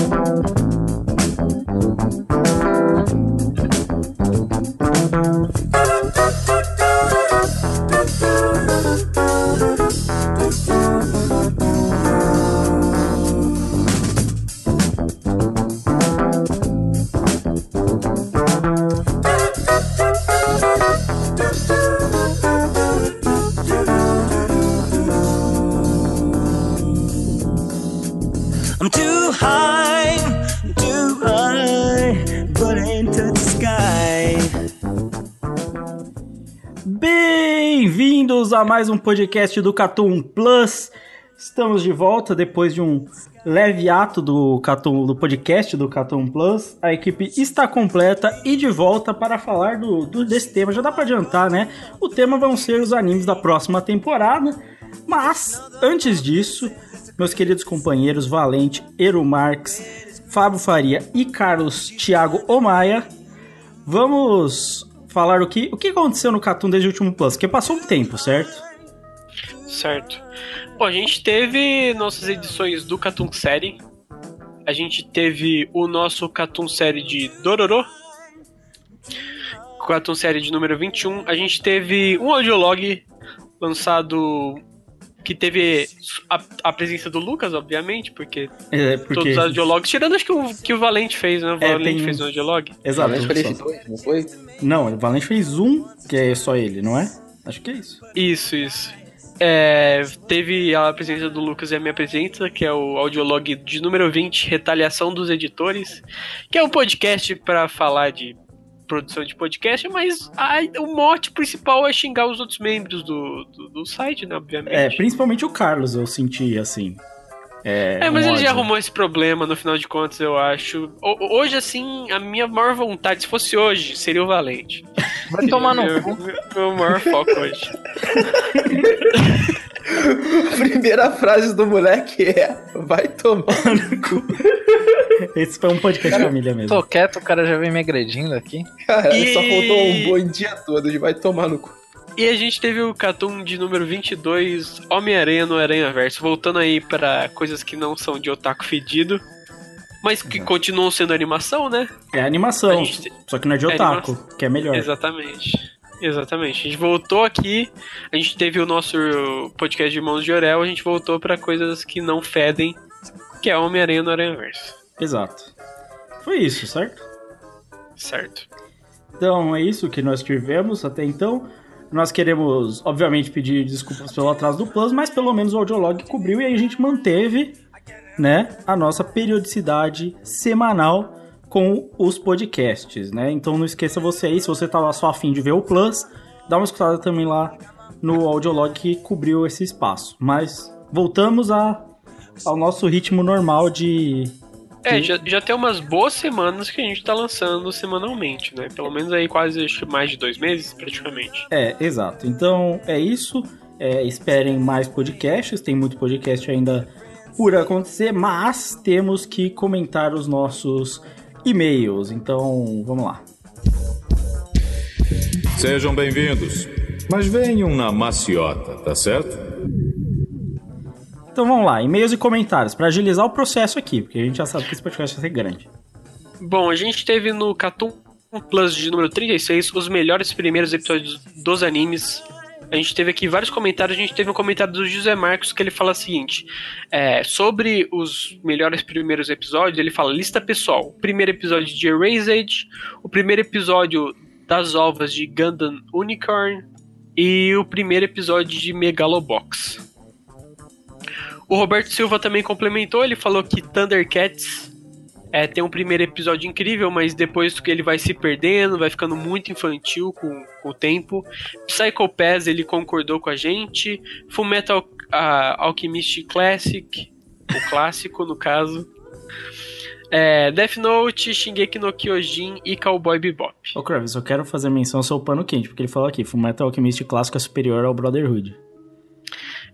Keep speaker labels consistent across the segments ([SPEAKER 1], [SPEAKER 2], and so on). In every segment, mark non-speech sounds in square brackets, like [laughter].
[SPEAKER 1] I'm
[SPEAKER 2] a mais um podcast do Catum Plus. Estamos de volta depois de um leve ato do Catum, do podcast do Catum Plus. A equipe está completa e de volta para falar do, do- desse tema. Já dá para adiantar, né? O tema vão ser os animes da próxima temporada. Mas antes disso, meus queridos companheiros Valente, Eru Marques, Fábio Faria e Carlos Thiago Omaia, vamos falar o que, o que aconteceu no Catum desde o último Plus, porque passou um tempo, certo?
[SPEAKER 3] Certo. Bom, a gente teve nossas edições do Cartoon Série. A gente teve o nosso Cartoon Série de Dororo. Cartoon Série de número 21. A gente teve um audiolog lançado que teve a, a presença do Lucas, obviamente, porque,
[SPEAKER 2] É, porque...
[SPEAKER 3] todos os audiologs, tirando acho que o, que o Valente fez, né? O
[SPEAKER 2] É,
[SPEAKER 3] Valente
[SPEAKER 2] tem-
[SPEAKER 3] fez um audiolog.
[SPEAKER 2] Exato. Só-
[SPEAKER 4] esse dois, não foi?
[SPEAKER 2] Não, o Valente fez um, que é só ele, não é? Acho que é isso.
[SPEAKER 3] Isso, isso. É, teve a presença do Lucas e a minha presença, que é o audiolog de número 20, Retaliação dos Editores, que é um podcast para falar de produção de podcast, mas a- o mote principal é xingar os outros membros do, do, do site, né, obviamente.
[SPEAKER 2] É, principalmente o Carlos, eu senti assim. É,
[SPEAKER 3] É, mas
[SPEAKER 2] um
[SPEAKER 3] ele já
[SPEAKER 2] ódio.
[SPEAKER 3] arrumou esse problema no final de contas, eu acho. O- hoje, assim, a minha maior vontade, se fosse hoje, seria o Valente.
[SPEAKER 5] Vai tomar no
[SPEAKER 3] meu,
[SPEAKER 5] cu.
[SPEAKER 3] meu, meu maior foco hoje. [laughs]
[SPEAKER 4] A primeira frase do moleque é: vai tomar. [laughs]
[SPEAKER 2] Esse foi um podcast família mesmo.
[SPEAKER 5] Tô quieto, o cara já vem me agredindo aqui.
[SPEAKER 4] Cara,
[SPEAKER 3] E-
[SPEAKER 4] só faltou um bom dia todo, ele vai tomar no cu.
[SPEAKER 3] E a gente teve o Catum de número 22, Homem-Aranha no Aranha Verso. Voltando aí pra coisas que não são de otaku fedido, mas que continuam sendo animação, né?
[SPEAKER 2] É animação,
[SPEAKER 3] gente-
[SPEAKER 2] só que não é de
[SPEAKER 3] É
[SPEAKER 2] otaku,
[SPEAKER 3] animação.
[SPEAKER 2] que é melhor.
[SPEAKER 3] Exatamente. Exatamente. A gente voltou aqui, a gente teve o nosso podcast de Mãos de Orel, a gente voltou pra coisas que não fedem, que é Homem-Aranha no Aranha Verso.
[SPEAKER 2] Exato. Foi isso, certo?
[SPEAKER 3] Certo.
[SPEAKER 2] Então é isso que nós tivemos até então. Nós queremos, obviamente, pedir desculpas pelo atraso do Plus, mas pelo menos o audiolog cobriu e aí a gente manteve, né, a nossa periodicidade semanal com os podcasts, né? Então não esqueça você aí, se você tava só afim de ver o Plus, dá uma escutada também lá no audiolog que cobriu esse espaço. Mas voltamos a, ao nosso ritmo normal de
[SPEAKER 3] É, já, já tem umas boas semanas que a gente tá lançando semanalmente, né? Pelo menos aí quase mais de dois meses, praticamente.
[SPEAKER 2] É, exato. Então é isso. É, esperem mais podcasts. Tem muito podcast ainda por acontecer, mas temos que comentar os nossos e-mails. Então vamos lá.
[SPEAKER 6] Sejam bem-vindos. Mas venham na maciota, tá certo?
[SPEAKER 2] Então vamos lá, e-mails e comentários para agilizar o processo aqui, porque a gente já sabe que esse podcast vai ser grande.
[SPEAKER 3] Bom, a gente teve no Cartoon Plus de número 36 os melhores primeiros episódios dos animes. A gente teve aqui vários comentários. A gente teve um comentário do José Marcos que ele fala o seguinte: é, sobre os melhores primeiros episódios, ele fala lista pessoal. O primeiro episódio de Erased, o primeiro episódio das ovas de Gundam Unicorn e o primeiro episódio de Megalobox. O Roberto Silva também complementou, ele falou que Thundercats é, tem um primeiro episódio incrível, mas depois que ele vai se perdendo, vai ficando muito infantil com, com o tempo. Psycho Pass, ele concordou com a gente. Fullmetal uh, Alchemist Classic, o clássico no caso. É, Death Note, Shingeki no Kyojin e Cowboy Bebop.
[SPEAKER 2] Ô, Kravis, eu quero fazer menção ao seu pano quente, porque ele falou aqui, Fullmetal Alchemist clássico é superior ao Brotherhood.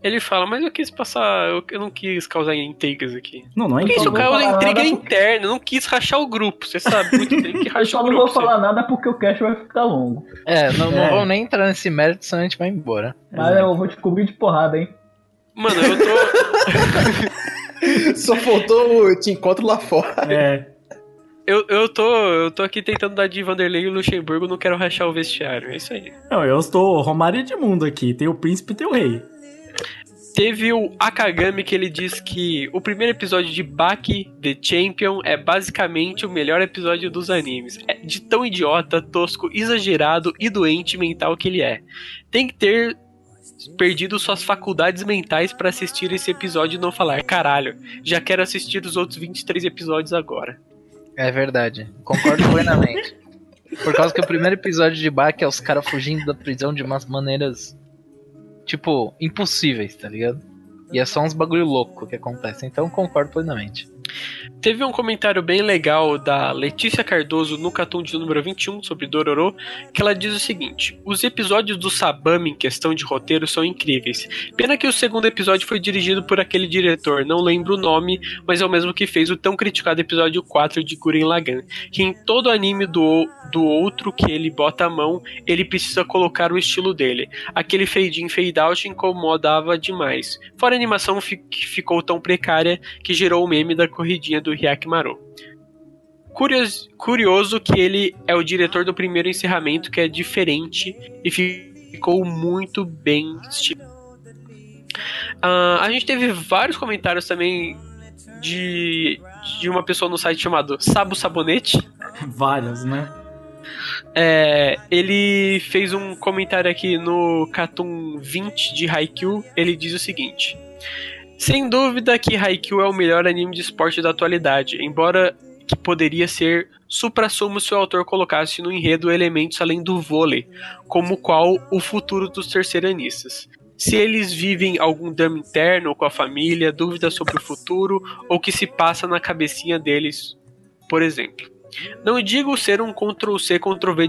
[SPEAKER 3] Ele fala, mas eu quis passar. Eu, eu não quis causar intrigas aqui.
[SPEAKER 2] Não, não é
[SPEAKER 3] Porque isso causa intriga interna, eu não quis rachar o grupo. Você sabe [laughs] muito bem que
[SPEAKER 7] Eu
[SPEAKER 3] racha
[SPEAKER 7] só
[SPEAKER 3] o
[SPEAKER 7] não
[SPEAKER 3] grupo.
[SPEAKER 7] vou falar nada porque o cast vai ficar longo.
[SPEAKER 5] É, não, não
[SPEAKER 2] É.
[SPEAKER 5] vamos nem entrar nesse mérito, senão a gente vai embora.
[SPEAKER 7] Mas eu vou te cobrir de porrada, hein?
[SPEAKER 3] Mano, eu tô. [laughs]
[SPEAKER 4] Só faltou o te encontro lá fora.
[SPEAKER 2] É,
[SPEAKER 3] Eu, eu tô. Eu tô aqui tentando dar de Vanderlei e Luxemburgo, não quero rachar o vestiário. É isso aí.
[SPEAKER 2] não, eu estou Romário de mundo aqui, tem o príncipe e tem o rei.
[SPEAKER 3] Teve o Akagami que ele diz que o primeiro episódio de Baki The Champion é basicamente o melhor episódio dos animes. É de tão idiota, tosco, exagerado e doente mental que ele é. Tem que ter perdido suas faculdades mentais pra assistir esse episódio e não falar, caralho, já quero assistir os outros 23 episódios agora.
[SPEAKER 5] É verdade. Concordo plenamente. Por causa que o primeiro episódio de Bach é os caras fugindo da prisão de umas maneiras, tipo, impossíveis, tá ligado? E é só uns bagulho louco que acontece. Então concordo plenamente.
[SPEAKER 3] Teve um comentário bem legal da Letícia Cardoso no Catum de número 21 sobre Dororo, que ela diz o seguinte: Os episódios do Sabami em questão de roteiro são incríveis. Pena que o segundo episódio foi dirigido por aquele diretor, não lembro o nome, mas é o mesmo que fez o tão criticado episódio 4 de Gurren Lagann, que em todo anime do, do outro que ele bota a mão, ele precisa colocar o estilo dele. Aquele fade in fade out incomodava demais. Fora a animação que ficou tão precária que gerou o meme da corridinha do Hyakimaru. Curios- curioso que ele é o diretor do primeiro encerramento, que é diferente e ficou muito bem. Ah, a gente teve vários comentários também de, de uma pessoa no site chamado Sabo Sabonete. [laughs]
[SPEAKER 2] Várias, né?
[SPEAKER 3] É, ele fez um comentário aqui no Cartoon 20 de Haikyuu. Ele diz o seguinte: Sem dúvida que Haikyuu é o melhor anime de esporte da atualidade, embora que poderia ser supra-sumo se o autor colocasse no enredo elementos além do vôlei, como qual o futuro dos terceiranistas. Se eles vivem algum drama interno com a família, dúvidas sobre o futuro, ou o que se passa na cabecinha deles, por exemplo. Não digo ser um Ctrl-C, Ctrl-V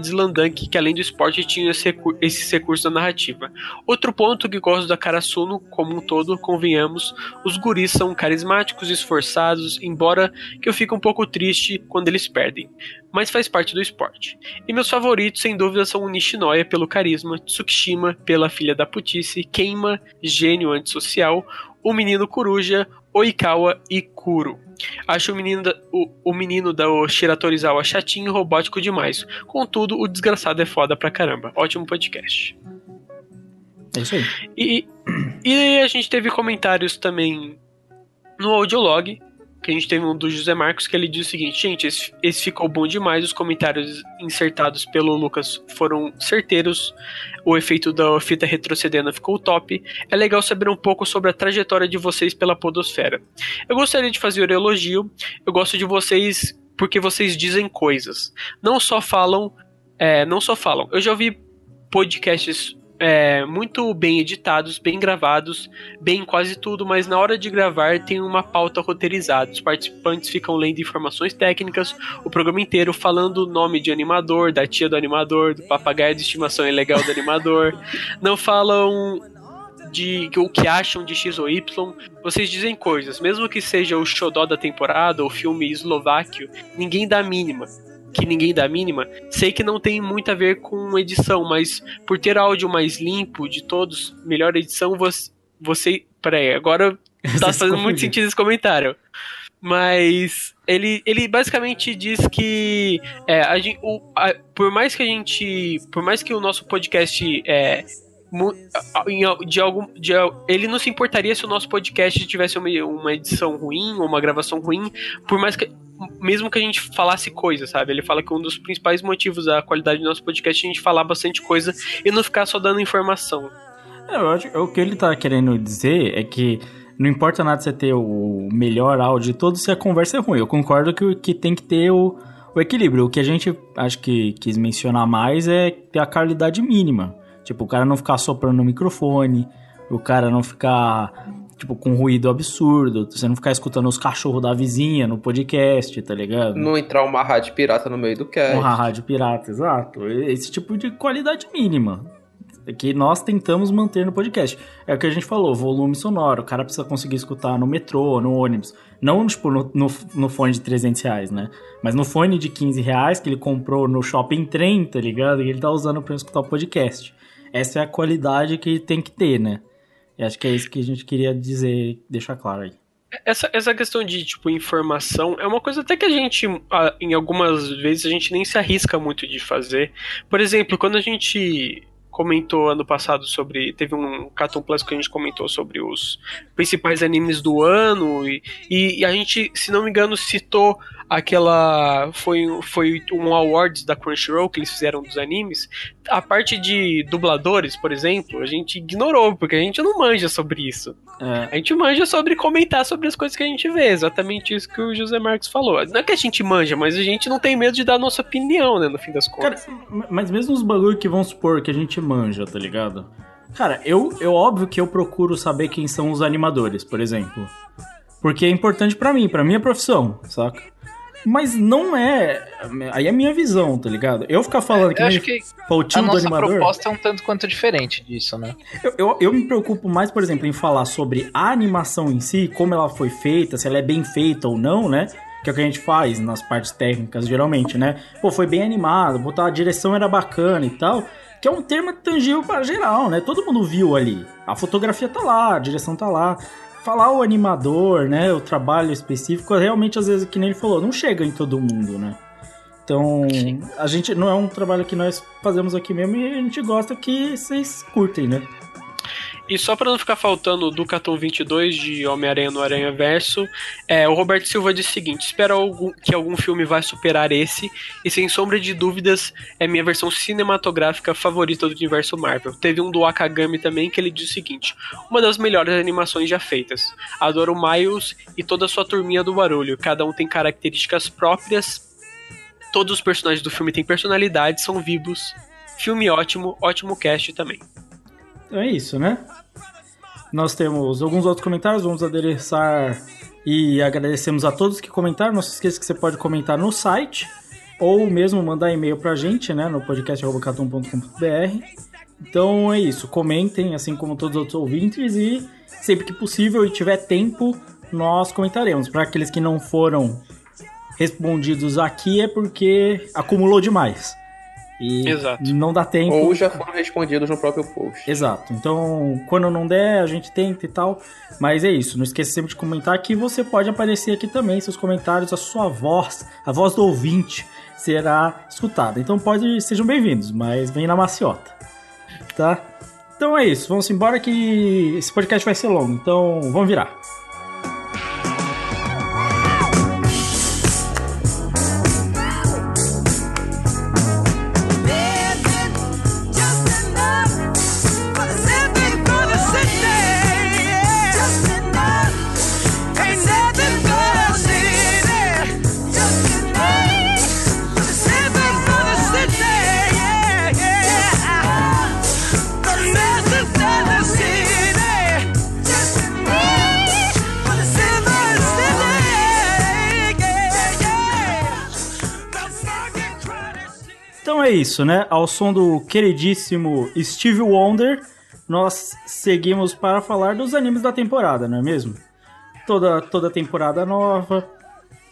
[SPEAKER 3] que além do esporte tinha esse recu- esses da narrativa. Outro ponto que gosto da Karasuno, como um todo, convenhamos, os guris são carismáticos esforçados, embora que eu fique um pouco triste quando eles perdem. Mas faz parte do esporte. E meus favoritos, sem dúvida, são o Nishinoya pelo carisma, Tsukishima pela filha da putice, Keima, gênio antissocial, o menino Coruja, Oikawa e Kuro. Acho o menino da, o, o menino da Shiratorizawa chatinho e robótico demais. Contudo, o desgraçado é foda pra caramba. Ótimo podcast.
[SPEAKER 2] É isso aí.
[SPEAKER 3] E, e a gente teve comentários também no audiolog, que a gente teve um do José Marcos, que ele diz o seguinte, gente, esse, esse ficou bom demais, os comentários insertados pelo Lucas foram certeiros, o efeito da fita retrocedendo ficou top, é legal saber um pouco sobre a trajetória de vocês pela podosfera. Eu gostaria de fazer o elogio, eu gosto de vocês porque vocês dizem coisas, não só falam, é, não só falam, eu já ouvi podcasts é, muito bem editados, bem gravados, bem quase tudo, mas na hora de gravar tem uma pauta roteirizada. Os participantes ficam lendo informações técnicas, o programa inteiro falando o nome de animador, da tia do animador, do papagaio de estimação ilegal do animador. Não falam de o que acham de X ou Y. Vocês dizem coisas, mesmo que seja o xodó da temporada ou filme eslováquio, ninguém dá a mínima que ninguém dá a mínima, sei que não tem muito a ver com edição, mas por ter áudio mais limpo de todos, melhor edição, você. você peraí, agora [laughs] tá fazendo muito sentido esse comentário. Mas ele, ele basicamente diz que é, a gente, o- a- por mais que a gente. Por mais que o nosso podcast é, de algum, de, ele não se importaria se o nosso podcast tivesse uma, uma edição ruim ou uma gravação ruim, por mais que mesmo que a gente falasse coisa, sabe? Ele fala que um dos principais motivos da qualidade do nosso podcast é a gente falar bastante coisa e não ficar só dando informação.
[SPEAKER 2] É, eu acho, o que ele tá querendo dizer é que não importa nada você ter o melhor áudio de todos se a conversa é ruim. Eu concordo que, que tem que ter o, o equilíbrio. O que a gente acho que quis mencionar mais é ter a qualidade mínima. Tipo, o cara não ficar soprando no microfone, o cara não ficar tipo, com ruído absurdo, você não ficar escutando os cachorros da vizinha no podcast, tá ligado?
[SPEAKER 4] Não entrar uma rádio pirata no meio do cast.
[SPEAKER 2] Uma rádio pirata, exato. Esse tipo de qualidade mínima. Que nós tentamos manter no podcast. É o que a gente falou, volume sonoro. O cara precisa conseguir escutar no metrô, no ônibus. Não, tipo, no, no, no fone de 300 reais, né? Mas no fone de 15 reais que ele comprou no shopping trem, tá ligado? E ele tá usando pra escutar o podcast. Essa é a qualidade que tem que ter, né? E acho que é isso que a gente queria dizer, deixar claro aí.
[SPEAKER 3] Essa, essa questão de, tipo, informação é uma coisa até que a gente, em algumas vezes, a gente nem se arrisca muito de fazer. Por exemplo, quando a gente comentou ano passado sobre. Teve um Cartoon Plus que a gente comentou sobre os principais animes do ano. E, e, a gente, se não me engano, citou aquela. Foi, foi um awards da Crunchyroll que eles fizeram dos animes. A parte de dubladores, por exemplo, a gente ignorou, porque a gente não manja sobre isso.
[SPEAKER 2] É.
[SPEAKER 3] A gente manja sobre comentar sobre as coisas que a gente vê. Exatamente isso que o José Marcos falou. Não é que a gente manja, mas a gente não tem medo de dar a nossa opinião, né? No fim das
[SPEAKER 2] Cara,
[SPEAKER 3] contas.
[SPEAKER 2] mas mesmo os bagulho que vão supor que a gente manja, tá ligado? Cara, eu, eu óbvio que eu procuro saber quem são os animadores, por exemplo. Porque é importante pra mim, pra minha profissão, saca? Mas não é. Aí é a minha visão, tá ligado? Eu ficar falando que,
[SPEAKER 5] Eu acho que a nossa
[SPEAKER 2] animador.
[SPEAKER 5] proposta é um tanto quanto diferente disso, né?
[SPEAKER 2] Eu, eu, eu me preocupo mais, por exemplo, em falar sobre a animação em si, como ela foi feita, se ela é bem feita ou não, né? Que é o que a gente faz nas partes técnicas, geralmente, né? Pô, foi bem animado, botar a direção era bacana e tal. Que é um termo tangível para geral, né? Todo mundo viu ali. A fotografia tá lá, a direção tá lá. Falar o animador, né? O trabalho específico, realmente, às vezes, que nem ele falou, não chega em todo mundo, né? Então, a gente não é um trabalho que nós fazemos aqui mesmo e a gente gosta que vocês curtem, né?
[SPEAKER 3] E só pra não ficar faltando do Cartão 22 de Homem-Aranha no Aranha Verso, é, o Roberto Silva diz o seguinte: espero algum- que algum filme vai superar esse, e sem sombra de dúvidas, é minha versão cinematográfica favorita do universo Marvel. Teve um do Akagami também que ele diz o seguinte: uma das melhores animações já feitas. Adoro Miles e toda a sua turminha do barulho, cada um tem características próprias, todos os personagens do filme têm personalidade, são vivos. Filme ótimo, ótimo cast também.
[SPEAKER 2] Então é isso, né? Nós temos alguns outros comentários, vamos adereçar e agradecemos a todos que comentaram. Não se esqueça que você pode comentar no site ou mesmo mandar e-mail pra gente, né, no podcast.catum.com.br. Então é isso, comentem, assim como todos os outros ouvintes, e sempre que possível e tiver tempo, nós comentaremos. Para aqueles que não foram respondidos aqui é porque acumulou demais. E
[SPEAKER 3] Exato.
[SPEAKER 2] não dá tempo.
[SPEAKER 4] Ou já foram respondidos no próprio post.
[SPEAKER 2] Exato. Então, quando não der, a gente tenta e tal. Mas é isso. Não esqueça sempre de comentar que você pode aparecer aqui também. Seus comentários, a sua voz, a voz do ouvinte será escutada. Então, pode sejam bem-vindos, mas vem na maciota. Tá? Então é isso. Vamos embora que esse podcast vai ser longo. Então, vamos virar. Então é isso, né? Ao som do queridíssimo Steve Wonder, nós seguimos para falar dos animes da temporada, não é mesmo? Toda, toda temporada nova.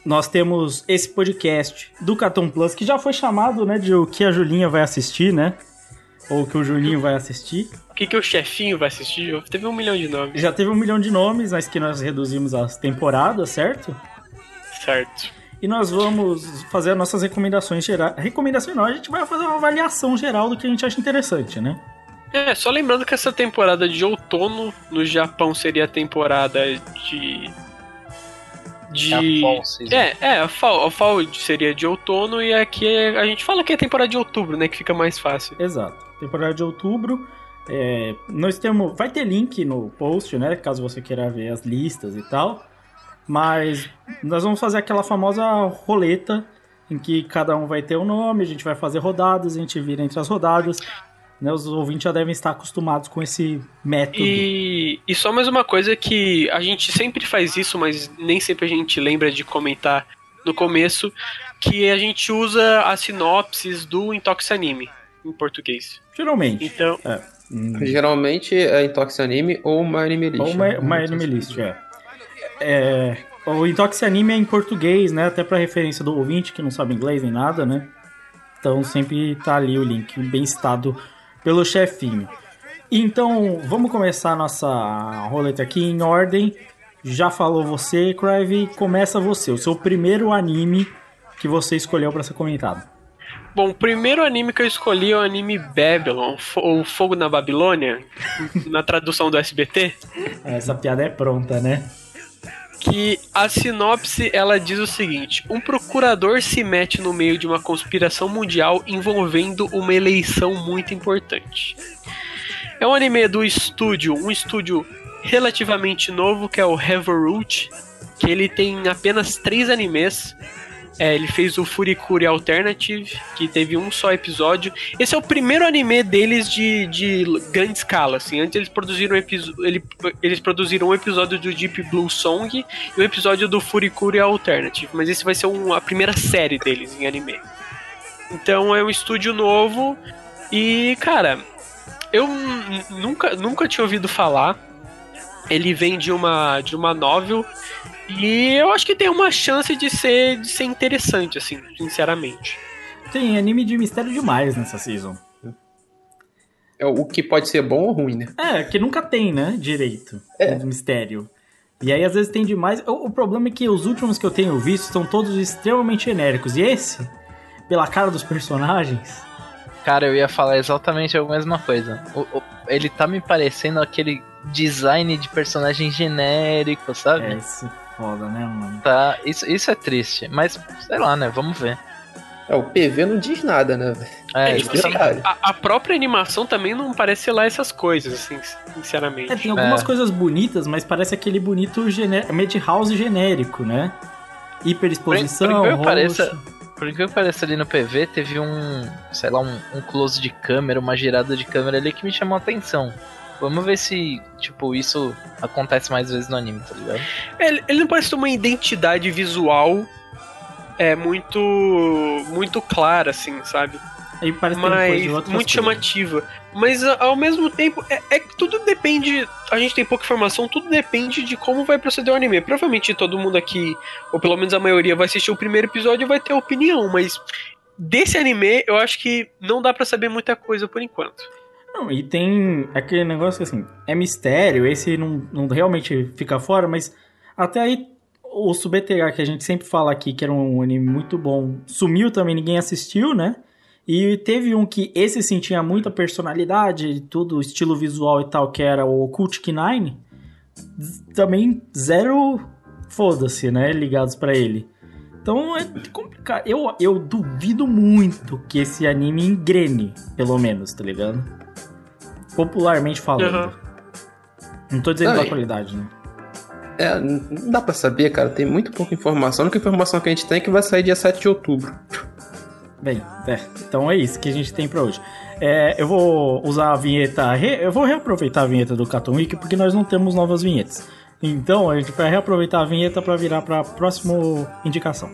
[SPEAKER 2] Nós temos esse podcast do Cartoon Plus, que já foi chamado, né, de o que a Julinha vai assistir, né? Ou o que o Juninho vai assistir.
[SPEAKER 3] O que, que o chefinho vai assistir? Teve um milhão de nomes.
[SPEAKER 2] Já teve um milhão de nomes, mas que nós reduzimos as temporadas, certo?
[SPEAKER 3] Certo.
[SPEAKER 2] E nós vamos fazer as nossas recomendações gerais. Recomendações não, a gente vai fazer uma avaliação geral do que a gente acha interessante, né?
[SPEAKER 3] É, só lembrando que essa temporada de outono no Japão seria a temporada de. De.
[SPEAKER 5] É a fall season.
[SPEAKER 3] É, é, a fall, a fall seria de outono e aqui é- a gente fala que é temporada de outubro, né? Que fica mais fácil.
[SPEAKER 2] Exato. Temporada de outubro. É, nós temos. Vai ter link no post, né? Caso você queira ver as listas e tal. Mas nós vamos fazer aquela famosa roleta em que cada um vai ter um nome, a gente vai fazer rodadas, a gente vira entre as rodadas. né, os ouvintes já devem estar acostumados com esse método.
[SPEAKER 3] E, e só mais uma coisa que a gente sempre faz isso, mas nem sempre a gente lembra de comentar no começo, que a gente usa as sinopses do Intox Anime em português.
[SPEAKER 2] Geralmente.
[SPEAKER 3] Então,
[SPEAKER 2] É. Hum,
[SPEAKER 4] Geralmente é Intox Anime ou My Anime List.
[SPEAKER 2] Ou My, My Anime List, é. É. O Intox Anime é em português, né? Até pra referência do ouvinte que não sabe inglês nem nada, né? Então sempre tá ali o link, bem citado pelo chefinho. Então, vamos começar a nossa roleta aqui em ordem. Já falou você, Crive, começa você. O seu primeiro anime que você escolheu pra ser comentado.
[SPEAKER 3] bom, o primeiro anime que eu escolhi é o anime Babylon, ou Fogo na Babilônia, [laughs] na tradução do SBT.
[SPEAKER 2] Essa piada é pronta, né?
[SPEAKER 3] Que a sinopse ela diz o seguinte: um procurador se mete no meio de uma conspiração mundial envolvendo uma eleição muito importante. É um anime do estúdio, um estúdio relativamente novo que é o Reveroot, que ele tem apenas três animes. É, ele fez o Furikuri Alternative, que teve um só episódio. Esse é o primeiro anime deles de, de grande escala, assim. Antes eles produziram, ele- eles produziram um episódio do Deep Blue Song e um episódio do Furikuri Alternative. Mas esse vai ser um- a primeira série deles em anime. Então é um estúdio novo e, cara, eu nunca, nunca tinha ouvido falar. Ele vem de uma, de uma novel e eu acho que tem uma chance de ser, de ser interessante, assim, sinceramente.
[SPEAKER 2] Tem anime de mistério demais nessa season.
[SPEAKER 4] É o que pode ser bom ou ruim, né?
[SPEAKER 2] É, que nunca tem, né? Direito.
[SPEAKER 4] É.
[SPEAKER 2] De mistério. E aí, às vezes, tem demais. O, o problema é que os últimos que eu tenho visto são todos extremamente genéricos. E esse, pela cara dos personagens.
[SPEAKER 5] Cara, eu ia falar exatamente a mesma coisa. O- o- ele tá me parecendo aquele design de personagem genérico, sabe?
[SPEAKER 2] É, isso foda, né, mano?
[SPEAKER 5] Tá, isso, isso é triste, mas sei lá, né? Vamos ver.
[SPEAKER 4] É, o PV não diz nada, né?
[SPEAKER 5] É,
[SPEAKER 3] É,
[SPEAKER 5] isso
[SPEAKER 3] tipo assim,
[SPEAKER 4] detalhe.
[SPEAKER 3] a, a própria animação também não parece lá essas coisas, assim, sinceramente.
[SPEAKER 2] É, tem algumas
[SPEAKER 5] É.
[SPEAKER 2] coisas bonitas, mas parece aquele bonito gené- Madhouse genérico, né? Hiperexposição,
[SPEAKER 5] Por- por que pareça, Por que pareça ali no PV, teve um, sei lá, um, um close de câmera, uma girada de câmera ali que me chamou a atenção. Vamos ver se, tipo, isso acontece mais vezes no anime, tá ligado?
[SPEAKER 3] Ele, ele não parece ter uma identidade visual é muito muito clara, assim, sabe?
[SPEAKER 2] Aí parece ter coisa
[SPEAKER 3] Mas muito
[SPEAKER 2] coisas.
[SPEAKER 3] chamativa. Mas ao mesmo tempo, é, é que tudo depende. A gente tem pouca informação, tudo depende de como vai proceder o anime. Provavelmente todo mundo aqui, ou pelo menos a maioria, vai assistir o primeiro episódio e vai ter opinião, mas desse anime eu acho que não dá pra saber muita coisa por enquanto.
[SPEAKER 2] Não, e tem aquele negócio que assim, é mistério, esse não, não realmente fica fora, mas até aí o Subterra, que a gente sempre fala aqui, que era um anime muito bom, sumiu também, ninguém assistiu, né? E teve um que esse sim tinha muita personalidade, tudo, estilo visual e tal, que era o Cultic Nine. Também zero foda-se, né? Ligados pra ele. Então é complicado. Eu, eu duvido muito que esse anime engrene, pelo menos, tá ligado? Popularmente falando.
[SPEAKER 3] Aham.
[SPEAKER 2] Não tô dizendo
[SPEAKER 4] Não,
[SPEAKER 2] da qualidade, né?
[SPEAKER 4] É, não dá pra saber, cara. Tem muito pouca informação. A única informação que a gente tem é que vai sair dia 7 de outubro.
[SPEAKER 2] Bem, é, então é isso que a gente tem pra hoje. É, eu vou usar a vinheta. re- eu vou reaproveitar a vinheta do Cartoon Week porque nós não temos novas vinhetas. Então a gente vai reaproveitar a vinheta pra virar pra próxima indicação.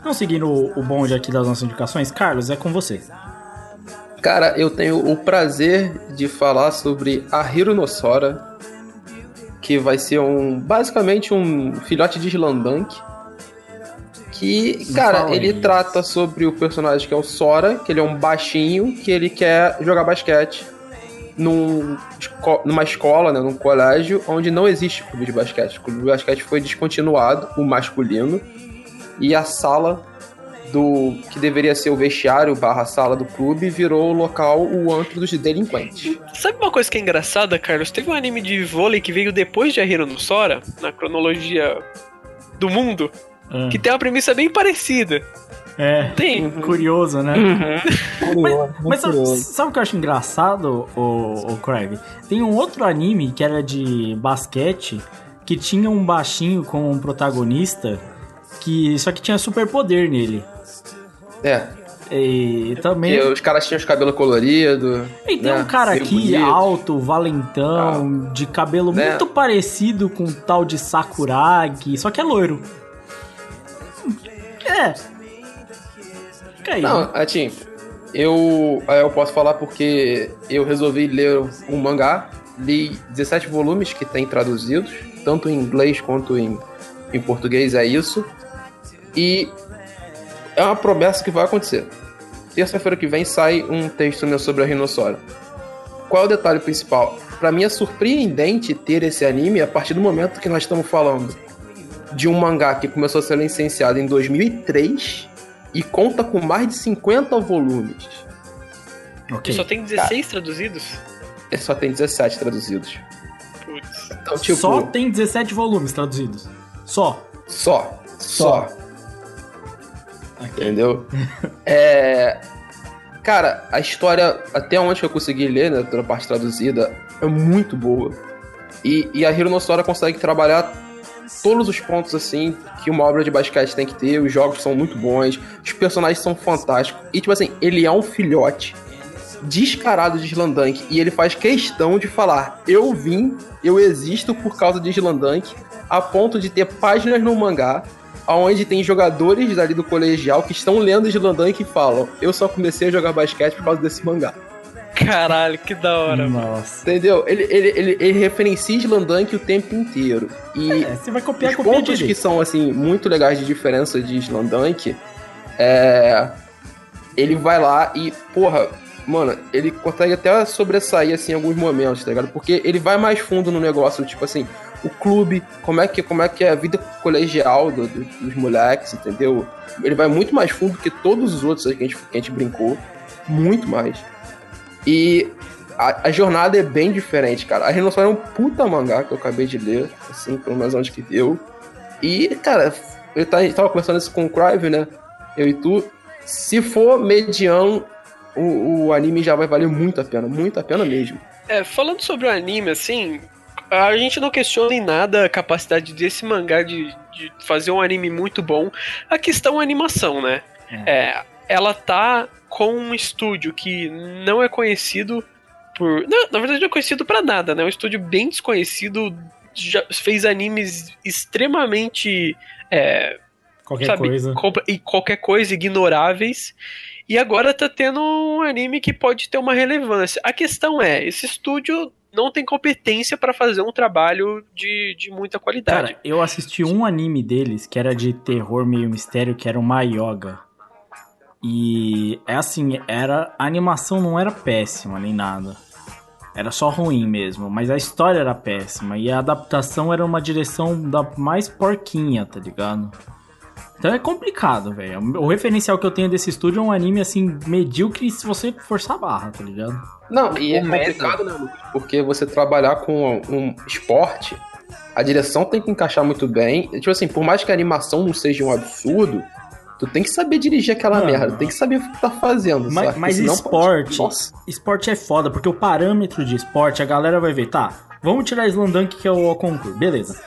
[SPEAKER 2] Então, seguindo o o bonde aqui das nossas indicações, Carlos, é com você.
[SPEAKER 4] Cara, eu tenho o prazer de falar sobre a Hironossora, que vai ser um basicamente um filhote de Slandank. Que, cara, ele
[SPEAKER 2] isso.
[SPEAKER 4] trata sobre o personagem que é o Sora, que ele é um baixinho, que ele quer jogar basquete num, numa escola, né, num colégio, onde não existe clube de basquete. O clube de basquete foi descontinuado, o masculino, e a sala do que deveria ser o vestiário barra sala do clube virou o local, o antro dos delinquentes.
[SPEAKER 3] Sabe uma coisa que é engraçada, Carlos? Teve um anime de vôlei que veio depois de A Hero no Sora, na cronologia do mundo,
[SPEAKER 2] Ah,
[SPEAKER 3] que tem uma premissa bem parecida.
[SPEAKER 2] é,
[SPEAKER 3] Tem.
[SPEAKER 2] curioso, né?
[SPEAKER 7] Curioso,
[SPEAKER 2] Mas sabe,
[SPEAKER 7] curioso.
[SPEAKER 2] sabe o que eu acho engraçado, o, o Craig? Tem um outro anime que era de basquete que tinha um baixinho como um protagonista que só que tinha superpoder nele.
[SPEAKER 4] É,
[SPEAKER 2] E também.
[SPEAKER 4] E os caras tinham os cabelos coloridos.
[SPEAKER 2] E tem
[SPEAKER 4] né?
[SPEAKER 2] um cara
[SPEAKER 4] Bem
[SPEAKER 2] aqui
[SPEAKER 4] bonitos.
[SPEAKER 2] alto, valentão, de cabelo
[SPEAKER 4] Né?
[SPEAKER 2] muito parecido com o tal de Sakuragi, só que é loiro. É. Fica aí.
[SPEAKER 4] Não, assim, eu, aí eu posso falar porque eu resolvi ler um mangá, li 17 volumes que tem traduzidos, tanto em inglês quanto em, em português, é isso. E é uma promessa que vai acontecer. Terça-feira que vem sai um texto meu sobre a Rinossora. Qual é o detalhe principal? Pra mim é surpreendente ter esse anime a partir do momento que nós estamos falando de um mangá que começou a ser licenciado em 2003 e conta com mais de 50 volumes.
[SPEAKER 2] Ok.
[SPEAKER 3] Só tem 16 traduzidos?
[SPEAKER 4] Ele só tem 17 traduzidos.
[SPEAKER 3] Putz.
[SPEAKER 4] Então, tipo,
[SPEAKER 2] Só tem 17 volumes traduzidos. Só.
[SPEAKER 4] Só. Só. Entendeu? [laughs] é. Cara, a história, até onde eu consegui ler, né, toda a parte traduzida, é muito boa. E, e a Hironossora consegue trabalhar todos os pontos, assim, que uma obra de basquete tem que ter. Os jogos são muito bons, os personagens são fantásticos. E, tipo assim, ele é um filhote descarado de Slandank. E ele faz questão de falar: Eu vim, eu existo por causa de Slandank, a ponto de ter páginas no mangá onde tem jogadores dali do colegial que estão lendo Slandank e falam: Eu só comecei a jogar basquete por causa desse mangá.
[SPEAKER 3] Caralho, que da hora, mano.
[SPEAKER 2] Nossa.
[SPEAKER 4] Entendeu? Ele, ele, ele, ele referencia Slandank o tempo inteiro. E
[SPEAKER 2] É, você vai copiar,
[SPEAKER 4] os
[SPEAKER 2] copia
[SPEAKER 4] pontos que
[SPEAKER 2] direito.
[SPEAKER 4] são, assim, muito legais de diferença de Slandank é. Ele vai lá e, porra, mano, ele consegue até sobressair, assim, em alguns momentos, tá ligado? Porque ele vai mais fundo no negócio, tipo assim, o clube, como é que, como é, que é a vida colegial do- do- dos moleques, entendeu? Ele vai muito mais fundo que todos os outros que a gente, que a gente brincou. Muito mais. E a, a jornada é bem diferente, cara. A Renovação é um puta mangá que eu acabei de ler, assim, pelo menos onde que deu. E, cara, eu tava, tava conversando isso com o Crive, né? Eu e tu. Se for mediano, o, o anime já vai valer muito a pena, muito a pena mesmo.
[SPEAKER 3] É, falando sobre o anime, assim, a gente não questiona em nada a capacidade desse mangá de, de fazer um anime muito bom. A questão é a animação, né? É, ela tá com um estúdio que não é conhecido por. Não, na verdade, não é conhecido pra nada, né? É um estúdio bem desconhecido. Já fez animes extremamente. é,
[SPEAKER 2] Qualquer
[SPEAKER 3] sabe,
[SPEAKER 2] coisa.
[SPEAKER 3] e qualquer coisa ignoráveis. E agora tá tendo um anime que pode ter uma relevância. A questão é, esse estúdio não tem competência pra fazer um trabalho de, de muita qualidade.
[SPEAKER 2] Cara, eu assisti um anime deles que era de terror meio mistério, que era o Mayoga. E é assim, era a animação não era péssima nem nada. Era só ruim mesmo, mas a história era péssima e a adaptação era uma direção da mais porquinha, tá ligado? Então é complicado, velho. O referencial que eu tenho desse estúdio é um anime assim medíocre se você forçar a barra, tá ligado?
[SPEAKER 4] Não, e é
[SPEAKER 5] O medo.
[SPEAKER 4] complicado, né, Lucas? Porque você trabalhar com um esporte, a direção tem que encaixar muito bem. Tipo assim, por mais que a animação não seja um absurdo, tu tem que saber dirigir aquela
[SPEAKER 2] Mano.
[SPEAKER 4] merda, tem que saber o que tu tá fazendo,
[SPEAKER 2] Mas,
[SPEAKER 4] sabe?
[SPEAKER 2] mas
[SPEAKER 4] Senão
[SPEAKER 2] esporte,
[SPEAKER 4] pode-
[SPEAKER 2] esporte é foda, porque o parâmetro de esporte, a galera vai ver, tá, vamos tirar Slandunk, que é o concurso, beleza.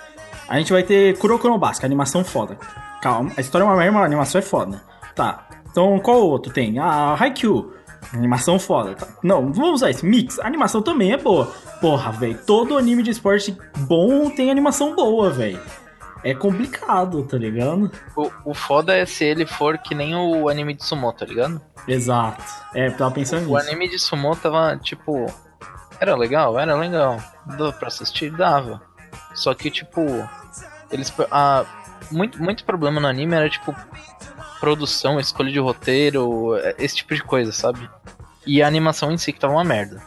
[SPEAKER 2] A gente vai ter Kuroko no Basket, animação foda. Calma, a história é uma merda, a animação é foda. Tá, então qual outro tem? Ah, Haikyuu, animação foda. Tá. Não, vamos usar esse, Mix, a animação também é boa. Porra, velho, todo anime de esporte bom tem animação boa, velho. É complicado, tá ligado?
[SPEAKER 5] O, o foda é se ele for que nem o anime de sumo, tá ligado?
[SPEAKER 2] Exato. É, tava pensando
[SPEAKER 5] O
[SPEAKER 2] nisso.
[SPEAKER 5] anime de sumo tava, tipo. Era legal? Era legal. Dava pra assistir? Dava. Só que, tipo. Eles. A, muito, muito problema no anime era, tipo. Produção, escolha de roteiro, esse tipo de coisa, sabe? E a animação em si que tava uma merda.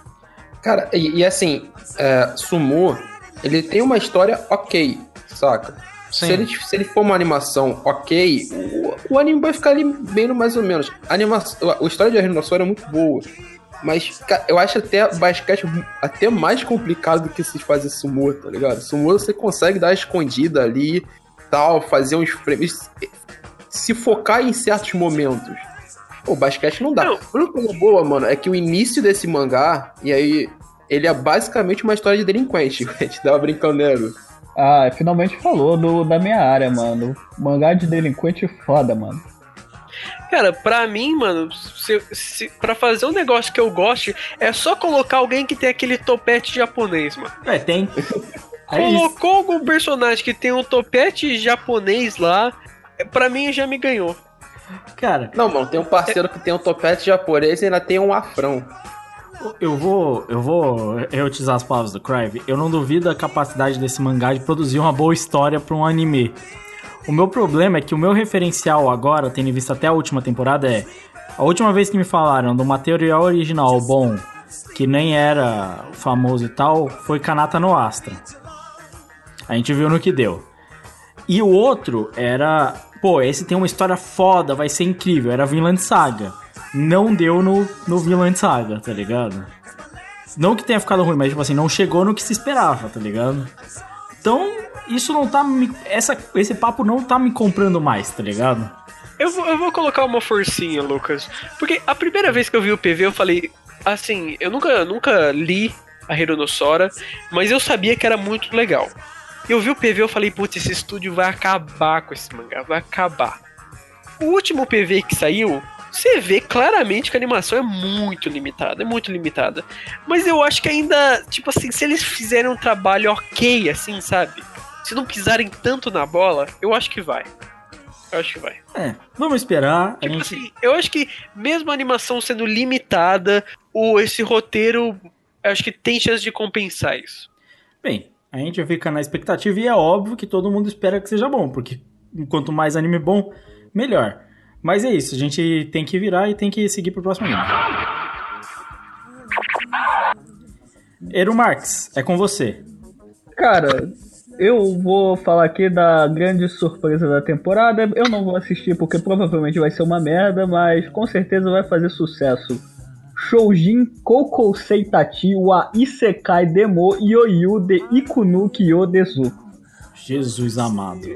[SPEAKER 4] Cara, e, e assim, é, Sumo, ele tem uma história ok, saca?
[SPEAKER 5] Sim.
[SPEAKER 4] Se ele, se ele for uma animação ok, o, o anime vai ficar ali bem no mais ou menos. A, animação, a, a história de Rinossoro é muito boa. Mas, eu acho até basquete até mais complicado do que se fazer sumo, tá ligado? Sumo você consegue dar a escondida ali, tal, fazer uns frames, se focar em certos momentos. Pô, basquete não dá.
[SPEAKER 3] Não.
[SPEAKER 4] A única coisa boa, mano, é que o início desse mangá, e aí, ele é basicamente uma história de delinquente. [laughs] A gente tava brincando, né?
[SPEAKER 7] Ah, finalmente falou do, da minha área, mano. Mangá de delinquente foda, mano.
[SPEAKER 3] Cara, pra mim, mano, se, se, pra fazer um negócio que eu goste, é só colocar alguém que tem aquele topete japonês, mano.
[SPEAKER 2] É, tem. [laughs] É isso.
[SPEAKER 3] Colocou algum personagem que tem um topete japonês lá, é, pra mim já me ganhou.
[SPEAKER 2] Cara,
[SPEAKER 4] Não, mano, tem um parceiro que tem um topete japonês e ainda tem um afrão.
[SPEAKER 2] eu vou, eu vou reutilizar as palavras do Crive. Eu não duvido da capacidade desse mangá de produzir uma boa história pra um anime. O meu problema é que o meu referencial agora, tendo visto até a última temporada, é a última vez que me falaram do material original bom, que nem era famoso e tal, foi Kanata no Astra. A gente viu no que deu. E o outro era, pô, esse tem uma história foda, vai ser incrível, era Vinland Saga. Não deu no, no Vinland Saga, tá ligado? Não que tenha ficado ruim, mas tipo assim, não chegou no que se esperava, tá ligado? Então, isso não tá me. Essa, esse papo não tá me comprando mais, tá ligado?
[SPEAKER 3] Eu vou, eu vou colocar uma forcinha, Lucas. Porque a primeira vez que eu vi o PV, eu falei. Assim, eu nunca, nunca li a Hironossora, mas eu sabia que era muito legal. Eu vi o PV eu falei, putz, esse estúdio vai acabar com esse mangá, vai acabar. O último PV que saiu, você vê claramente que a animação é muito limitada, é muito limitada. Mas eu acho que ainda, tipo assim, se eles fizerem um trabalho ok, assim, sabe? Se não pisarem tanto na bola, eu acho que vai. Eu acho que vai.
[SPEAKER 2] É, vamos esperar.
[SPEAKER 3] Tipo
[SPEAKER 2] gente...
[SPEAKER 3] assim, eu acho que mesmo a animação sendo limitada, o, esse roteiro, eu acho que tem chance de compensar isso.
[SPEAKER 2] Bem, a gente fica na expectativa e é óbvio que todo mundo espera que seja bom, porque quanto mais anime bom, melhor. Mas é isso, a gente tem que virar e tem que seguir pro próximo anime. Eru Marx, é com você.
[SPEAKER 7] Cara, eu vou falar aqui da grande surpresa da temporada. Eu não vou assistir porque provavelmente vai ser uma merda, mas com certeza vai fazer sucesso. Shoujin Kokousei Tachi wa Isekai Demo Yoyu de Ikunu Kyo.
[SPEAKER 2] Jesus amado.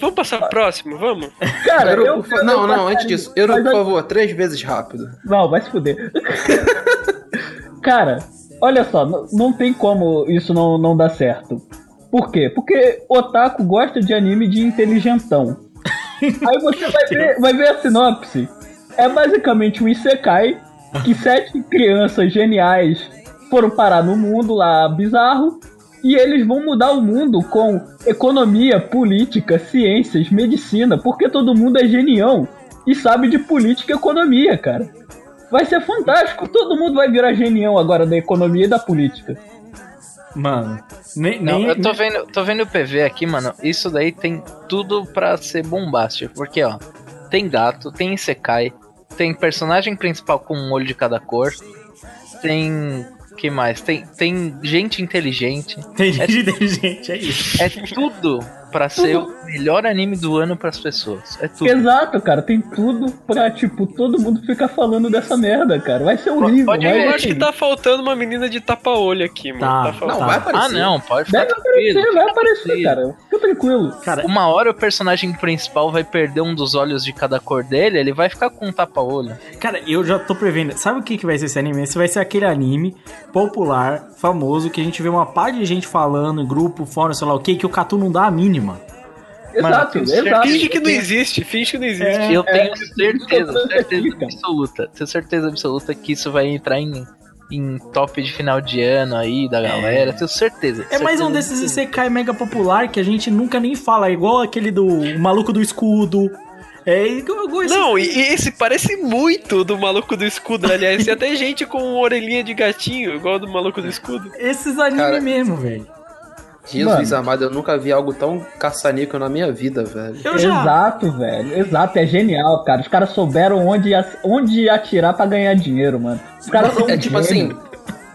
[SPEAKER 3] Vamos passar pro próximo, vamos?
[SPEAKER 7] Cara, eu,
[SPEAKER 4] por fa- não, não, antes disso,
[SPEAKER 7] Mas
[SPEAKER 4] por
[SPEAKER 7] eu-
[SPEAKER 4] favor, três vezes rápido.
[SPEAKER 7] Não, vai se fuder. [laughs] Cara, olha só, n- não tem como isso não, não dar certo. Por quê? Porque otaku gosta de anime de inteligentão. [laughs] Aí você vai ver, vai ver a sinopse. É basicamente um Isekai que sete crianças geniais foram parar no mundo lá bizarro e eles vão mudar o mundo com economia, política, ciências, medicina, porque todo mundo é genião e sabe de política e economia, cara. Vai ser fantástico, todo mundo vai virar genião agora da economia e da política.
[SPEAKER 2] Mano, nem.
[SPEAKER 5] Não,
[SPEAKER 2] nem
[SPEAKER 5] eu tô vendo, tô vendo o PV aqui, mano. Isso daí tem tudo pra ser bombástico. Porque, ó, tem gato, tem Isekai, tem personagem principal com um olho de cada cor, tem. que mais? Tem, tem gente inteligente.
[SPEAKER 2] Tem gente [laughs] inteligente, é isso.
[SPEAKER 5] É tudo pra ser o melhor anime do ano pras pessoas. É tudo.
[SPEAKER 7] Exato, cara, tem tudo pra, tipo, todo mundo ficar falando dessa merda, cara. Vai ser horrível,
[SPEAKER 3] Pode,
[SPEAKER 7] vai
[SPEAKER 3] eu acho que tá faltando uma menina de tapa-olho aqui, mano.
[SPEAKER 2] Tá.
[SPEAKER 3] Tá faltando.
[SPEAKER 4] Não, vai
[SPEAKER 5] Ah,
[SPEAKER 4] aparecer.
[SPEAKER 5] não, pode ficar
[SPEAKER 7] Deve
[SPEAKER 5] tranquilo.
[SPEAKER 7] aparecer, vai aparecer,
[SPEAKER 5] tranquilo.
[SPEAKER 7] cara. Fica tranquilo.
[SPEAKER 2] Cara,
[SPEAKER 5] Uma hora o personagem principal vai perder um dos olhos de cada cor dele, ele vai ficar com um tapa-olho.
[SPEAKER 2] Cara, eu já tô prevendo. Sabe o que, que vai ser esse anime? Esse vai ser aquele anime popular, famoso, que a gente vê uma par de gente falando em grupo, fórum, sei lá o que, que o Catu não dá a mínima.
[SPEAKER 7] Exato,
[SPEAKER 5] tenho
[SPEAKER 7] exato.
[SPEAKER 3] Finge que não existe, finge que não existe.
[SPEAKER 2] É.
[SPEAKER 5] eu tenho certeza,
[SPEAKER 7] tô
[SPEAKER 5] certeza
[SPEAKER 7] cara.
[SPEAKER 5] absoluta, tenho certeza absoluta que isso vai entrar em, em top de final de ano aí da galera, tenho certeza.
[SPEAKER 2] É mais um
[SPEAKER 5] certeza
[SPEAKER 2] desses. Isekai mega popular que a gente nunca nem fala, igual aquele do o maluco do escudo. É
[SPEAKER 3] Não, e esse parece muito do maluco do escudo, aliás. Tem até gente com orelhinha de gatinho, igual do maluco do escudo.
[SPEAKER 2] esses animes
[SPEAKER 4] Cara,
[SPEAKER 2] mesmo, velho.
[SPEAKER 4] Jesus
[SPEAKER 7] Mano.
[SPEAKER 4] amado, eu nunca vi algo tão caçanico na minha vida, velho.
[SPEAKER 2] Eu já.
[SPEAKER 7] Exato, velho. Exato, é genial, cara. Os caras souberam onde, onde atirar pra ganhar dinheiro, mano. Os caras são
[SPEAKER 4] É tipo assim,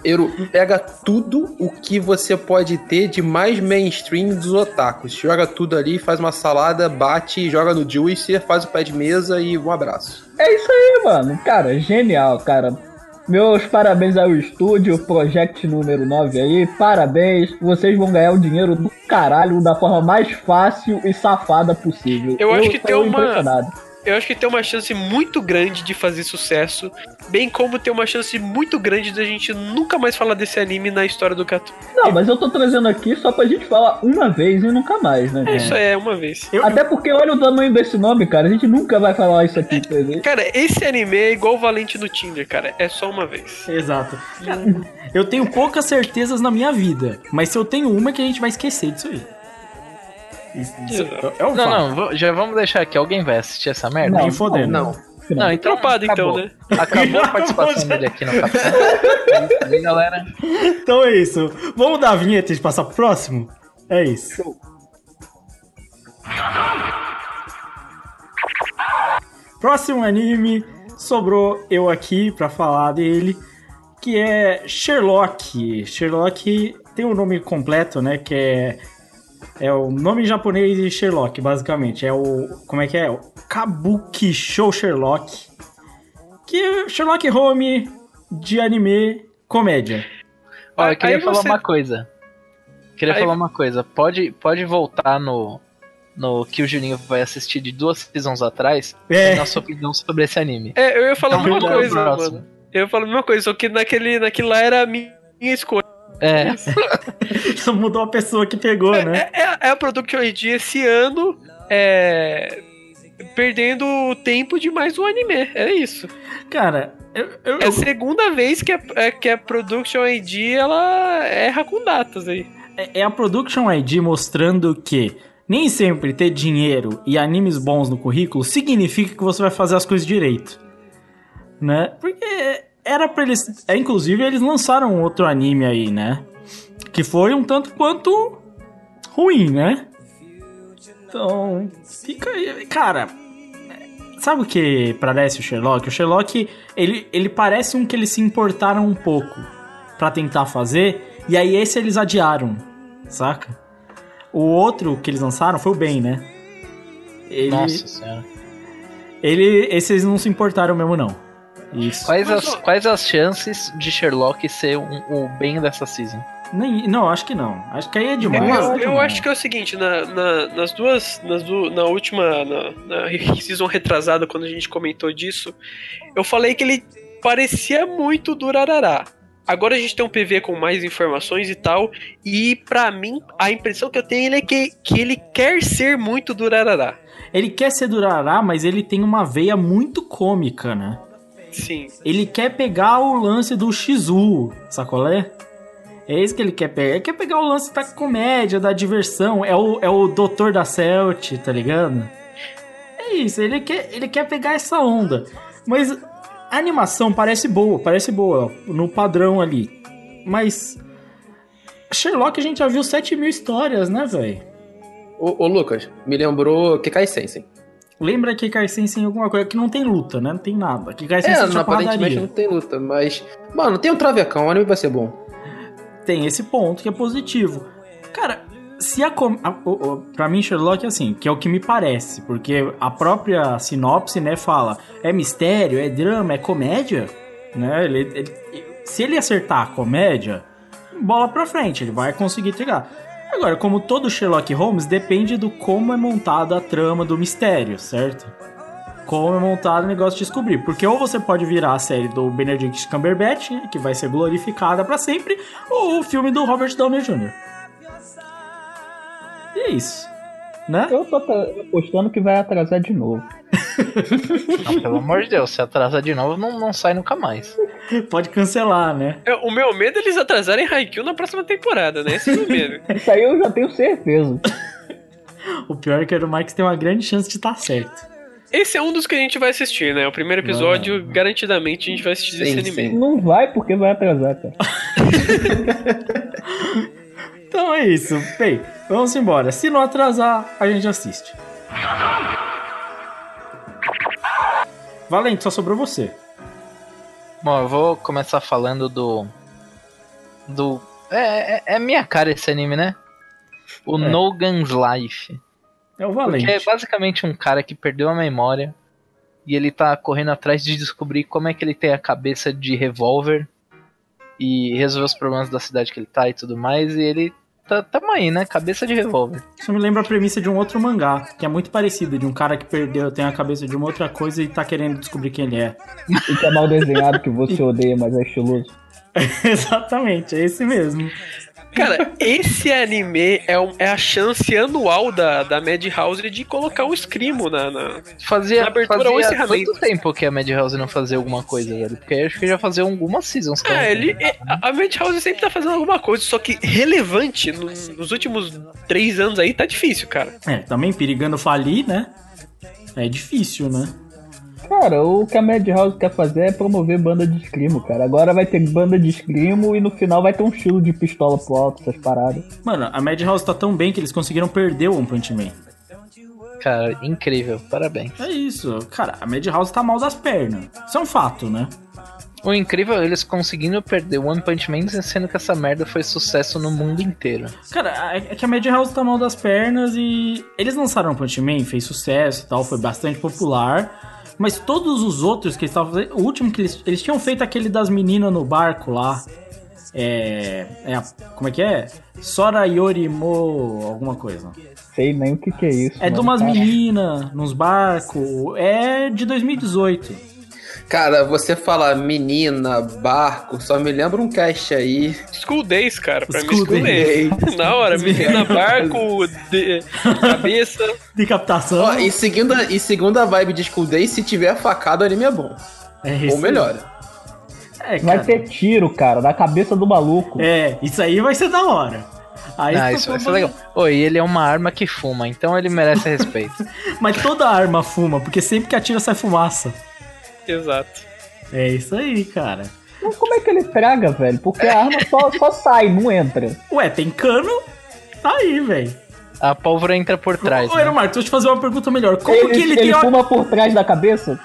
[SPEAKER 4] Euro, pega tudo o que você pode ter de mais mainstream dos otakus. Joga tudo ali, faz uma salada, bate, joga no juicer, faz o pé de mesa e um abraço.
[SPEAKER 7] É isso aí, mano. Cara, genial, cara. Meus parabéns ao estúdio, Project número 9 aí. Parabéns. Vocês vão ganhar o dinheiro do caralho da forma mais fácil e safada possível.
[SPEAKER 3] Eu acho que tem uma-. Eu acho que tem uma chance muito grande de fazer sucesso, bem como tem uma chance muito grande de a gente nunca mais falar desse anime na história do Cartoon.
[SPEAKER 7] Não, mas eu tô trazendo aqui só pra gente falar uma vez e nunca mais, né?
[SPEAKER 3] É, isso é uma vez.
[SPEAKER 2] Eu-
[SPEAKER 7] Até porque olha o tamanho desse nome, cara. A gente nunca vai falar isso aqui ele.
[SPEAKER 3] Cara, esse anime é igual o Valente no Tinder, cara. É só uma vez.
[SPEAKER 2] Exato. Cara, eu tenho poucas certezas na minha vida, mas se eu tenho uma é que a gente vai esquecer disso aí. Isso, isso é, é um
[SPEAKER 5] Não,
[SPEAKER 2] fato.
[SPEAKER 5] não, já vamos deixar aqui. Alguém vai assistir essa merda?
[SPEAKER 2] Nem fodendo.
[SPEAKER 4] Não.
[SPEAKER 5] Não, então.
[SPEAKER 3] Dropado, então,
[SPEAKER 5] acabou.
[SPEAKER 3] né?
[SPEAKER 5] Acabou a participação dele aqui no Capitão. É isso aí, galera.
[SPEAKER 2] Então é isso. Vamos dar a vinheta e passar pro próximo? É isso. Próximo anime, sobrou eu aqui pra falar dele, que é Sherlock. Sherlock tem o nome completo, né? Que é. É o nome japonês de Sherlock, basicamente. É o. Como é que é? O Kabuki Show Sherlock. Que é Sherlock Home de anime comédia.
[SPEAKER 5] Ó,
[SPEAKER 3] Aí
[SPEAKER 5] eu queria falar
[SPEAKER 3] você-
[SPEAKER 5] uma coisa. Queria
[SPEAKER 3] Aí-
[SPEAKER 5] falar uma coisa. Pode, pode voltar no, no que o Juninho vai assistir de duas seasons atrás
[SPEAKER 2] É.
[SPEAKER 5] e nossa opinião sobre esse anime.
[SPEAKER 3] É, eu ia falar a
[SPEAKER 5] Então,
[SPEAKER 3] mesma coisa, mano. Eu ia falar a mesma coisa, só que naquele, naquele lá era a minha escolha.
[SPEAKER 5] É, [laughs]
[SPEAKER 2] Só mudou a pessoa que pegou, né?
[SPEAKER 3] É, é, é a Production ID esse ano é, perdendo o tempo de mais um anime. É isso.
[SPEAKER 2] Cara, eu, eu-
[SPEAKER 3] É a segunda vez que a, é, que a Production ID ela erra com datas aí.
[SPEAKER 2] é a Production ID mostrando que nem sempre ter dinheiro e animes bons no currículo significa que você vai fazer as coisas direito. Né? Porque era pra eles. É, inclusive, eles lançaram outro anime aí, né? Que foi um tanto quanto ruim, né? Então, fica aí. Cara, sabe o que parece o Sherlock? O Sherlock, ele, ele parece um que eles se importaram um pouco pra tentar fazer, e aí esse eles adiaram, saca? O outro que eles lançaram foi o Ben, né? Ele,
[SPEAKER 5] nossa senhora.
[SPEAKER 2] ele, esse eles não se importaram mesmo, não. Isso.
[SPEAKER 5] Quais as, quais as chances de Sherlock ser um- o bem dessa season?
[SPEAKER 2] Nem, não, acho que não. Acho que aí é demais.
[SPEAKER 3] Eu,
[SPEAKER 2] é
[SPEAKER 3] eu acho que é o seguinte, na, na- nas duas. Nas du- na última. Na, na [laughs] season retrasada, quando a gente comentou disso, eu falei que ele parecia muito Durarará. Agora a gente tem um PV com mais informações e tal. E pra mim, a impressão que eu tenho é que, que ele quer ser muito Durarará.
[SPEAKER 2] Ele quer ser Durará, mas ele tem uma veia muito cômica, né?
[SPEAKER 3] Sim.
[SPEAKER 2] Ele quer pegar o lance do Shizu, sacolé? É isso que ele quer pegar. Ele quer pegar o lance da comédia, da diversão. É o, é o doutor da Celt, tá ligado? É isso, ele quer, ele quer pegar essa onda. Mas a animação parece boa, parece boa, no padrão ali. Mas. Sherlock a gente já viu 7 mil histórias, né, velho?
[SPEAKER 4] Ô, ô, Lucas, me lembrou Kekai Sensen.
[SPEAKER 2] Lembra que Sensen alguma coisa que não tem luta, né? Não tem nada. Que
[SPEAKER 4] É,
[SPEAKER 2] Sensen
[SPEAKER 4] não, aparentemente não tem luta, mas. Mano, tem um travecão, o anime vai ser bom.
[SPEAKER 2] tem esse ponto que é positivo. Cara, se a, com... a o- pra mim Sherlock é assim, que é o que me parece, porque a própria sinopse, né, fala, é mistério, é drama, é comédia, né? Ele, ele- se ele acertar a comédia, bola pra frente, ele vai conseguir entregar. Agora, como todo Sherlock Holmes, depende do como é montada a trama do mistério, certo? Como é montado o negócio de descobrir. Porque ou você pode virar a série do Benedict Cumberbatch, né, que vai ser glorificada pra sempre, ou o filme do Robert Downey Jr. E é isso. Né?
[SPEAKER 7] Eu tô apostando que vai atrasar de novo. [laughs]
[SPEAKER 5] Não, pelo amor de Deus, se atrasar de novo, não, não sai nunca mais.
[SPEAKER 2] Pode cancelar, né?
[SPEAKER 3] É, O meu medo é eles atrasarem Haikyuu na próxima temporada, né? Esse é o meu medo. [laughs]
[SPEAKER 7] Isso aí eu já tenho certeza.
[SPEAKER 2] O pior é que o Marx tem uma grande chance de estar certo.
[SPEAKER 3] Esse é um dos que a gente vai assistir, né? O primeiro episódio, garantidamente, a gente vai assistir
[SPEAKER 4] Sim,
[SPEAKER 3] esse anime.
[SPEAKER 4] sim.
[SPEAKER 7] Não vai porque vai atrasar, cara. [laughs]
[SPEAKER 2] Então é isso. Bem, vamos embora. Se não atrasar, a gente assiste. Valente, só sobrou você.
[SPEAKER 5] Bom, eu vou começar falando do. Do. É, é, é minha cara esse anime, né? O
[SPEAKER 2] É.
[SPEAKER 5] No Guns Life.
[SPEAKER 2] É o Valente.
[SPEAKER 5] Porque é basicamente um cara que perdeu a memória e ele tá correndo atrás de descobrir como é que ele tem a cabeça de revólver e resolver os problemas da cidade que ele tá e tudo mais. E ele tá, tamo aí, né? Cabeça de revólver.
[SPEAKER 2] Isso me lembra a premissa de um outro mangá, que é muito parecido, de um cara que perdeu, tem a cabeça de uma outra coisa e tá querendo descobrir quem ele é.
[SPEAKER 7] E que é mal desenhado, que você [laughs] odeia, mas é estiloso. [laughs]
[SPEAKER 2] Exatamente, é esse mesmo.
[SPEAKER 3] Cara, esse anime é, um- é a chance anual da, da Madhouse de colocar um escrimo na, na,
[SPEAKER 5] Fazia,
[SPEAKER 3] na abertura ou
[SPEAKER 5] fazia
[SPEAKER 3] encerramento.
[SPEAKER 5] quanto tempo que a Madhouse não fazia alguma coisa, velho? Porque eu acho que já fazia algumas seasons.
[SPEAKER 3] É,
[SPEAKER 5] não
[SPEAKER 3] ele,
[SPEAKER 5] fazia.
[SPEAKER 3] a a Madhouse sempre tá fazendo alguma coisa, só que relevante no- nos últimos três anos aí tá difícil, cara.
[SPEAKER 2] É, também perigando falir, né? É difícil, né?
[SPEAKER 7] Cara, o que a Madhouse quer fazer é promover banda de escrimo, cara. Agora vai ter banda de escrimo e no final vai ter um estilo de pistola pro alto, essas paradas.
[SPEAKER 2] Mano, a Madhouse tá tão bem que eles conseguiram perder o One Punch Man.
[SPEAKER 5] Cara, incrível, parabéns.
[SPEAKER 2] É isso. Cara, a Madhouse tá mal das pernas. Isso é um fato, né?
[SPEAKER 5] O incrível é eles conseguindo perder o One Punch Man, sendo que essa merda foi sucesso no mundo inteiro.
[SPEAKER 2] Cara, é que a Madhouse tá mal das pernas e eles lançaram o Punch Man, fez sucesso e tal, foi bastante popular. Mas todos os outros que eles estavam fazendo. O último que eles. Eles tinham feito aquele das meninas no barco lá. É. é como é que é? Sora Yorimo. alguma coisa.
[SPEAKER 7] Sei nem o que que é isso.
[SPEAKER 2] É de
[SPEAKER 7] mano,
[SPEAKER 2] umas
[SPEAKER 7] cara.
[SPEAKER 2] meninas nos barcos. É de 2018.
[SPEAKER 4] Cara, você fala menina, barco, só me lembra um cast aí.
[SPEAKER 3] School Days, cara, pra
[SPEAKER 2] School
[SPEAKER 3] mim School
[SPEAKER 4] Days.
[SPEAKER 3] Days. Na hora, [laughs] menina, barco, de- cabeça. [laughs]
[SPEAKER 2] Decapitação.
[SPEAKER 4] Ó, e seguindo, a, e segundo a vibe de School Day, se tiver facada, o anime é bom.
[SPEAKER 2] é
[SPEAKER 4] Ou
[SPEAKER 2] isso.
[SPEAKER 4] melhora.
[SPEAKER 2] É,
[SPEAKER 7] Vai ter tiro, cara, na cabeça do maluco.
[SPEAKER 2] É, isso aí vai ser da hora. Aí
[SPEAKER 5] Ah, isso vai ser legal. Oi, ele é uma arma que fuma, então ele merece respeito. [laughs]
[SPEAKER 2] Mas toda arma fuma, porque sempre que atira sai fumaça.
[SPEAKER 3] Exato.
[SPEAKER 2] É isso aí, cara.
[SPEAKER 7] Mas como é que ele traga, velho? Porque a arma só, só sai, não entra.
[SPEAKER 2] Ué, tem cano? Tá aí, velho.
[SPEAKER 5] A pólvora entra por trás.
[SPEAKER 2] Ô,
[SPEAKER 5] né?
[SPEAKER 2] Eero Marques, vou te fazer uma pergunta melhor. Como
[SPEAKER 7] ele
[SPEAKER 2] que ele,
[SPEAKER 7] ele
[SPEAKER 2] tem uma...
[SPEAKER 7] fuma por trás da cabeça?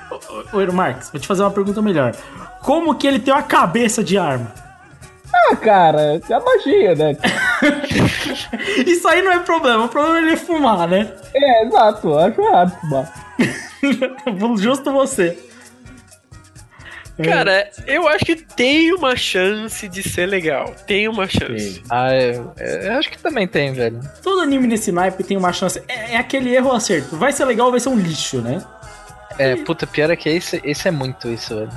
[SPEAKER 2] Ô, Eero Marques, vou te fazer uma pergunta melhor. Como que ele tem uma cabeça de arma?
[SPEAKER 7] Ah, cara, é magia, né? [laughs]
[SPEAKER 2] Isso aí não é problema, o problema é ele fumar, né?
[SPEAKER 7] É, exato, eu acho errado fumar. [laughs]
[SPEAKER 2] Justo você.
[SPEAKER 3] Cara, eu acho que tem uma chance de ser legal. Tem uma chance.
[SPEAKER 5] Ah, eu, eu acho que também tem, velho.
[SPEAKER 2] Todo anime nesse naipe tem uma chance. É, é aquele erro ou acerto. Vai ser legal ou vai ser um lixo, né?
[SPEAKER 5] É, puta, pior é que esse, esse é muito isso, velho.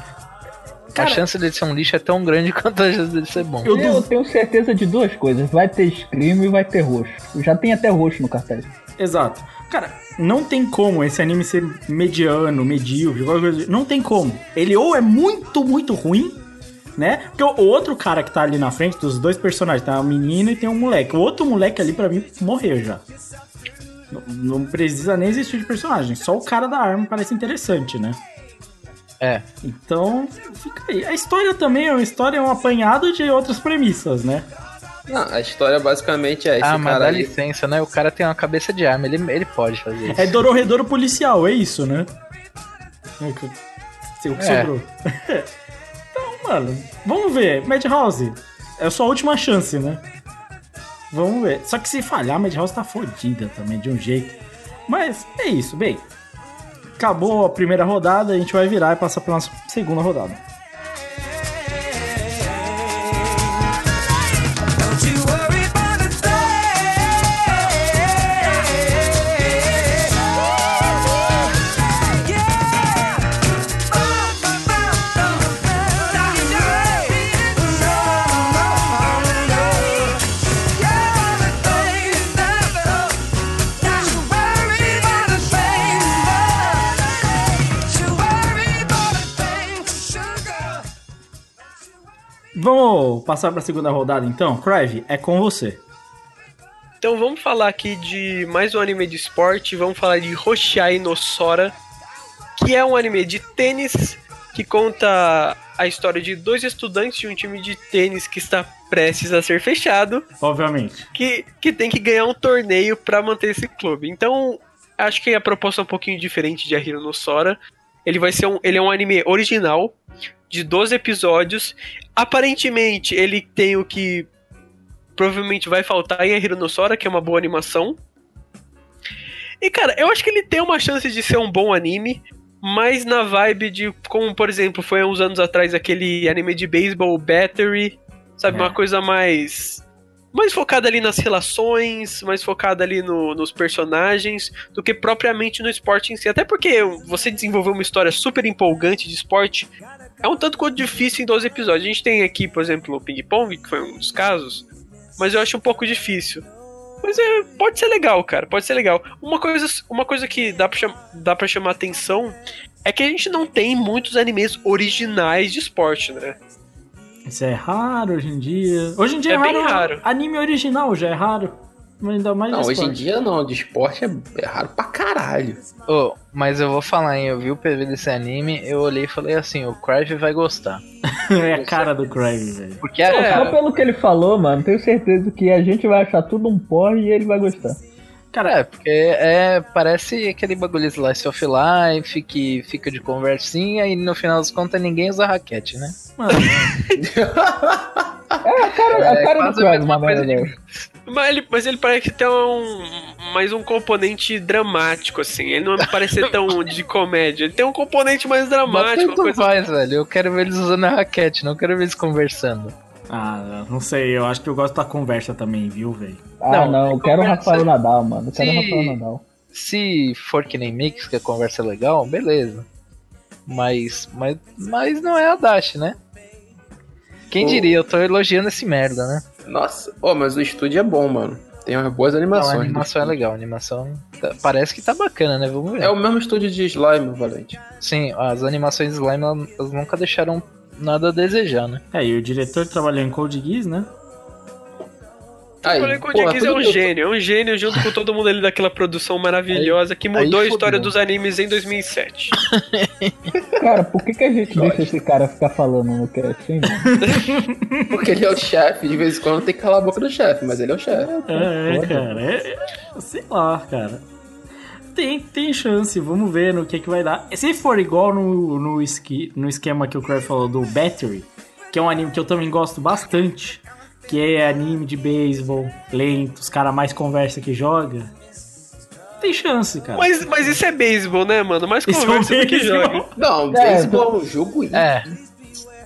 [SPEAKER 2] Cara-
[SPEAKER 5] a chance dele ser um lixo é tão grande [laughs] quanto a chance dele ser bom.
[SPEAKER 2] Eu
[SPEAKER 7] Eu tenho certeza de duas coisas. Vai ter Scream e vai ter roxo. Já tem até roxo no cartaz.
[SPEAKER 2] Exato. Cara, não tem como esse anime ser mediano, medíocre, qualquer coisa. Não tem como. Ele ou é muito, muito ruim, né? Porque o, outro cara que tá ali na frente, dos dois personagens, tem uma menina e tem um moleque. O outro moleque ali, pra mim, morreu já. Não, não precisa nem existir de personagem. Só o cara da arma parece interessante, né?
[SPEAKER 5] É.
[SPEAKER 2] Então, fica aí. A história também é uma história, é um apanhado de outras premissas, né?
[SPEAKER 4] Não, a história basicamente é esse
[SPEAKER 5] ah, mas
[SPEAKER 4] cara
[SPEAKER 5] dá
[SPEAKER 4] aí.
[SPEAKER 5] licença, né? O cara tem uma cabeça de arma, ele, ele pode fazer isso.
[SPEAKER 2] É Dororredouro policial, é isso, né? É o que, o que
[SPEAKER 5] É.
[SPEAKER 2] sobrou. [laughs] então, mano, vamos ver. Madhouse, é a sua última chance, né? Vamos ver. Só que se falhar, Madhouse tá fodida também, de um jeito. Mas é isso, bem. Acabou a primeira rodada, a gente vai virar e passar pra nossa segunda rodada. Passar pra segunda rodada então? Crive, é com você.
[SPEAKER 3] Então vamos falar aqui de mais um anime de esporte. Vamos falar de Hoshiai no Sora, que é um anime de tênis que conta a história de dois estudantes de um time de tênis que está prestes a ser fechado,
[SPEAKER 2] Obviamente.
[SPEAKER 3] que, que tem que ganhar um torneio para manter esse clube. Então, acho que a proposta é um pouquinho diferente de Ahiro no Sora. Ele vai ser um, ele é um anime original de 12 episódios. Aparentemente, ele tem o que provavelmente vai faltar em Ahiro no Sora, que é uma boa animação. E cara, eu acho que ele tem uma chance de ser um bom anime, mas na vibe de como, por exemplo, foi há uns anos atrás aquele anime de beisebol Battery, sabe,
[SPEAKER 2] É.
[SPEAKER 3] uma coisa mais mais focada ali nas relações, mais focada ali no- nos personagens, do que propriamente no esporte em si. Até porque você desenvolver uma história super empolgante de esporte é um tanto quanto difícil em 12 episódios. A gente tem aqui, por exemplo, o Ping Pong, que foi um dos casos, mas eu acho um pouco difícil. Mas é, pode ser legal, cara, pode ser legal. Uma coisa, uma coisa que dá pra, cham- dá pra chamar atenção é que a gente não tem muitos animes originais de esporte, né?
[SPEAKER 2] Isso é raro hoje em dia. Hoje em dia é,
[SPEAKER 3] É bem
[SPEAKER 2] raro,
[SPEAKER 3] raro.
[SPEAKER 2] Anime original já é raro. Ainda mais
[SPEAKER 4] Não, hoje em dia não, de esporte é, é raro pra caralho.
[SPEAKER 5] Ô, mas eu vou falar, hein? Eu vi o PV desse anime, eu olhei e falei assim: o Crive vai gostar. [laughs]
[SPEAKER 2] é a cara do Craig, velho.
[SPEAKER 5] Porque é,
[SPEAKER 7] Só pelo que ele falou, mano, tenho certeza que a gente vai achar tudo um porre e ele vai gostar.
[SPEAKER 5] É, porque é, parece aquele bagulho Slice of Life que fica de conversinha e no final das contas ninguém usa raquete, né?
[SPEAKER 2] Mano, [laughs]
[SPEAKER 7] É a cara, a
[SPEAKER 5] É,
[SPEAKER 7] cara do
[SPEAKER 5] quase a
[SPEAKER 3] Mas ele, mas ele parece ter um, mais um componente dramático, assim. Ele não parece tão [laughs] de comédia. Ele tem um componente mais
[SPEAKER 5] Mas
[SPEAKER 3] dramático.
[SPEAKER 5] Tanto
[SPEAKER 3] coisa...
[SPEAKER 5] faz, velho. Eu quero ver eles usando a raquete, não quero ver eles conversando.
[SPEAKER 2] ah, não sei, eu acho que eu gosto da conversa também, viu, velho?
[SPEAKER 7] Ah,
[SPEAKER 5] Não,
[SPEAKER 7] não, eu quero o Rafael Nadal, mano. Eu quero o Rafael Nadal.
[SPEAKER 5] Se for que nem Mix, que a conversa é legal, beleza. Mas, mas, mas não é a Dash, né? Quem
[SPEAKER 4] Ô.
[SPEAKER 5] diria, eu tô elogiando esse merda, né?
[SPEAKER 4] Nossa, ô, mas o estúdio é bom, mano. Tem umas boas
[SPEAKER 5] Não,
[SPEAKER 4] animações.
[SPEAKER 5] a
[SPEAKER 4] do
[SPEAKER 5] animação é legal, a animação tá- parece que tá bacana, né? Vamos ver.
[SPEAKER 4] É o mesmo estúdio de Slime, Valente.
[SPEAKER 5] Sim, as animações Slime elas- elas nunca deixaram nada a desejar, né?
[SPEAKER 2] É, e o diretor trabalhou em Code Geass, né?
[SPEAKER 4] Aí,
[SPEAKER 3] O
[SPEAKER 4] porra,
[SPEAKER 3] Kodikis é um gênio, é um gênio junto com todo mundo ali daquela produção maravilhosa que mudou a
[SPEAKER 5] aí
[SPEAKER 3] história dos animes em 2007. [laughs]
[SPEAKER 7] Cara, por que, que a gente deixa esse cara ficar falando no cast, hein? [laughs]
[SPEAKER 4] Porque ele é o chefe, de vez em quando tem que calar a boca do chefe, mas ele é o chefe.
[SPEAKER 2] É, cara, é, é- sei lá, cara. Tem, tem chance, vamos ver no que que vai dar. Se for igual no, no, esqui, no esquema que o Craig falou do Battery, que é um anime que eu também gosto bastante, que é anime de beisebol, lento, os caras mais conversa que joga, tem chance, cara.
[SPEAKER 3] Mas, mas isso é beisebol, né, mano? Mais
[SPEAKER 2] Isso é
[SPEAKER 3] conversa do que joga.
[SPEAKER 4] Não,
[SPEAKER 7] É,
[SPEAKER 4] beisebol é um jogo.
[SPEAKER 5] É,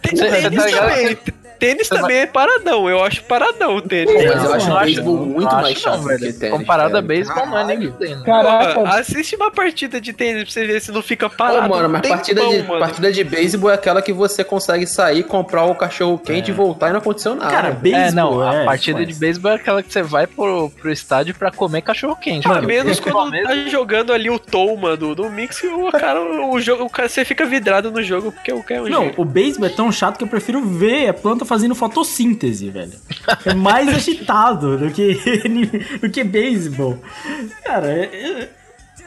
[SPEAKER 3] Tem-
[SPEAKER 5] Cê- cê
[SPEAKER 3] Tênis
[SPEAKER 5] tá ligado
[SPEAKER 3] também. Tênis
[SPEAKER 5] Cê
[SPEAKER 3] também é paradão. Eu acho paradão o tênis.
[SPEAKER 4] Mas eu acho beisebol muito mais chato
[SPEAKER 5] não,
[SPEAKER 4] do que tênis.
[SPEAKER 5] Comparado a beisebol, não é nem.
[SPEAKER 7] Caraca,
[SPEAKER 3] assiste uma partida de tênis pra você ver se não fica parado.
[SPEAKER 4] Pô, mano, mas partida, de,
[SPEAKER 3] mano.
[SPEAKER 4] partida de beisebol é aquela que você consegue sair, comprar o cachorro quente e voltar e não aconteceu nada.
[SPEAKER 2] Cara, beisebol
[SPEAKER 5] É, não, a
[SPEAKER 2] é,
[SPEAKER 5] partida
[SPEAKER 2] mas-
[SPEAKER 5] de beisebol é aquela que você vai pro, pro estádio pra comer cachorro quente.
[SPEAKER 3] A
[SPEAKER 5] mano.
[SPEAKER 3] menos [laughs] quando
[SPEAKER 5] mesmo-
[SPEAKER 3] tá jogando ali o Toma do, do Mix, o cara, o jogo, o cara, você fica vidrado no jogo porque o cara é um
[SPEAKER 2] Não,
[SPEAKER 3] gênio.
[SPEAKER 2] o beisebol é tão chato que eu prefiro ver a planta fazendo fotossíntese, velho. É mais [laughs] agitado do que, [laughs] do que beisebol. Cara, é, é-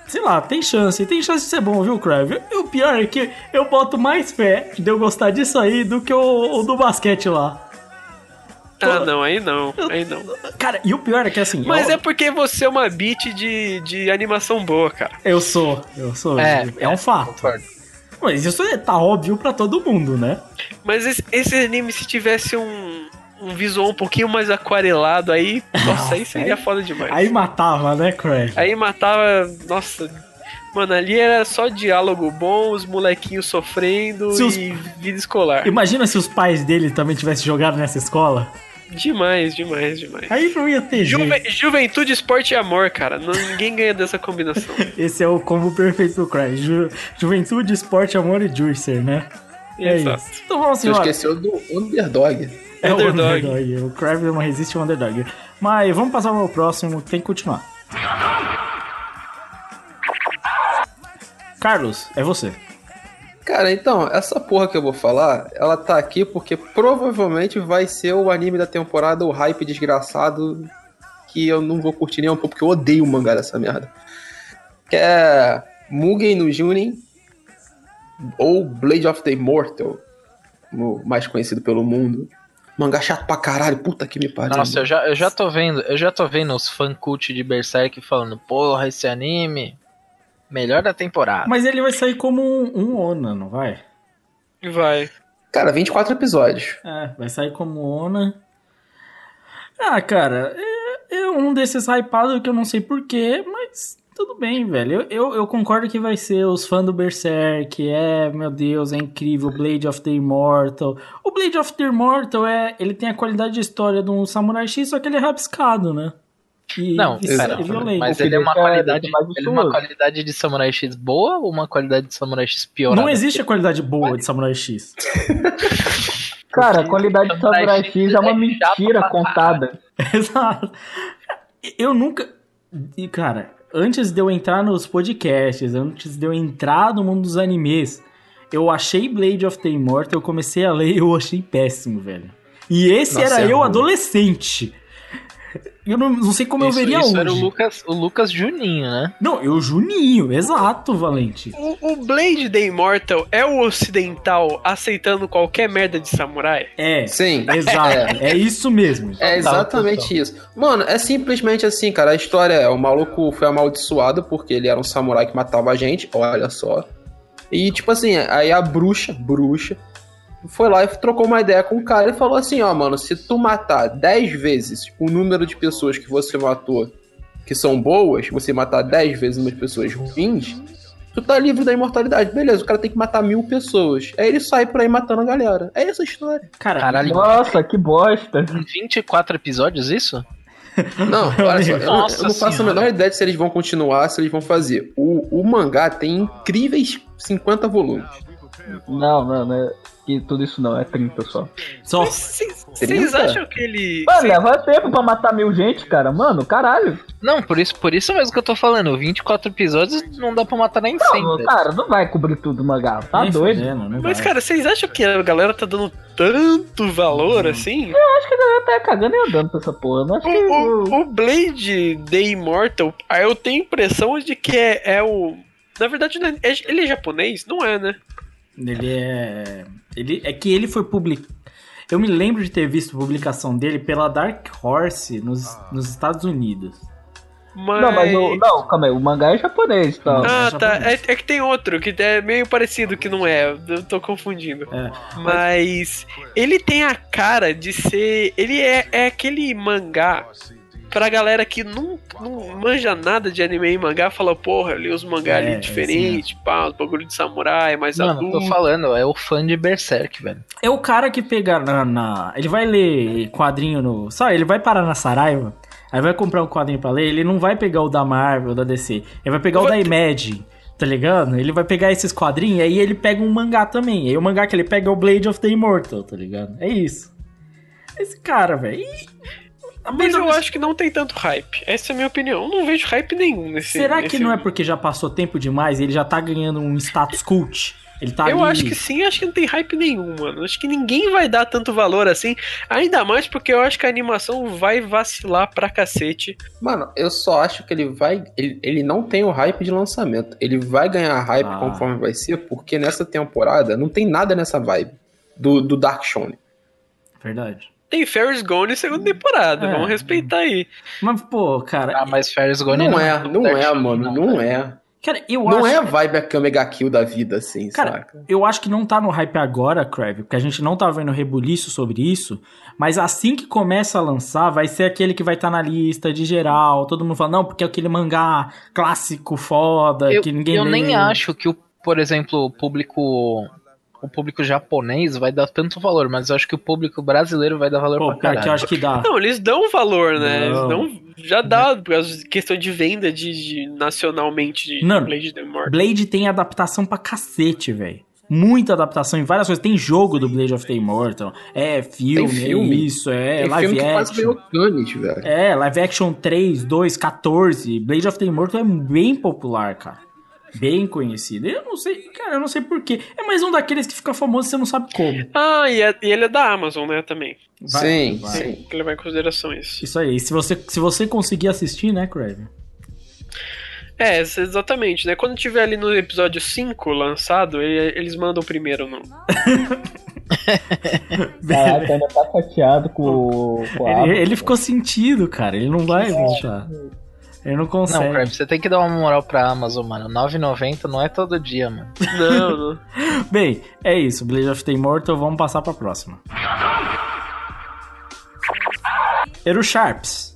[SPEAKER 2] sei lá, tem chance, tem chance de ser bom, viu, Crave? E o pior é que eu boto mais fé de eu gostar disso aí do que o, o do basquete lá.
[SPEAKER 3] Ah, não, aí não, aí não.
[SPEAKER 2] Cara, e o pior é que assim.
[SPEAKER 3] Mas
[SPEAKER 2] eu,
[SPEAKER 3] é porque você é uma beat de, de animação boa, cara.
[SPEAKER 2] eu sou, eu sou.
[SPEAKER 5] É,
[SPEAKER 2] É, um fato.
[SPEAKER 5] Concordo.
[SPEAKER 2] Mas isso é- tá óbvio pra todo mundo, né?
[SPEAKER 3] Mas esse, esse anime, se tivesse um, um visual um pouquinho mais aquarelado, aí, nossa, aí seria
[SPEAKER 2] aí-
[SPEAKER 3] foda demais.
[SPEAKER 2] Aí matava, né, Crave?
[SPEAKER 3] Aí matava. Nossa. Mano, ali era só diálogo bom, os molequinhos sofrendo
[SPEAKER 2] os-
[SPEAKER 3] e vida escolar.
[SPEAKER 2] Imagina se os pais dele também tivessem jogado nessa escola.
[SPEAKER 3] Demais, demais, demais.
[SPEAKER 2] Aí não ia ter jeito.
[SPEAKER 3] Juve- juventude, esporte e amor, cara. Não, ninguém ganha dessa combinação. [laughs]
[SPEAKER 2] Esse é o combo perfeito do Cry. Ju- juventude, esporte, amor e Juicer, né? É
[SPEAKER 3] Exato.
[SPEAKER 2] isso. Então vamos
[SPEAKER 4] Você esqueceu do underdog.
[SPEAKER 2] É o
[SPEAKER 3] Underdog.
[SPEAKER 2] underdog. O Crave não resiste ao underdog. Mas vamos passar ao próximo, tem que continuar. Carlos, é você.
[SPEAKER 4] Cara, então, essa porra que eu vou falar, ela tá aqui porque provavelmente vai ser o anime da temporada, o hype desgraçado, que eu não vou curtir nem um pouco, porque eu odeio o mangá dessa merda. Que é Mugen no Junin, ou Blade of the Immortal, mais conhecido pelo mundo. Mangá chato pra caralho, puta que me pariu.
[SPEAKER 5] Nossa, eu já, eu já tô vendo, eu já tô vendo os fan cult de Berserk falando, porra, esse anime, melhor da temporada.
[SPEAKER 2] Mas ele vai sair como um, um Ona, não vai?
[SPEAKER 3] Vai.
[SPEAKER 4] Cara, 24 episódios.
[SPEAKER 2] É, vai sair como Ona. Ah, cara, é, é um desses hypados que eu não sei porquê, mas Tudo bem, velho. Eu, eu, eu concordo que vai ser os fãs do Berserk. É, meu Deus, é incrível. Blade of the Immortal. O Blade of the Immortal é. Ele tem a qualidade de história de um Samurai X, só que ele é rabiscado, né? E,
[SPEAKER 5] Não,
[SPEAKER 2] e é
[SPEAKER 5] mas ele é uma
[SPEAKER 7] deixa-
[SPEAKER 5] qualidade, ele é uma qualidade de Samurai X boa ou uma qualidade de Samurai X pior?
[SPEAKER 2] Não existe a qualidade boa de Samurai X. [laughs]
[SPEAKER 7] Cara, a qualidade de
[SPEAKER 5] Samurai X
[SPEAKER 7] X é uma
[SPEAKER 5] é
[SPEAKER 7] mentira contada. [laughs]
[SPEAKER 2] Exato. Eu nunca. E, cara, antes de eu entrar nos podcasts, antes de eu entrar no mundo dos animes, eu achei Blade of the Immortal, eu comecei a ler e eu achei péssimo, velho. E esse
[SPEAKER 4] Nossa,
[SPEAKER 2] era
[SPEAKER 4] é
[SPEAKER 2] eu
[SPEAKER 4] ruim.
[SPEAKER 2] adolescente. Eu não, não sei como
[SPEAKER 5] isso,
[SPEAKER 2] eu veria
[SPEAKER 5] isso
[SPEAKER 2] hoje.
[SPEAKER 5] era o Lucas, o Lucas Juninho, né?
[SPEAKER 2] Não, eu Juninho, exato, Valente.
[SPEAKER 3] O, o Blade the Immortal é o ocidental aceitando qualquer merda de samurai?
[SPEAKER 2] É,
[SPEAKER 4] Sim.
[SPEAKER 2] exato. É isso mesmo.
[SPEAKER 4] É exatamente isso. Mano, é simplesmente assim, cara. A história é: o maluco foi amaldiçoado porque ele era um samurai que matava a gente, olha só. E, tipo assim, aí a bruxa, bruxa, foi lá e trocou uma ideia com o cara e falou assim: ó, mano, se tu matar 10 vezes o número de pessoas que você matou que são boas, você matar 10 vezes de pessoas ruins, tu tá livre da imortalidade. Beleza, o cara tem que matar mil pessoas. Aí ele sai por aí matando a galera. É essa a história.
[SPEAKER 2] Cara,
[SPEAKER 5] Caralho,
[SPEAKER 7] Nossa, que bosta.
[SPEAKER 5] em 24 episódios isso? [laughs]
[SPEAKER 4] Não, olha só, eu, eu não faço a menor ideia de se eles vão continuar, se eles vão fazer. O, o mangá tem incríveis 50 volumes.
[SPEAKER 7] Não, não, não é que tudo isso não, é 30 só.
[SPEAKER 2] só.
[SPEAKER 3] Vocês acham que ele.
[SPEAKER 7] Mano, leva tempo pra matar mil gente, cara. Mano, caralho.
[SPEAKER 5] Não, por isso, por isso mesmo que eu tô falando. 24 episódios não dá pra matar nem 100.
[SPEAKER 7] Não, cara, não vai cobrir tudo mangá. Tá
[SPEAKER 2] Nem
[SPEAKER 7] doido.
[SPEAKER 2] fudendo, não
[SPEAKER 3] Mas,
[SPEAKER 2] vai.
[SPEAKER 3] cara, vocês acham que a galera tá dando tanto valor assim?
[SPEAKER 7] Acho que a galera tá cagando e andando pra essa porra. Eu Não acho
[SPEAKER 3] O,
[SPEAKER 7] que.
[SPEAKER 3] o, o Blade The Immortal, aí eu tenho a impressão de que é, é o. Na verdade, é- é- ele é japonês? Não é, né?
[SPEAKER 2] Ele é. Ele, é que ele foi publicado. Eu me lembro de ter visto publicação dele pela Dark Horse nos, nos Estados Unidos.
[SPEAKER 3] Mas.
[SPEAKER 7] Não, mas o. Não, calma aí, o mangá é japonês, tá?
[SPEAKER 3] Ah,
[SPEAKER 2] é
[SPEAKER 3] tá. É, é que tem outro que é meio parecido que não é. Eu tô confundindo.
[SPEAKER 2] É.
[SPEAKER 3] Mas ele tem a cara de ser. Ele é, é aquele mangá pra galera que não, não manja nada de anime e mangá, fala, porra, ali os mangá
[SPEAKER 2] É,
[SPEAKER 3] ali diferente, pá, os bagulho de samurai, mais
[SPEAKER 5] Mano,
[SPEAKER 3] adulto.
[SPEAKER 5] tô falando, é o fã de Berserk, velho.
[SPEAKER 2] É o cara que pega na, na- Ele vai ler quadrinho no. Sabe, ele vai parar na Saraiva, aí vai comprar um quadrinho pra ler, ele não vai pegar o da Marvel, da DC. Ele vai pegar o da Imagine, tá ligado? Ele vai pegar esses quadrinhos e aí ele pega um mangá também. Aí o mangá que ele pega é o Blade of the Immortal, tá ligado? É isso. Esse cara, velho. E-
[SPEAKER 3] Mas eu acho que não tem tanto hype. Essa é a minha opinião. Eu não vejo hype nenhum nesse.
[SPEAKER 2] Será que
[SPEAKER 3] nesse-
[SPEAKER 2] não é porque já passou tempo demais e ele já tá ganhando um status cult? Ele tá
[SPEAKER 3] Eu
[SPEAKER 2] ali...
[SPEAKER 3] acho que sim, acho que não tem hype nenhum, mano. Acho que ninguém vai dar tanto valor assim. Ainda mais porque eu acho que a animação vai vacilar pra cacete.
[SPEAKER 4] Mano, eu só acho que ele vai. Ele, ele não tem o hype de lançamento. Ele vai ganhar hype
[SPEAKER 2] Ah.
[SPEAKER 4] conforme vai ser, porque nessa temporada não tem nada nessa vibe do, do Dark Shonen.
[SPEAKER 2] Verdade.
[SPEAKER 3] Tem Ferris Gone segunda temporada,
[SPEAKER 2] É.
[SPEAKER 3] vamos respeitar aí.
[SPEAKER 2] Mas, pô, cara...
[SPEAKER 5] Ah, mas Ferris Gone
[SPEAKER 4] Não é, não é, mano, não é.
[SPEAKER 2] Cara, eu
[SPEAKER 4] Não
[SPEAKER 2] acho...
[SPEAKER 4] é a vibe Akame Kill da vida, assim,
[SPEAKER 2] Cara,
[SPEAKER 4] saca?
[SPEAKER 2] eu acho que não tá no hype agora, Crave, porque a gente não tá vendo rebuliço sobre isso, mas assim que começa a lançar, vai ser aquele que vai estar na lista de geral, todo mundo fala, não, porque é aquele mangá clássico foda,
[SPEAKER 5] Eu,
[SPEAKER 2] que ninguém
[SPEAKER 5] eu
[SPEAKER 2] lê.
[SPEAKER 5] nem acho que o, por exemplo, o público o público japonês vai dar tanto valor, mas eu acho que o público brasileiro vai dar valor
[SPEAKER 2] Pô,
[SPEAKER 5] pra
[SPEAKER 2] pior que
[SPEAKER 5] caralho.
[SPEAKER 2] eu acho que dá.
[SPEAKER 3] Não, eles dão valor, né? Eles
[SPEAKER 2] Não.
[SPEAKER 3] dão, já dá, por causa de questão de venda de, de- nacionalmente de,
[SPEAKER 2] Não.
[SPEAKER 3] de Blade the Immortal.
[SPEAKER 2] Blade tem adaptação pra cacete, velho. Muita adaptação em várias coisas. Tem jogo do Blade of the Immortal. É filme,
[SPEAKER 4] Tem filme.
[SPEAKER 2] é isso, é
[SPEAKER 4] Tem
[SPEAKER 2] live
[SPEAKER 4] filme que quase
[SPEAKER 2] action.
[SPEAKER 4] Cannes, velho.
[SPEAKER 2] É, live action 3, 2, 14. Blade of the Immortal é bem popular, cara. Bem conhecido. Eu não sei, cara, eu não sei porquê. É mais um daqueles que fica famoso e você não sabe como.
[SPEAKER 3] Ah, e, é- e ele é da Amazon, né, também.
[SPEAKER 2] Vai-
[SPEAKER 4] sim,
[SPEAKER 2] vai.
[SPEAKER 4] sim.
[SPEAKER 3] Tem que levar em consideração isso.
[SPEAKER 2] Isso aí. Se você, se você conseguir assistir, né, Crave?
[SPEAKER 3] É, ex- exatamente, né? Quando tiver ali no episódio 5 lançado, ele- eles mandam primeiro no. [laughs]
[SPEAKER 7] Caraca, ainda tá chateado com, com a
[SPEAKER 2] Ele, ele ficou sentido, cara. Ele não vai deixar. Ele não
[SPEAKER 5] Não,
[SPEAKER 2] consegue.
[SPEAKER 5] Crab, você tem que dar uma moral pra Amazon, mano. 9,90 não é todo dia, mano. [laughs]
[SPEAKER 3] Não, não.
[SPEAKER 2] Bem, é isso. Blade of the Immortal, vamos passar pra próxima. Eru Sharps.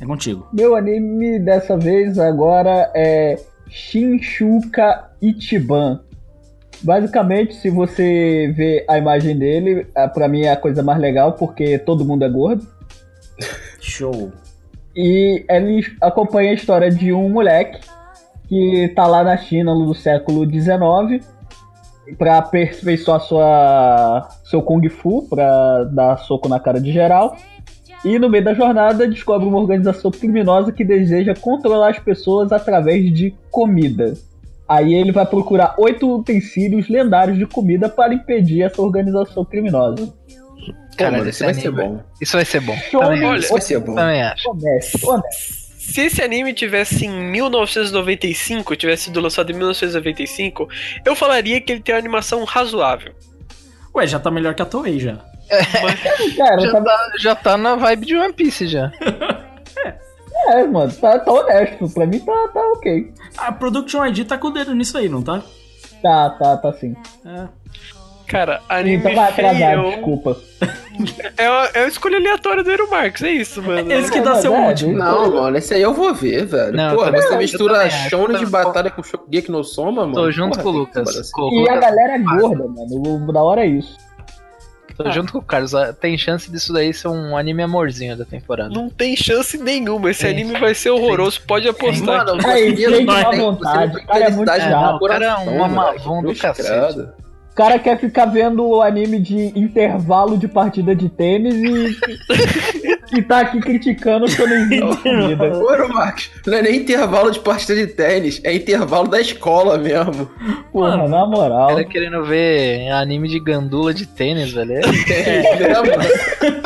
[SPEAKER 2] É contigo.
[SPEAKER 7] Meu anime dessa vez agora é Shinshuka Ichiban. Basicamente, se você vê a imagem dele, ah, pra mim é a coisa mais legal porque todo mundo é gordo.
[SPEAKER 2] Show.
[SPEAKER 7] E ele acompanha a história de um moleque que tá lá na China no século XIX pra aperfeiçoar sua, seu Kung Fu, pra dar soco na cara de geral. E no meio da jornada descobre uma organização criminosa que deseja controlar as pessoas através de comida. Aí ele vai procurar oito utensílios lendários de comida para impedir essa organização criminosa.
[SPEAKER 5] Cara,
[SPEAKER 4] mano,
[SPEAKER 5] esse
[SPEAKER 4] vai ser bom.
[SPEAKER 5] Isso vai ser bom. Também acho.
[SPEAKER 4] Isso vai ser bom.
[SPEAKER 5] Também acho.
[SPEAKER 7] Honesto, honesto.
[SPEAKER 3] Se esse anime tivesse em 1995, tivesse sido lançado em 1995, eu falaria que ele tem uma animação razoável.
[SPEAKER 2] Ué, já tá melhor que a Toei já. [laughs]
[SPEAKER 7] Cara,
[SPEAKER 5] Já
[SPEAKER 7] tá,
[SPEAKER 5] tá, já tá na vibe de One Piece já. [laughs]
[SPEAKER 7] é, mano, tá, tá honesto. Pra mim tá, tá ok.
[SPEAKER 2] A Production ID tá com o dedo nisso aí, não tá?
[SPEAKER 7] Tá, tá, tá sim.
[SPEAKER 2] É.
[SPEAKER 3] Cara, anime
[SPEAKER 7] Então vai atrasar,
[SPEAKER 3] feio
[SPEAKER 7] desculpa.
[SPEAKER 3] é é uma escolha aleatória do Eero Marx, é isso, mano. [laughs]
[SPEAKER 2] Esse que
[SPEAKER 7] É
[SPEAKER 2] dá seu
[SPEAKER 7] verdade.
[SPEAKER 2] último.
[SPEAKER 4] Não, mano, esse aí eu vou ver, velho.
[SPEAKER 5] Não,
[SPEAKER 4] Porra, você mistura shonen de batalha com Shokugeki no Soma, mano.
[SPEAKER 5] Tô junto
[SPEAKER 4] Porra,
[SPEAKER 5] com o Lucas. Com
[SPEAKER 7] E a galera é gorda, mano. O da hora é isso.
[SPEAKER 5] Tô junto com o Carlos. Ah, Tem chance disso daí ser um anime amorzinho da temporada.
[SPEAKER 3] Não tem chance nenhuma. Esse
[SPEAKER 5] Tem.
[SPEAKER 3] anime vai ser horroroso. Pode apostar.
[SPEAKER 4] Mano,
[SPEAKER 7] má
[SPEAKER 4] tem- você
[SPEAKER 7] vontade, o cara é muito chato.
[SPEAKER 5] O cara é uma mavão do cacete.
[SPEAKER 7] O cara quer ficar vendo o anime de intervalo de partida de tênis e, e tá aqui criticando o shonenzinho de comida.
[SPEAKER 4] Ô, Max, não é nem intervalo de partida de tênis, é intervalo da escola mesmo.
[SPEAKER 7] Porra, na
[SPEAKER 5] O
[SPEAKER 7] moral.
[SPEAKER 5] cara querendo ver anime de gandula de tênis, velho. [laughs]
[SPEAKER 4] É, mesmo.
[SPEAKER 5] Aí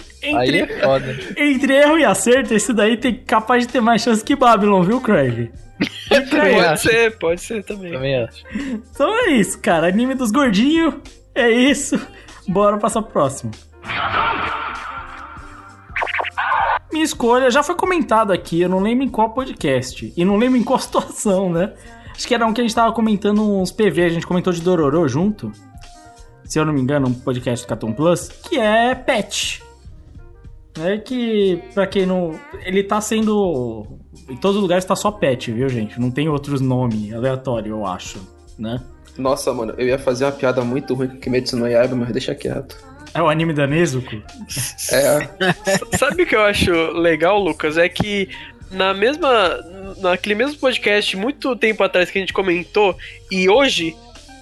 [SPEAKER 5] [laughs]
[SPEAKER 2] Entre,
[SPEAKER 5] é foda. [laughs]
[SPEAKER 2] entre erro e acerto, esse daí tem capaz de ter mais chance que Babylon, viu, Craig? [laughs]
[SPEAKER 3] Pode
[SPEAKER 5] acho.
[SPEAKER 3] ser, pode ser também.
[SPEAKER 5] Também acho.
[SPEAKER 2] Então é isso, cara. Anime dos gordinhos. É isso. Bora passar pro próximo. Minha escolha já foi comentada aqui, eu não lembro em qual podcast. E não lembro em qual [laughs] situação, né? Acho que era um que a gente tava comentando uns PV, a gente comentou de Dororô junto. Se eu não me engano, um podcast do Cartoon Plus, que é Pet. É que, pra quem não. Ele tá sendo. Em todos os lugares tá só Pet, viu, gente? Não tem outros nomes aleatórios, eu acho, né?
[SPEAKER 4] Nossa, mano, eu ia fazer uma piada muito ruim com Kimetsu no Yaiba, mas deixa quieto.
[SPEAKER 2] É o anime da Nezuko?
[SPEAKER 4] É, [laughs]
[SPEAKER 3] Sabe o que eu acho legal, Lucas? É que na mesma. Naquele mesmo podcast, muito tempo atrás que a gente comentou, e hoje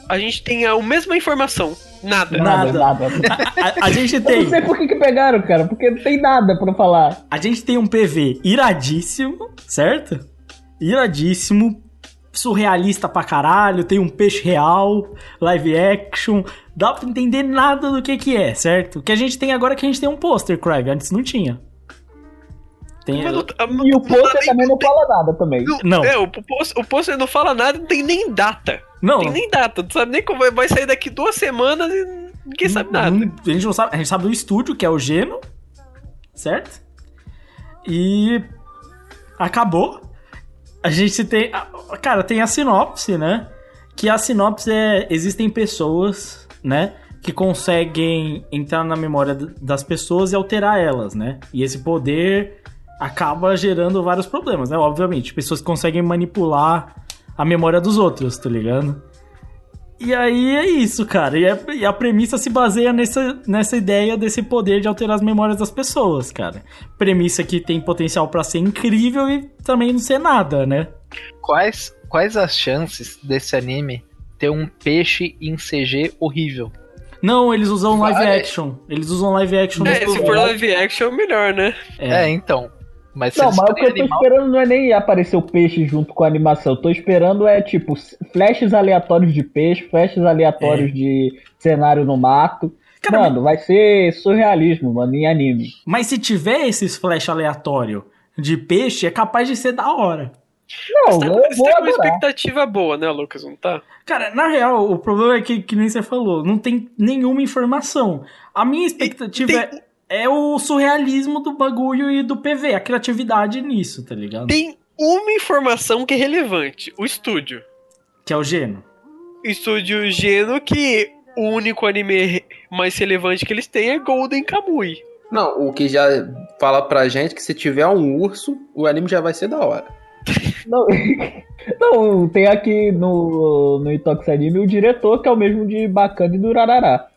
[SPEAKER 3] a gente tem a mesma informação. Nada.
[SPEAKER 7] Nada,
[SPEAKER 2] Nada.
[SPEAKER 7] nada.
[SPEAKER 2] A, a gente
[SPEAKER 7] Eu
[SPEAKER 2] tem.
[SPEAKER 7] não sei por que, que pegaram, cara, porque não tem nada pra falar.
[SPEAKER 2] A gente tem um PV iradíssimo, certo? Iradíssimo. Surrealista pra caralho, tem um peixe real, live action, dá pra entender nada do que que é, certo? O que a gente tem agora é que a gente tem um pôster, Craig, antes não tinha. Tem,
[SPEAKER 3] Mas não-
[SPEAKER 7] E o
[SPEAKER 3] não
[SPEAKER 7] pôster também não fala nada também.
[SPEAKER 2] Não.
[SPEAKER 3] É, o pôster- o pôster não fala nada, não tem nem data.
[SPEAKER 2] não,
[SPEAKER 3] Tem nem data, não sabe nem como vai- vai sair daqui duas semanas e ninguém sabe nada.
[SPEAKER 2] A gente não sabe. A gente sabe do estúdio, que é o Geno. Certo? E. Acabou. A gente tem. Cara, tem a sinopse, né? Que a sinopse é. Existem pessoas, né? Que conseguem entrar na memória das pessoas e alterar elas, né? E esse poder acaba gerando vários problemas, né? Obviamente. Pessoas que conseguem manipular a memória dos outros, tá ligado? E aí é isso, cara. E, é- e a premissa se baseia nessa, nessa ideia desse poder de alterar as memórias das pessoas, cara. Premissa que tem potencial pra ser incrível e também não ser nada, né?
[SPEAKER 5] Quais, quais as chances desse anime ter um peixe em CG horrível?
[SPEAKER 2] Não, eles usam live action. Eles usam live action.
[SPEAKER 3] É, se for live action, melhor, né?
[SPEAKER 5] É, então. Mas
[SPEAKER 7] Não, mas o que eu tô
[SPEAKER 5] animal,
[SPEAKER 7] esperando não é nem aparecer o peixe junto com a animação. Eu tô esperando é, tipo, flashes aleatórios de peixe, flashes aleatórios de cenário no mato.
[SPEAKER 2] Cara,
[SPEAKER 7] mano, vai ser surrealismo, mano, em anime.
[SPEAKER 2] Mas se tiver esses flash aleatório de peixe, é capaz de ser da hora.
[SPEAKER 7] Não,
[SPEAKER 3] tá,
[SPEAKER 7] eu
[SPEAKER 3] você
[SPEAKER 7] vou
[SPEAKER 3] tá com uma expectativa boa, né, Lucas? Não tá?
[SPEAKER 2] Cara, na real, o problema é que, que nem você falou, não tem nenhuma informação. A minha expectativa
[SPEAKER 3] tem-
[SPEAKER 2] é, é o surrealismo do bagulho e do PV, a criatividade nisso, tá ligado?
[SPEAKER 3] Tem uma informação que é relevante: o estúdio.
[SPEAKER 2] Que é o Geno.
[SPEAKER 3] Estúdio Geno, que o único anime mais relevante que eles têm é Golden Kamui.
[SPEAKER 4] Não, o que já fala pra gente que se tiver um urso, o anime já vai ser da hora. [laughs]
[SPEAKER 7] Não, [laughs] não, tem aqui no, no Itox Anime o diretor, que é o mesmo de Bacana e do Rarará.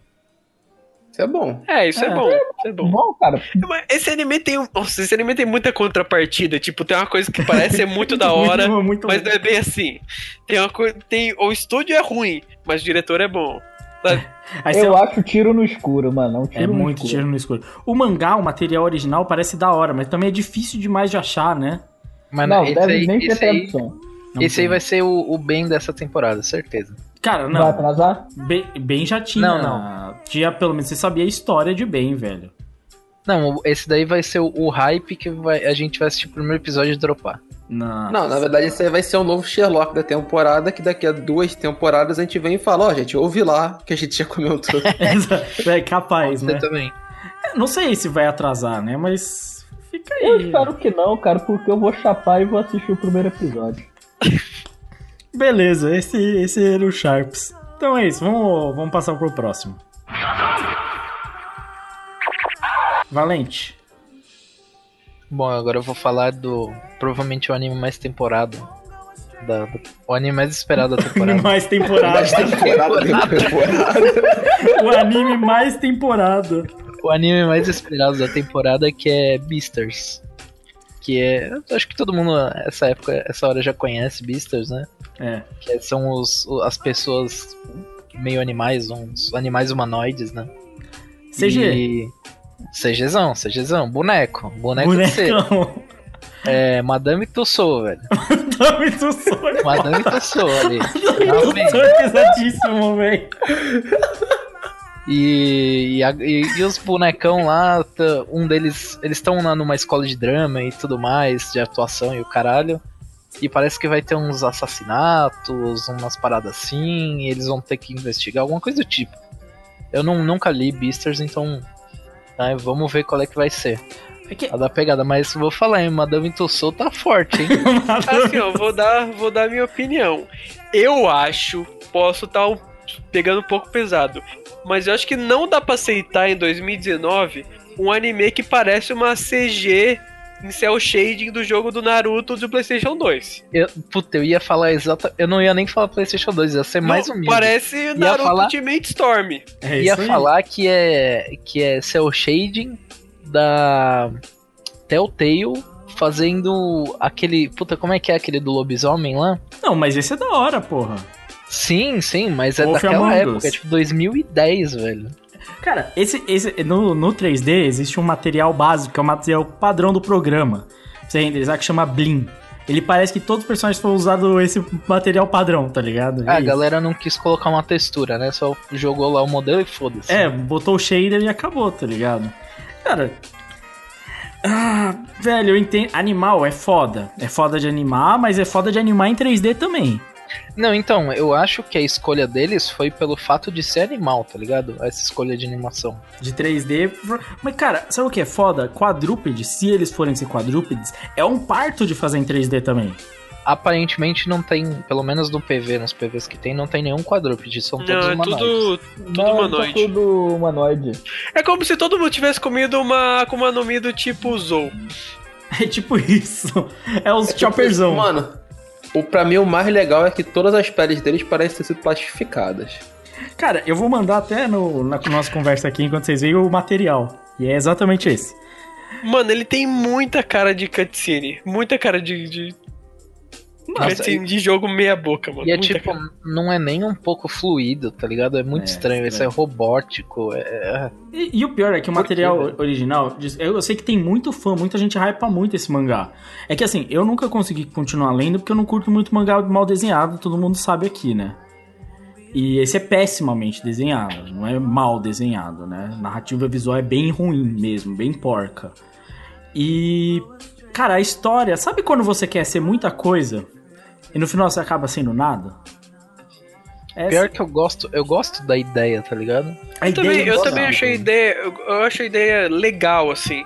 [SPEAKER 4] Isso é bom.
[SPEAKER 3] É, isso é,
[SPEAKER 2] É.
[SPEAKER 3] bom. Isso é bom.
[SPEAKER 7] Bom, cara.
[SPEAKER 3] Mas esse anime tem. Nossa, esse anime tem muita contrapartida. Tipo, tem uma coisa que parece ser muito da [laughs] hora,
[SPEAKER 2] Muito, muito
[SPEAKER 3] mas não é bem assim. Tem uma coisa. Tem. O estúdio é ruim, mas o diretor é bom. Sabe? [laughs]
[SPEAKER 2] Aí você-
[SPEAKER 7] Eu acho tiro no escuro, mano. É um tiro
[SPEAKER 2] É muito
[SPEAKER 7] escuro.
[SPEAKER 2] tiro no escuro. O mangá, o material original, parece da hora, mas também é difícil demais de achar, né?
[SPEAKER 5] Mas
[SPEAKER 7] Não, deve
[SPEAKER 5] aí,
[SPEAKER 7] nem ter
[SPEAKER 5] esse aí,
[SPEAKER 7] tradução.
[SPEAKER 5] Esse aí vai ser o, o bem dessa temporada, certeza.
[SPEAKER 2] Cara,
[SPEAKER 7] Vai
[SPEAKER 2] não.
[SPEAKER 7] atrasar?
[SPEAKER 2] Bem, bem já tinha.
[SPEAKER 5] Não,
[SPEAKER 2] Tinha, pelo menos, você sabia a história de bem, velho.
[SPEAKER 5] Não, esse daí vai ser o, o hype que vai, a gente vai assistir o primeiro episódio e dropar.
[SPEAKER 2] Na...
[SPEAKER 4] Não, na verdade, esse aí vai ser o novo Sherlock da temporada, que daqui a duas temporadas a gente vem e fala, ó, gente, ouve lá, que a gente já comentou. [laughs]
[SPEAKER 2] é capaz,
[SPEAKER 5] Você
[SPEAKER 2] né?
[SPEAKER 5] também.
[SPEAKER 2] Não sei se vai atrasar, né? Mas fica aí.
[SPEAKER 7] Eu espero que não, cara, porque eu vou chapar e vou assistir o primeiro episódio. [laughs]
[SPEAKER 2] Beleza, esse, esse era o Sharps. Então é isso, vamos, vamos passar pro próximo. Valente.
[SPEAKER 5] Bom, agora eu vou falar do. Provavelmente o anime mais temporada. Da, do- o anime mais esperado da [laughs] temporada.
[SPEAKER 2] Mais [laughs] temporada.
[SPEAKER 4] temporada, [laughs] temporada.
[SPEAKER 2] o anime mais temporada.
[SPEAKER 5] o anime mais esperado da temporada que é Beasters. Que é. Acho que todo mundo essa época, essa hora já conhece Beasters, né?
[SPEAKER 2] É.
[SPEAKER 5] Que são os, as pessoas meio animais, uns animais humanoides, né?
[SPEAKER 2] CG.
[SPEAKER 5] E... CGzão, CGzão, boneco, boneco de.
[SPEAKER 2] Bonecão. [laughs]
[SPEAKER 5] É Madame Tussauds, velho.
[SPEAKER 2] Dame do sonho.
[SPEAKER 5] Madame Tussauds ali.
[SPEAKER 2] Dame do sonho pesadíssimo, velho.
[SPEAKER 5] E, e, a- e- e os bonecão lá, tá- um deles, eles estão lá numa escola de drama e tudo mais, de atuação e o caralho. E parece que vai ter uns assassinatos, umas paradas assim, e eles vão ter que investigar alguma coisa do tipo. Eu não, nunca li Beasters, então tá, vamos ver qual é que vai ser.
[SPEAKER 2] É que-
[SPEAKER 5] A da pegada, mas vou falar, hein, Madame Tussauds tá forte, hein? [laughs]
[SPEAKER 3] Assim, ó, vou dar, vou dar minha opinião. Eu acho, posso estar pegando um pouco pesado, mas eu acho que não dá pra aceitar em 2019 um anime que parece uma CG em cel shading do jogo do Naruto do PlayStation 2.
[SPEAKER 5] Eu, puta, eu ia falar exata. Eu não ia nem falar PlayStation 2, ia ser mais
[SPEAKER 3] Não,
[SPEAKER 5] humilde.
[SPEAKER 3] Parece Naruto
[SPEAKER 5] falar-
[SPEAKER 3] Ultimate Storm.
[SPEAKER 2] É
[SPEAKER 5] ia
[SPEAKER 2] aí.
[SPEAKER 5] falar que é que é cel shading da Telltale fazendo aquele, puta, como é que é aquele do lobisomem lá?
[SPEAKER 2] Não, mas esse é da hora, porra.
[SPEAKER 5] Sim, sim, mas é
[SPEAKER 2] Wolf
[SPEAKER 5] daquela época, é tipo 2010, velho.
[SPEAKER 2] Cara, esse, esse no, no 3D existe um material básico, que é o material padrão do programa. Você renderizar que chama Blim. Ele parece que todos os personagens foram usados esse material padrão, tá ligado?
[SPEAKER 5] Ah, a
[SPEAKER 2] isso.
[SPEAKER 5] galera não quis colocar uma textura, né? Só jogou lá o modelo e foda-se.
[SPEAKER 2] É, botou o shader e acabou, tá ligado? Cara. Ah, velho, eu entendo. Animal é foda. É foda de animar, mas é foda de animar em 3D também.
[SPEAKER 5] Não, então, eu acho que a escolha deles foi pelo fato de ser animal, tá ligado? Essa escolha de animação.
[SPEAKER 2] De 3D. Mas, cara, sabe o que é foda? Quadrúpedes, se eles forem ser quadrúpedes, é um parto de fazer em 3D também.
[SPEAKER 5] Aparentemente não tem, pelo menos no PV, nos PVs que tem, não tem nenhum quadrúpede, são todos
[SPEAKER 3] Não, é
[SPEAKER 5] humanoides.
[SPEAKER 3] tudo, tudo
[SPEAKER 7] Não,
[SPEAKER 3] humanoide.
[SPEAKER 7] Tá tudo humanoide.
[SPEAKER 3] É como se todo mundo tivesse comido uma Akuma no Mi do tipo Zou. [laughs]
[SPEAKER 2] É tipo isso. É os chopperzão.
[SPEAKER 4] Mano, o, pra mim o mais legal é que todas as peles deles parecem ter sido plastificadas.
[SPEAKER 2] Cara, eu vou mandar até no, na nossa conversa aqui enquanto vocês veem o material. E é exatamente esse.
[SPEAKER 3] Mano, ele tem muita cara de cutscene. Muita cara de. de...
[SPEAKER 5] Nossa,
[SPEAKER 3] de jogo meia boca, mano.
[SPEAKER 5] E é tipo,
[SPEAKER 3] cara.
[SPEAKER 5] não é nem um pouco fluido, tá ligado? É muito
[SPEAKER 2] É,
[SPEAKER 5] estranho, isso é robótico. É...
[SPEAKER 2] E, e o pior é que o
[SPEAKER 5] Por
[SPEAKER 2] material original, eu, eu sei que tem muito fã, muita gente hypa muito esse mangá. É que assim, eu nunca consegui continuar lendo porque eu não curto muito mangá mal desenhado, todo mundo sabe aqui, né? E esse é pessimamente desenhado, não é mal desenhado, né? A narrativa visual é bem ruim mesmo, bem porca. E. Cara, a história. Sabe quando você quer ser muita coisa e no final você acaba sendo nada? Essa-
[SPEAKER 5] Pior que eu gosto, eu gosto da ideia, tá ligado?
[SPEAKER 2] a
[SPEAKER 3] Eu também, eu também achei a ideia. Eu, eu acho a ideia legal, assim.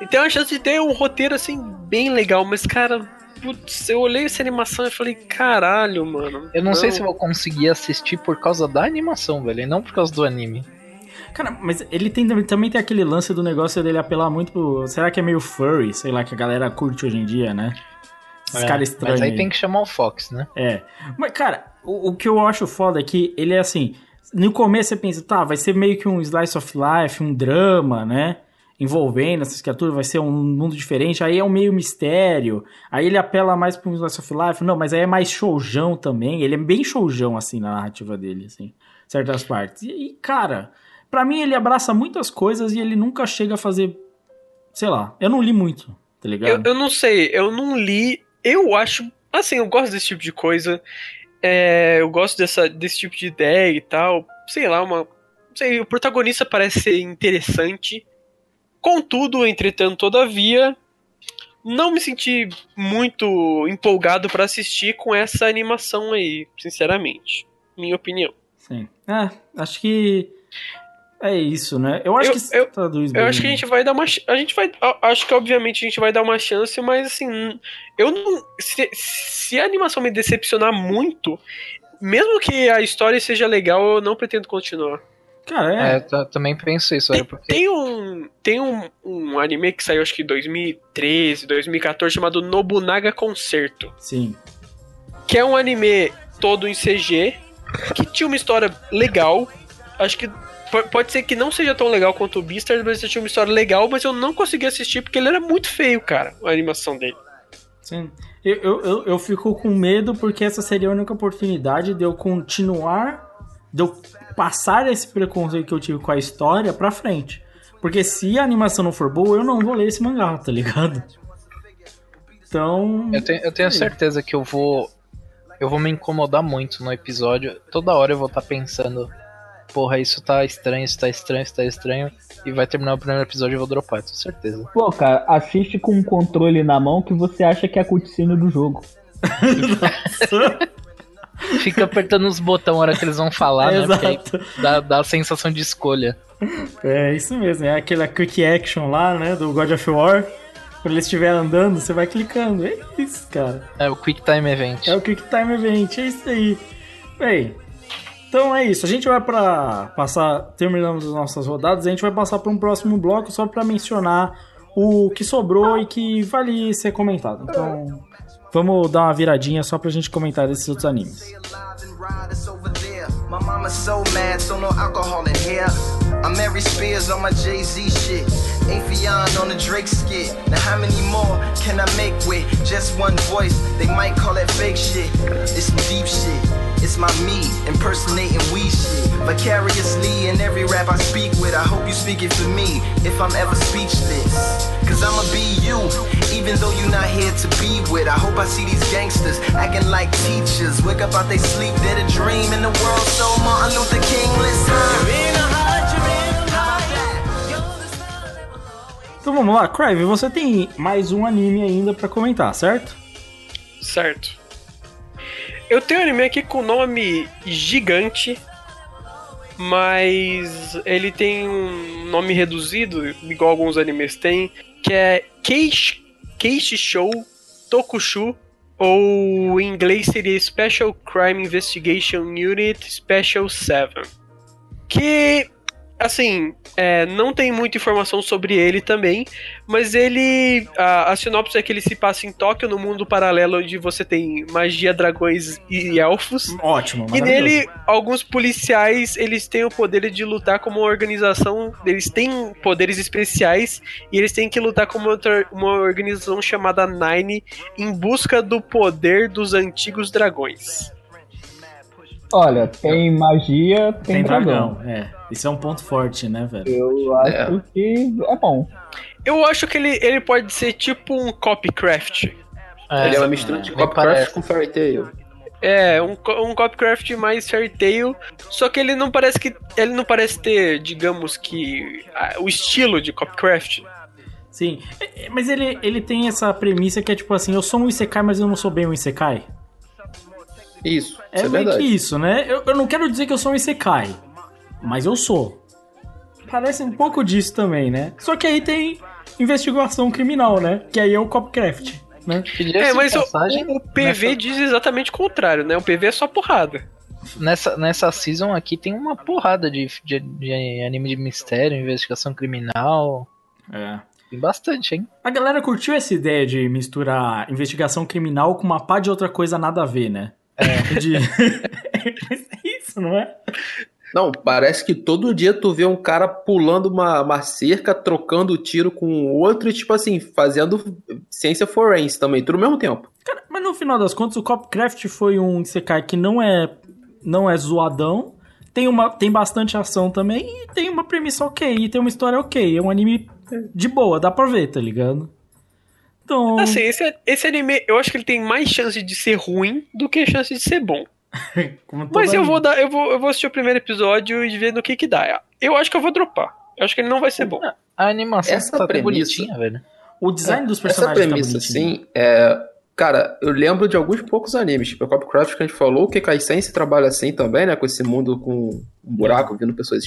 [SPEAKER 3] E tem uma chance de ter um roteiro, assim, bem legal, mas, cara. Putz, eu olhei essa animação e falei, caralho, mano.
[SPEAKER 5] Eu não, sei se eu vou conseguir assistir por causa da animação, velho, e não por causa do anime.
[SPEAKER 2] Cara, mas ele tem, também tem aquele lance do negócio dele apelar muito pro. Será que é meio furry? Sei lá, que a galera curte hoje em dia, né? Esses
[SPEAKER 5] É,
[SPEAKER 2] caras estranhos.
[SPEAKER 5] Mas aí tem que chamar o Fox, né?
[SPEAKER 2] É. Mas, cara, o, o que eu acho foda é que ele é assim. No começo você pensa, tá, vai ser meio que um slice of life, um drama, né? Envolvendo essas criaturas, vai ser um mundo diferente. Aí é um meio mistério. Aí ele apela mais pra um slice of life. Não, mas aí é mais showjão também. Ele é bem showjão, assim, na narrativa dele, assim. Certas partes. E, e, cara, pra mim ele abraça muitas coisas e ele nunca chega a fazer. Sei lá, eu não li muito, tá
[SPEAKER 3] Eu,
[SPEAKER 2] ligado?
[SPEAKER 3] eu não sei, eu não li. Eu acho. Assim, eu gosto desse tipo de coisa. É, eu gosto dessa, desse tipo de ideia e tal. Sei lá, uma. Sei, o protagonista parece ser interessante. Contudo, entretanto, todavia, não me senti muito empolgado pra assistir com essa animação aí, sinceramente. Minha opinião.
[SPEAKER 2] Sim. É, acho que. É isso, né? Eu acho
[SPEAKER 3] Eu-
[SPEAKER 2] que
[SPEAKER 3] eu-
[SPEAKER 2] traduz
[SPEAKER 3] Eu
[SPEAKER 2] bem,
[SPEAKER 3] acho que a
[SPEAKER 2] né?
[SPEAKER 3] gente vai dar uma. A gente vai. Acho que obviamente a gente vai dar uma chance, mas assim. Eu não. Se, se a animação me decepcionar muito, mesmo que a história seja legal, eu não pretendo continuar.
[SPEAKER 2] Cara, é.
[SPEAKER 5] É, ta- também penso isso, olha, porque
[SPEAKER 3] Tem um. Tem um, um anime que saiu acho que em 2013, 2014, chamado Nobunaga Concerto.
[SPEAKER 2] Sim.
[SPEAKER 3] Que é um anime todo em CG, que tinha uma história legal. Acho que. Po- Pode ser que não seja tão legal quanto o Beastars, mas tinha uma história legal, mas eu não consegui assistir porque ele era muito feio, cara, a animação dele.
[SPEAKER 2] Sim. Eu, eu, eu, eu fico com medo porque essa seria a única oportunidade de eu continuar, de eu passar esse preconceito que eu tive com a história pra frente. Porque se a animação não for boa, eu não vou ler esse mangá, tá ligado? Então.
[SPEAKER 5] eu tenho, eu tenho
[SPEAKER 2] é
[SPEAKER 5] certeza que eu vou. Eu vou me incomodar muito no episódio. Toda hora eu vou estar pensando, porra, isso tá estranho, isso tá estranho, isso tá estranho. E vai terminar o primeiro episódio e eu vou dropar, tenho certeza.
[SPEAKER 7] Pô, cara, assiste com um controle na mão que você acha que é a cutscene do jogo.
[SPEAKER 5] Fica apertando os botões na hora que eles vão falar, né? Porque aí
[SPEAKER 2] Exato.
[SPEAKER 5] dá, dá a sensação de escolha.
[SPEAKER 2] É isso mesmo, é aquela quick action lá, né, do God of War. Quando ele estiver andando, você vai clicando. É isso, cara.
[SPEAKER 5] É o Quick Time Event.
[SPEAKER 2] É o Quick Time Event, é isso aí. Bem, então é isso. A gente vai pra passar, terminamos as nossas rodadas, a gente vai passar para um próximo bloco só pra mencionar o que sobrou e que vale ser comentado. Então, vamos dar uma viradinha só pra gente comentar desses outros animes.
[SPEAKER 8] My mama's so mad, so no alcohol in here. I'm Mary Spears on my Jay Z shit. Afion on the Drake skit. Now, how many more can I make with just one voice? They might call that fake shit. It's some deep shit. It's my me impersonating we shit. Vicariously in every rap I speak with. I hope you speak it for me if I'm ever speechless. Cause I'ma be you, even though you're not here to be with. I hope I see these gangsters acting like teachers. Wake up out they sleep, they're the dream in the world. So Martin Luther King, listen.
[SPEAKER 2] Então vamos lá, Crive, você tem mais um anime ainda pra comentar, certo?
[SPEAKER 3] Certo. Eu tenho um anime aqui com nome gigante, mas ele tem um nome reduzido, igual alguns animes têm, que é Keishi, Keishi Show Tokushu, ou em inglês seria Special Crime Investigation Unit Special 7. Que, assim, é, não tem muita informação sobre ele também, mas ele. A, a sinopse é que ele se passa em Tóquio, no mundo paralelo onde você tem magia, dragões e elfos.
[SPEAKER 2] Ótimo,
[SPEAKER 3] E nele, alguns policiais, eles têm o poder de lutar como uma organização, eles têm poderes especiais e eles têm que lutar como outra, uma organização chamada Nine em busca do poder dos antigos dragões.
[SPEAKER 7] Olha, tem magia, tem,
[SPEAKER 2] Tem
[SPEAKER 7] dragão.
[SPEAKER 2] dragão, é. Isso é um ponto forte, né, velho?
[SPEAKER 7] Eu acho que é bom.
[SPEAKER 3] Eu acho que ele, ele pode ser tipo um copycraft.
[SPEAKER 4] Ele é uma mistura de
[SPEAKER 5] me
[SPEAKER 4] Copcraft
[SPEAKER 5] parece.
[SPEAKER 4] com Fairy Tail.
[SPEAKER 3] É, um, um Copcraft mais Fairy Tail, só que ele não parece que ele não parece ter, digamos que o estilo de Copcraft.
[SPEAKER 2] Sim, É, é, mas ele, ele tem essa premissa que é tipo assim, eu sou um Isekai, mas eu não sou bem um Isekai.
[SPEAKER 4] Isso,
[SPEAKER 2] É
[SPEAKER 4] isso é
[SPEAKER 2] meio
[SPEAKER 4] verdade.
[SPEAKER 2] que isso, né? Eu, eu não quero dizer que eu sou um Isekai, mas eu sou. Parece um pouco disso também, né? Só que aí tem investigação criminal, né? Que aí é o Copcraft, né?
[SPEAKER 3] É, mas o, o- o PV diz exatamente o contrário, né? O PV é só porrada.
[SPEAKER 5] nessa, nessa season aqui tem uma porrada de, de, de anime de mistério, investigação criminal.
[SPEAKER 2] É.
[SPEAKER 5] Tem bastante, hein?
[SPEAKER 2] A galera curtiu essa ideia de misturar investigação criminal com uma pá de outra coisa nada a ver, né? É. De... [laughs] é isso, não é?
[SPEAKER 4] Não, parece que todo dia tu vê um cara pulando uma, uma cerca, trocando tiro com o outro e, tipo assim, fazendo ciência forense também, tudo ao mesmo tempo.
[SPEAKER 2] Cara, mas no final das contas, o Copcraft foi um Isekai que não é, não é zoadão, tem, uma, tem bastante ação também e tem uma premissa ok, e tem uma história ok. É um anime de boa, dá pra ver, tá ligado? Então...
[SPEAKER 3] Assim, esse, esse anime, eu acho que ele tem mais chance de ser ruim do que chance de ser bom. [laughs] Mas eu vou dar, eu vou, eu vou assistir o primeiro episódio e ver no que que dá. Eu acho que eu vou dropar. Eu acho que ele não vai ser bom.
[SPEAKER 5] A animação
[SPEAKER 4] Essa
[SPEAKER 5] tá
[SPEAKER 4] premissa-
[SPEAKER 5] bonitinha, velho.
[SPEAKER 2] O design dos
[SPEAKER 4] Essa
[SPEAKER 2] personagens
[SPEAKER 4] premissa,
[SPEAKER 2] tá bonitinho.
[SPEAKER 4] assim, é. Cara, eu lembro de alguns poucos animes, tipo, a Copcraft que a gente falou, o Kekai Sense trabalha assim também, né, com esse mundo com um buraco, vindo pessoas,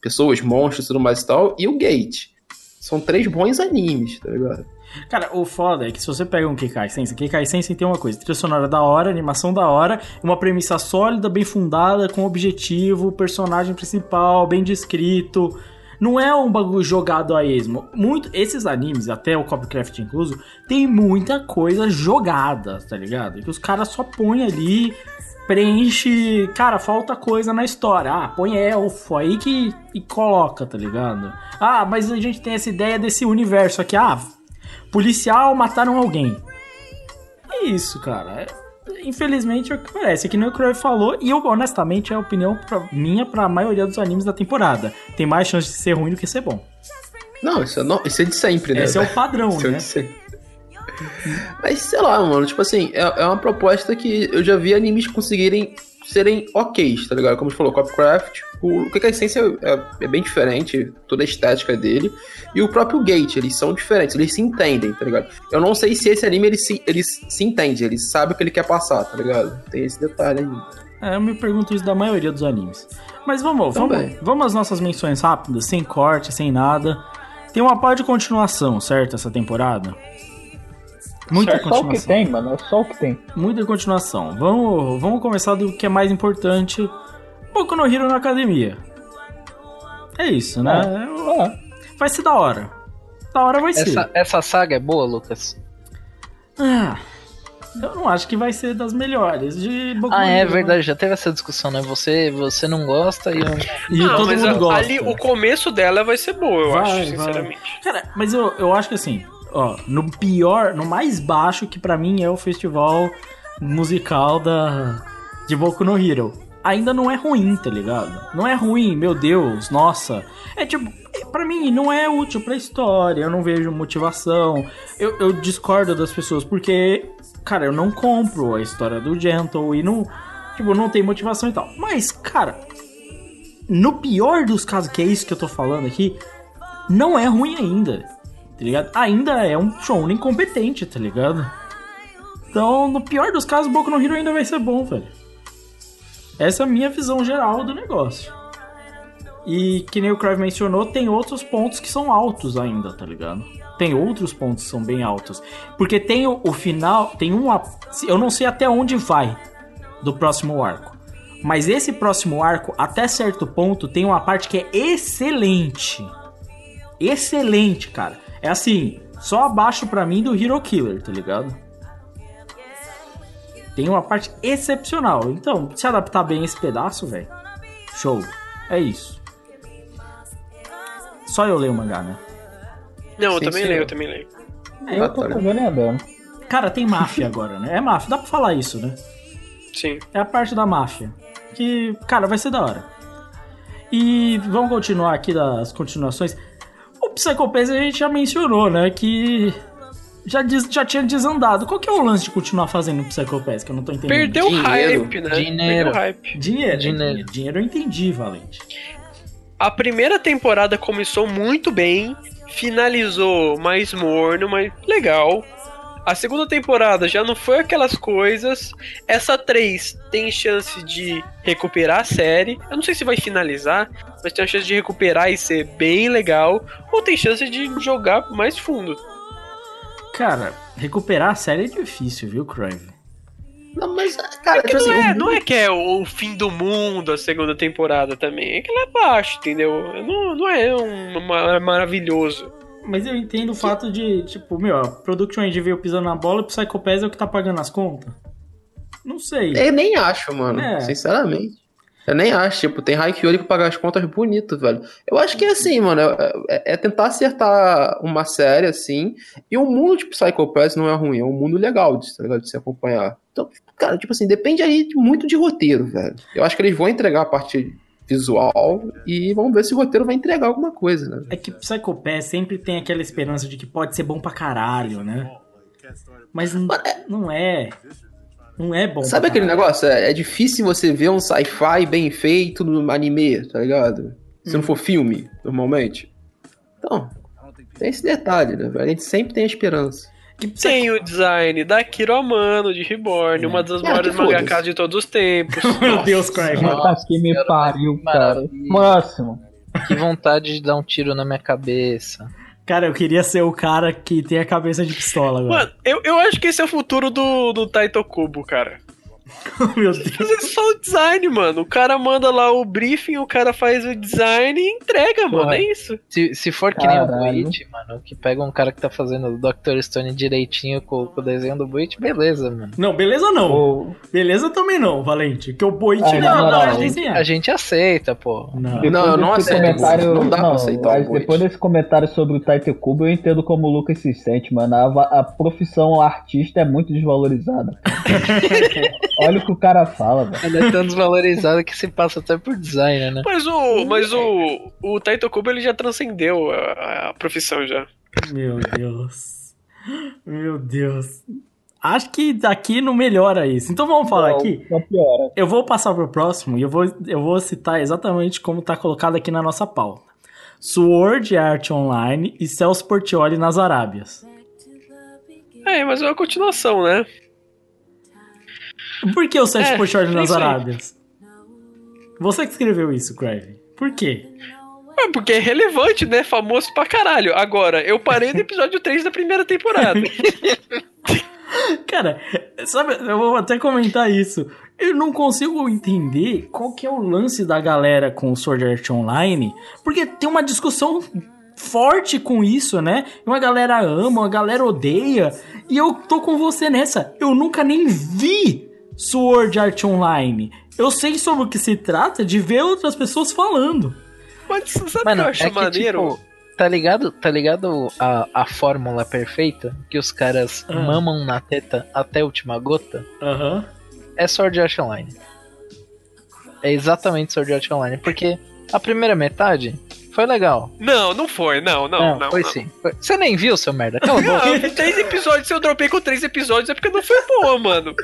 [SPEAKER 4] pessoas, monstros e tudo mais e tal, e o Gate. São três bons animes, tá ligado?
[SPEAKER 2] Cara, o foda é que se você pega um Kekai Sensen, Kekai Sensen tem uma coisa, trilha sonora da hora, animação da hora, uma premissa sólida, bem fundada, com objetivo, personagem principal, bem descrito. Não é um bagulho jogado a esmo. Muito, esses animes, até o Copycraft incluso, tem muita coisa jogada, tá ligado? Que os caras só põem ali, preenche. Cara, falta coisa na história. Ah, põe elfo aí que e coloca, tá ligado? Ah, mas a gente tem essa ideia desse universo aqui. Ah, policial mataram alguém. É isso, cara. É- infelizmente é o que parece. É que nem o Crow falou, e eu, honestamente, é a opinião pra- minha pra maioria dos animes da temporada. Tem mais chance de ser ruim do que ser bom.
[SPEAKER 4] Não, isso é, no- isso é de sempre, né?
[SPEAKER 2] Esse é o padrão,
[SPEAKER 4] Isso é
[SPEAKER 2] né?
[SPEAKER 4] de sempre. Mas sei lá, mano, tipo assim, é, é uma proposta que eu já vi animes conseguirem serem ok, tá ligado? Como a gente falou, Copcraft, o que a essência é, é bem diferente, toda a estética dele, e o próprio Gate, eles são diferentes, eles se entendem, tá ligado? Eu não sei se esse anime ele se, ele se entende, ele sabe o que ele quer passar, tá ligado? Tem esse detalhe aí.
[SPEAKER 2] É, eu me pergunto isso da maioria dos animes. Mas vamos, vamos,
[SPEAKER 4] Também.
[SPEAKER 2] vamos às nossas menções rápidas, sem corte, sem nada. Tem uma parte de continuação, certo? Essa temporada? Muita
[SPEAKER 7] É só o que
[SPEAKER 2] continuação.
[SPEAKER 7] tem, mano. É só o que tem.
[SPEAKER 2] Muita continuação. Vamos, vamos começar do que é mais importante. Boku no Hero na academia. É isso, né? Vai ser da hora. Da hora vai ser.
[SPEAKER 5] Essa, essa saga é boa, Lucas?
[SPEAKER 2] Ah, eu não acho que vai ser das melhores de Boku
[SPEAKER 5] Ah,
[SPEAKER 2] no
[SPEAKER 5] é
[SPEAKER 2] Hero.
[SPEAKER 5] verdade, já teve essa discussão, né? Você, você não gosta e eu...
[SPEAKER 2] E
[SPEAKER 3] não,
[SPEAKER 2] todo
[SPEAKER 3] mas
[SPEAKER 2] mundo
[SPEAKER 3] a-
[SPEAKER 2] gosta.
[SPEAKER 3] ali o começo dela vai ser boa, eu
[SPEAKER 2] Vai,
[SPEAKER 3] acho,
[SPEAKER 2] vai.
[SPEAKER 3] sinceramente.
[SPEAKER 2] Cara, mas eu, eu acho que assim, ó, no pior, no mais baixo, que pra mim é o festival musical da de Boku no Hero. Ainda não é ruim, tá ligado? Não é ruim, meu Deus, nossa. É tipo, é, pra mim não é útil pra história, eu não vejo motivação. Eu, eu discordo das pessoas porque, cara, eu não compro a história do Gentle e não, tipo, não tem motivação e tal. Mas, cara, no pior dos casos, que é isso que eu tô falando aqui, não é ruim ainda, tá ligado? Ainda é um show incompetente, tá ligado? Então, no pior dos casos, Boku no Hero ainda vai ser bom, velho. Essa é a minha visão geral do negócio. E que nem o Crave mencionou, tem outros pontos que são altos ainda, tá ligado? Tem outros pontos que são bem altos. Porque tem o, o final, tem uma. Eu não sei até onde vai do próximo arco. Mas esse próximo arco, até certo ponto, tem uma parte que é excelente. Excelente, cara. É assim, só abaixo pra mim do Hero Killer, tá ligado? Tem uma parte excepcional. Então, se adaptar bem esse pedaço, velho. Show. É isso. Só eu leio o mangá, né?
[SPEAKER 3] Não, eu também leio, eu também leio.
[SPEAKER 7] Eu tô andando.
[SPEAKER 2] Cara, tem máfia agora, né? É máfia, dá pra falar isso, né?
[SPEAKER 3] Sim.
[SPEAKER 2] É a parte da máfia. Que, cara, vai ser da hora. E vamos continuar aqui das continuações. O Psycho Pass a gente já mencionou, né? Que já, des- já tinha desandado. Qual que é o lance de continuar fazendo o Psycho Pass? Que eu não tô entendendo.
[SPEAKER 3] Perdeu o hype, né?
[SPEAKER 5] Dinheiro.
[SPEAKER 3] Hype.
[SPEAKER 2] Dinheiro.
[SPEAKER 5] Dinheiro.
[SPEAKER 2] Dinheiro. Dinheiro eu entendi, Valente.
[SPEAKER 3] A primeira temporada começou muito bem, finalizou mais morno, mas legal. A segunda temporada já não foi aquelas coisas. Essa 3 tem chance de recuperar a série. Eu não sei se vai finalizar, mas tem a chance de recuperar e ser bem legal. Ou tem chance de jogar mais fundo.
[SPEAKER 2] Cara, recuperar a série é difícil, viu, Crave?
[SPEAKER 4] Não, mas, cara,
[SPEAKER 3] É que
[SPEAKER 4] tipo
[SPEAKER 3] não,
[SPEAKER 4] assim,
[SPEAKER 3] é,
[SPEAKER 4] o-
[SPEAKER 3] não é que é o fim do mundo a segunda temporada também. É que ele é baixo, entendeu? Não, não é um ma- maravilhoso.
[SPEAKER 2] Mas eu entendo o fato de, tipo, meu, a Production End veio pisando na bola e o Psycho Pass é o que tá pagando as contas. Não sei.
[SPEAKER 4] Eu nem acho, mano.
[SPEAKER 2] É.
[SPEAKER 4] Sinceramente. Eu nem acho. Tipo, tem Haikyuu ali pra pagar as contas bonito, velho. Eu acho que é assim, mano. É, é- é tentar acertar uma série, assim. E o mundo de Psycho Pass não é ruim. É um mundo legal de, tá ligado? de se acompanhar. Então, cara, tipo assim, depende aí de- muito de roteiro, velho. Eu acho que eles vão entregar a parte visual e vamos ver se o roteiro vai entregar alguma coisa, né?
[SPEAKER 2] É que Psycho Pass sempre tem aquela esperança de que pode ser bom pra caralho, né? Mas n- não é. Não é bom.
[SPEAKER 4] Sabe aquele
[SPEAKER 2] caralho.
[SPEAKER 4] negócio? É, é difícil você ver um sci-fi bem feito no anime, tá ligado? Se não for filme, normalmente. Então, tem esse detalhe, né? A gente sempre tem a esperança.
[SPEAKER 3] Tem o design da Kiro Amano de Reborn, uma das
[SPEAKER 4] Ah,
[SPEAKER 3] maiores
[SPEAKER 4] que
[SPEAKER 3] mangakas de todos os tempos. [laughs]
[SPEAKER 2] Meu Deus, Craig.
[SPEAKER 7] Puta que me pariu, cara. Próximo.
[SPEAKER 5] Que vontade de dar um tiro na minha cabeça.
[SPEAKER 2] Cara, eu queria ser o cara que tem a cabeça de pistola agora.
[SPEAKER 3] Mano, eu, eu acho que esse é o futuro do, do Taito Kubo, cara. [laughs]
[SPEAKER 2] Meu Deus.
[SPEAKER 3] Fazer só o design, mano. O cara manda lá o briefing, o cara faz o design e entrega, mano.
[SPEAKER 5] Porra.
[SPEAKER 3] É isso.
[SPEAKER 5] Se, se for que nem o
[SPEAKER 7] Caralho.
[SPEAKER 5] Bleach, mano, que pega um cara que tá fazendo o Dr. Stone direitinho com, com o desenho do Bleach, beleza, mano.
[SPEAKER 2] Não, beleza não.
[SPEAKER 7] Ou-
[SPEAKER 2] Beleza também não, Valente. Que o Boit
[SPEAKER 7] Ai,
[SPEAKER 2] não, não, é
[SPEAKER 5] A gente, a gente aceita, pô.
[SPEAKER 2] Não.
[SPEAKER 7] Depois
[SPEAKER 4] Não, não aceito,
[SPEAKER 7] comentário,
[SPEAKER 4] não dá pra aceitar o
[SPEAKER 7] depois desse comentário sobre o Taito Kubo, eu entendo como o Lucas se sente, mano. A, a profissão artista é muito desvalorizada. [laughs] Olha o que o cara fala, velho.
[SPEAKER 5] Ela é tão desvalorizada que se passa até por designer, né?
[SPEAKER 3] Mas o, mas o, o Taito Kubo ele já transcendeu a, a profissão já.
[SPEAKER 2] Meu Deus. Meu Deus. Acho que daqui não melhora isso. Então vamos falar
[SPEAKER 7] Não,
[SPEAKER 2] aqui.
[SPEAKER 7] Não piora.
[SPEAKER 2] Eu vou passar pro próximo e eu vou, eu vou citar exatamente como tá colocado aqui na nossa pauta. Sword Art Online e Celso Portioli nas Arábias.
[SPEAKER 3] É, mas é uma continuação, né?
[SPEAKER 2] Por que o Celso
[SPEAKER 3] É, é
[SPEAKER 2] nas. Arábias? Você que escreveu isso, Craig. Por quê?
[SPEAKER 3] É porque é relevante, né? Famoso pra caralho. Agora, eu parei no episódio 3 da primeira temporada. [laughs]
[SPEAKER 2] Cara, sabe, eu vou até comentar isso. Eu não consigo entender qual que é o lance da galera com o Sword Art Online, porque tem uma discussão forte com isso, né? Uma galera ama, uma galera odeia, e eu tô com você nessa. Eu nunca nem vi Sword Art Online. Eu sei sobre o que se trata de ver outras pessoas falando.
[SPEAKER 3] Mas sabe o que
[SPEAKER 5] Mano,
[SPEAKER 3] eu acho
[SPEAKER 5] é que,
[SPEAKER 3] maneiro?
[SPEAKER 5] tipo, tá ligado, tá ligado a, a fórmula perfeita? Que os caras
[SPEAKER 2] Ah.
[SPEAKER 5] mamam na teta até a última gota?
[SPEAKER 2] Aham.
[SPEAKER 5] É Sword Art Online. É exatamente Sword Art Online. Porque a primeira metade foi legal.
[SPEAKER 3] Não, não foi, não, não, não.
[SPEAKER 5] foi
[SPEAKER 3] não.
[SPEAKER 5] sim. Foi- Você nem viu, seu merda? Cala a.
[SPEAKER 3] Não, três episódios, se eu dropei com três episódios é porque não foi boa, mano.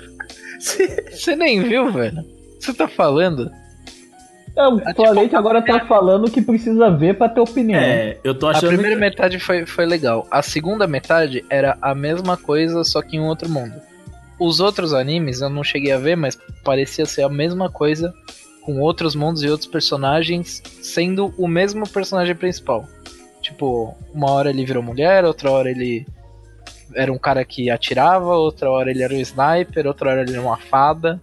[SPEAKER 3] [laughs]
[SPEAKER 5] Você nem viu, velho? Você tá falando?
[SPEAKER 7] É, o
[SPEAKER 5] tipo,
[SPEAKER 7] Valente agora tá falando que precisa ver pra ter opinião.
[SPEAKER 2] É, eu tô
[SPEAKER 5] A
[SPEAKER 2] achando.
[SPEAKER 5] primeira metade foi, foi legal. A segunda metade era a mesma coisa, só que em um outro mundo. Os outros animes eu não cheguei a ver, mas parecia ser a mesma coisa, com outros mundos e outros personagens, sendo o mesmo personagem principal. Tipo, uma hora ele virou mulher, outra hora ele era um cara que atirava, outra hora ele era um sniper, outra hora ele era uma fada.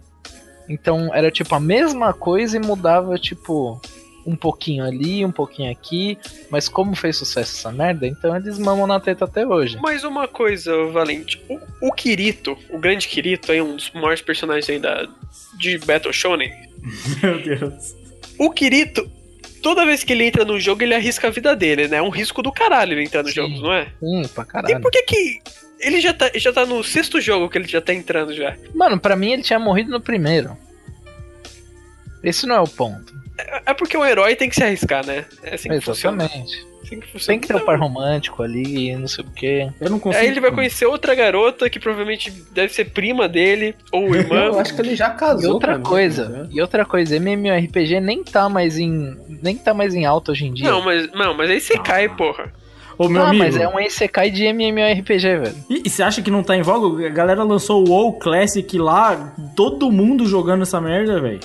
[SPEAKER 5] Então era tipo a mesma coisa e mudava, tipo, um pouquinho ali, um pouquinho aqui. Mas como fez sucesso essa merda, então eles mamam na teta até hoje.
[SPEAKER 3] Mais uma coisa, Valente. O, o Kirito, o grande Kirito, aí, um dos maiores personagens aí da, de Battle Shonen. [laughs]
[SPEAKER 2] Meu Deus.
[SPEAKER 3] O Kirito, toda vez que ele entra no jogo, ele arrisca a vida dele, né? É um risco do caralho ele entrar no
[SPEAKER 5] Sim.
[SPEAKER 3] jogo, não é?
[SPEAKER 5] Sim, pra
[SPEAKER 3] E
[SPEAKER 5] caralho.
[SPEAKER 3] por que que. Ele já tá, já tá no sexto jogo que ele já tá entrando já.
[SPEAKER 5] Mano, pra mim ele tinha morrido no primeiro. Esse não é o ponto.
[SPEAKER 3] É porque o herói tem que se arriscar, né? É assim.
[SPEAKER 5] Exatamente.
[SPEAKER 3] Assim que.
[SPEAKER 5] Tem que ter um par romântico ali, não sei o quê.
[SPEAKER 2] Eu não consigo.
[SPEAKER 3] Aí ele vai conhecer outra garota que provavelmente deve ser prima dele, ou irmã.
[SPEAKER 4] Eu acho que ele já
[SPEAKER 5] E
[SPEAKER 4] casou.
[SPEAKER 5] outra
[SPEAKER 4] pra mim,
[SPEAKER 5] coisa,
[SPEAKER 4] né?
[SPEAKER 5] e outra coisa, MMORPG nem tá mais em. nem tá mais em alta hoje em dia.
[SPEAKER 3] Não, mas, não, mas aí você cai, porra.
[SPEAKER 2] Ô, meu
[SPEAKER 5] ah,
[SPEAKER 2] amigo.
[SPEAKER 5] mas é um Isekai de MMORPG, velho.
[SPEAKER 2] E, e você acha que não tá em voga? A galera lançou o WoW Classic lá, todo mundo jogando essa merda, velho.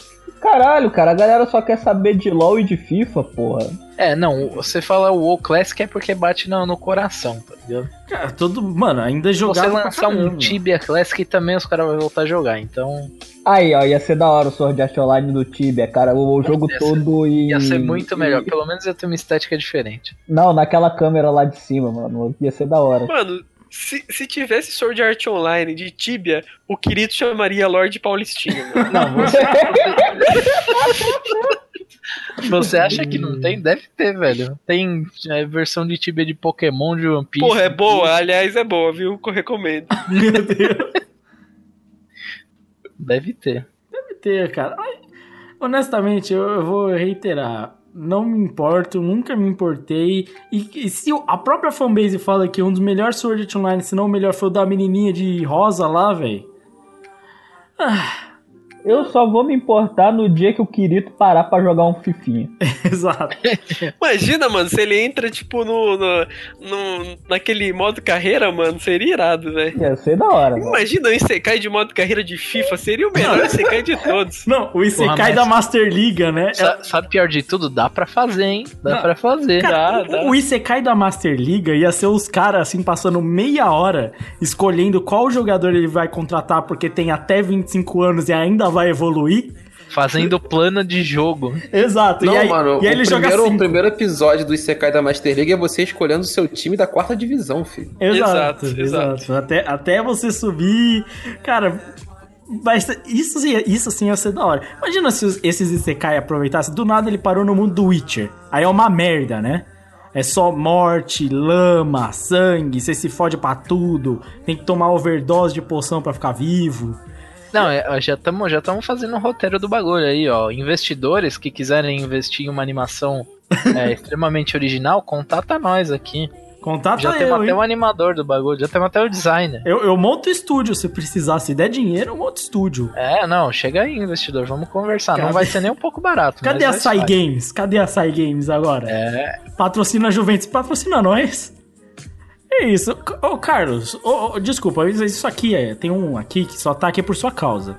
[SPEAKER 7] Caralho, cara, a galera só quer saber de LoL e de FIFA, porra.
[SPEAKER 5] É, não, você fala o WoW Classic é porque bate no, no coração, tá ligado?
[SPEAKER 2] Cara, todo. Mano, ainda
[SPEAKER 5] Se
[SPEAKER 2] jogar.
[SPEAKER 5] você lançar um Tibia Classic também os caras vão voltar a jogar, então
[SPEAKER 7] Aí, ó, ia ser da hora o Sword Art Online do Tibia, cara. O jogo
[SPEAKER 5] Ia ser-
[SPEAKER 7] todo e.
[SPEAKER 5] ia ser muito melhor.
[SPEAKER 7] e-
[SPEAKER 5] Pelo menos ia ter uma estética diferente.
[SPEAKER 7] Não, naquela câmera lá de cima, mano. Ia ser da hora.
[SPEAKER 3] Mano, se, se tivesse Sword Art Online de Tibia, o Kirito chamaria Lorde Paulistinho. mano. [laughs]
[SPEAKER 5] Não, você. [laughs] Você acha que não tem? Deve ter, velho. Tem é, versão de Tibia de Pokémon, de One Piece.
[SPEAKER 3] Porra, é boa. Aliás, é boa, viu? Eu recomendo. [laughs]
[SPEAKER 2] Meu Deus.
[SPEAKER 5] Deve ter.
[SPEAKER 2] Deve ter, cara. Honestamente, eu, eu vou reiterar. Não me importo, nunca me importei. E, e se a própria fanbase fala que um dos melhores Sword Art Online, se não o melhor, foi o da menininha de rosa lá, velho.
[SPEAKER 7] Eu só vou me importar no dia que o Kirito parar pra jogar um Fifinha. [laughs]
[SPEAKER 2] Exato.
[SPEAKER 3] Imagina, mano, se ele entra, tipo, no, no, no- naquele modo carreira, mano, seria irado, velho.
[SPEAKER 7] Ia ser da hora, mano.
[SPEAKER 3] Imagina o Isekai de modo carreira de FIFA, seria o melhor Isekai de todos.
[SPEAKER 2] Não, o Isekai
[SPEAKER 5] Porra,
[SPEAKER 2] da Master Liga, né?
[SPEAKER 5] Sa- Sabe pior de tudo? Dá pra fazer, hein? Dá
[SPEAKER 2] Não.
[SPEAKER 5] pra fazer.
[SPEAKER 2] Cara,
[SPEAKER 3] Dá, dá.
[SPEAKER 2] o Isekai da Master Liga ia ser os caras, assim, passando meia hora escolhendo qual jogador ele vai contratar porque tem até 25 anos e ainda vai evoluir.
[SPEAKER 5] Fazendo plano de jogo.
[SPEAKER 2] Exato.
[SPEAKER 4] Não,
[SPEAKER 2] e aí,
[SPEAKER 4] mano,
[SPEAKER 2] e aí ele
[SPEAKER 4] o,
[SPEAKER 2] joga
[SPEAKER 4] primeiro,
[SPEAKER 2] assim.
[SPEAKER 4] o primeiro episódio do Isekai da Master League é você escolhendo o seu time da quarta divisão, filho.
[SPEAKER 2] Exato,
[SPEAKER 3] Exato,
[SPEAKER 2] exato. Até, até você subir. Cara, ser- isso, sim- isso sim ia ser da hora. Imagina se esses Isekai aproveitassem. Do nada ele parou no mundo do Witcher. Aí é uma merda, né? É só morte, lama, sangue, você se fode pra tudo. Tem que tomar overdose de poção pra ficar vivo.
[SPEAKER 5] Não, é, já estamos já tamo fazendo o roteiro do bagulho aí, ó. Investidores que quiserem investir em uma animação é, [laughs] extremamente original, contata nós aqui.
[SPEAKER 2] Contata
[SPEAKER 5] já temos até
[SPEAKER 2] hein?
[SPEAKER 5] o animador do bagulho, já temos até o designer.
[SPEAKER 2] Eu, eu monto estúdio se precisar. Se der dinheiro, eu monto estúdio.
[SPEAKER 5] É, não, chega aí, investidor, vamos conversar.
[SPEAKER 2] Cadê-
[SPEAKER 5] Não vai ser nem um pouco barato.
[SPEAKER 2] Cadê a Sai. Games? Cadê a Sai Games agora?
[SPEAKER 5] É,
[SPEAKER 2] Patrocina a Juventus, patrocina nós. É isso. Ô, Carlos, ô, ô, desculpa, isso aqui é. Tem um aqui que só tá aqui por sua causa.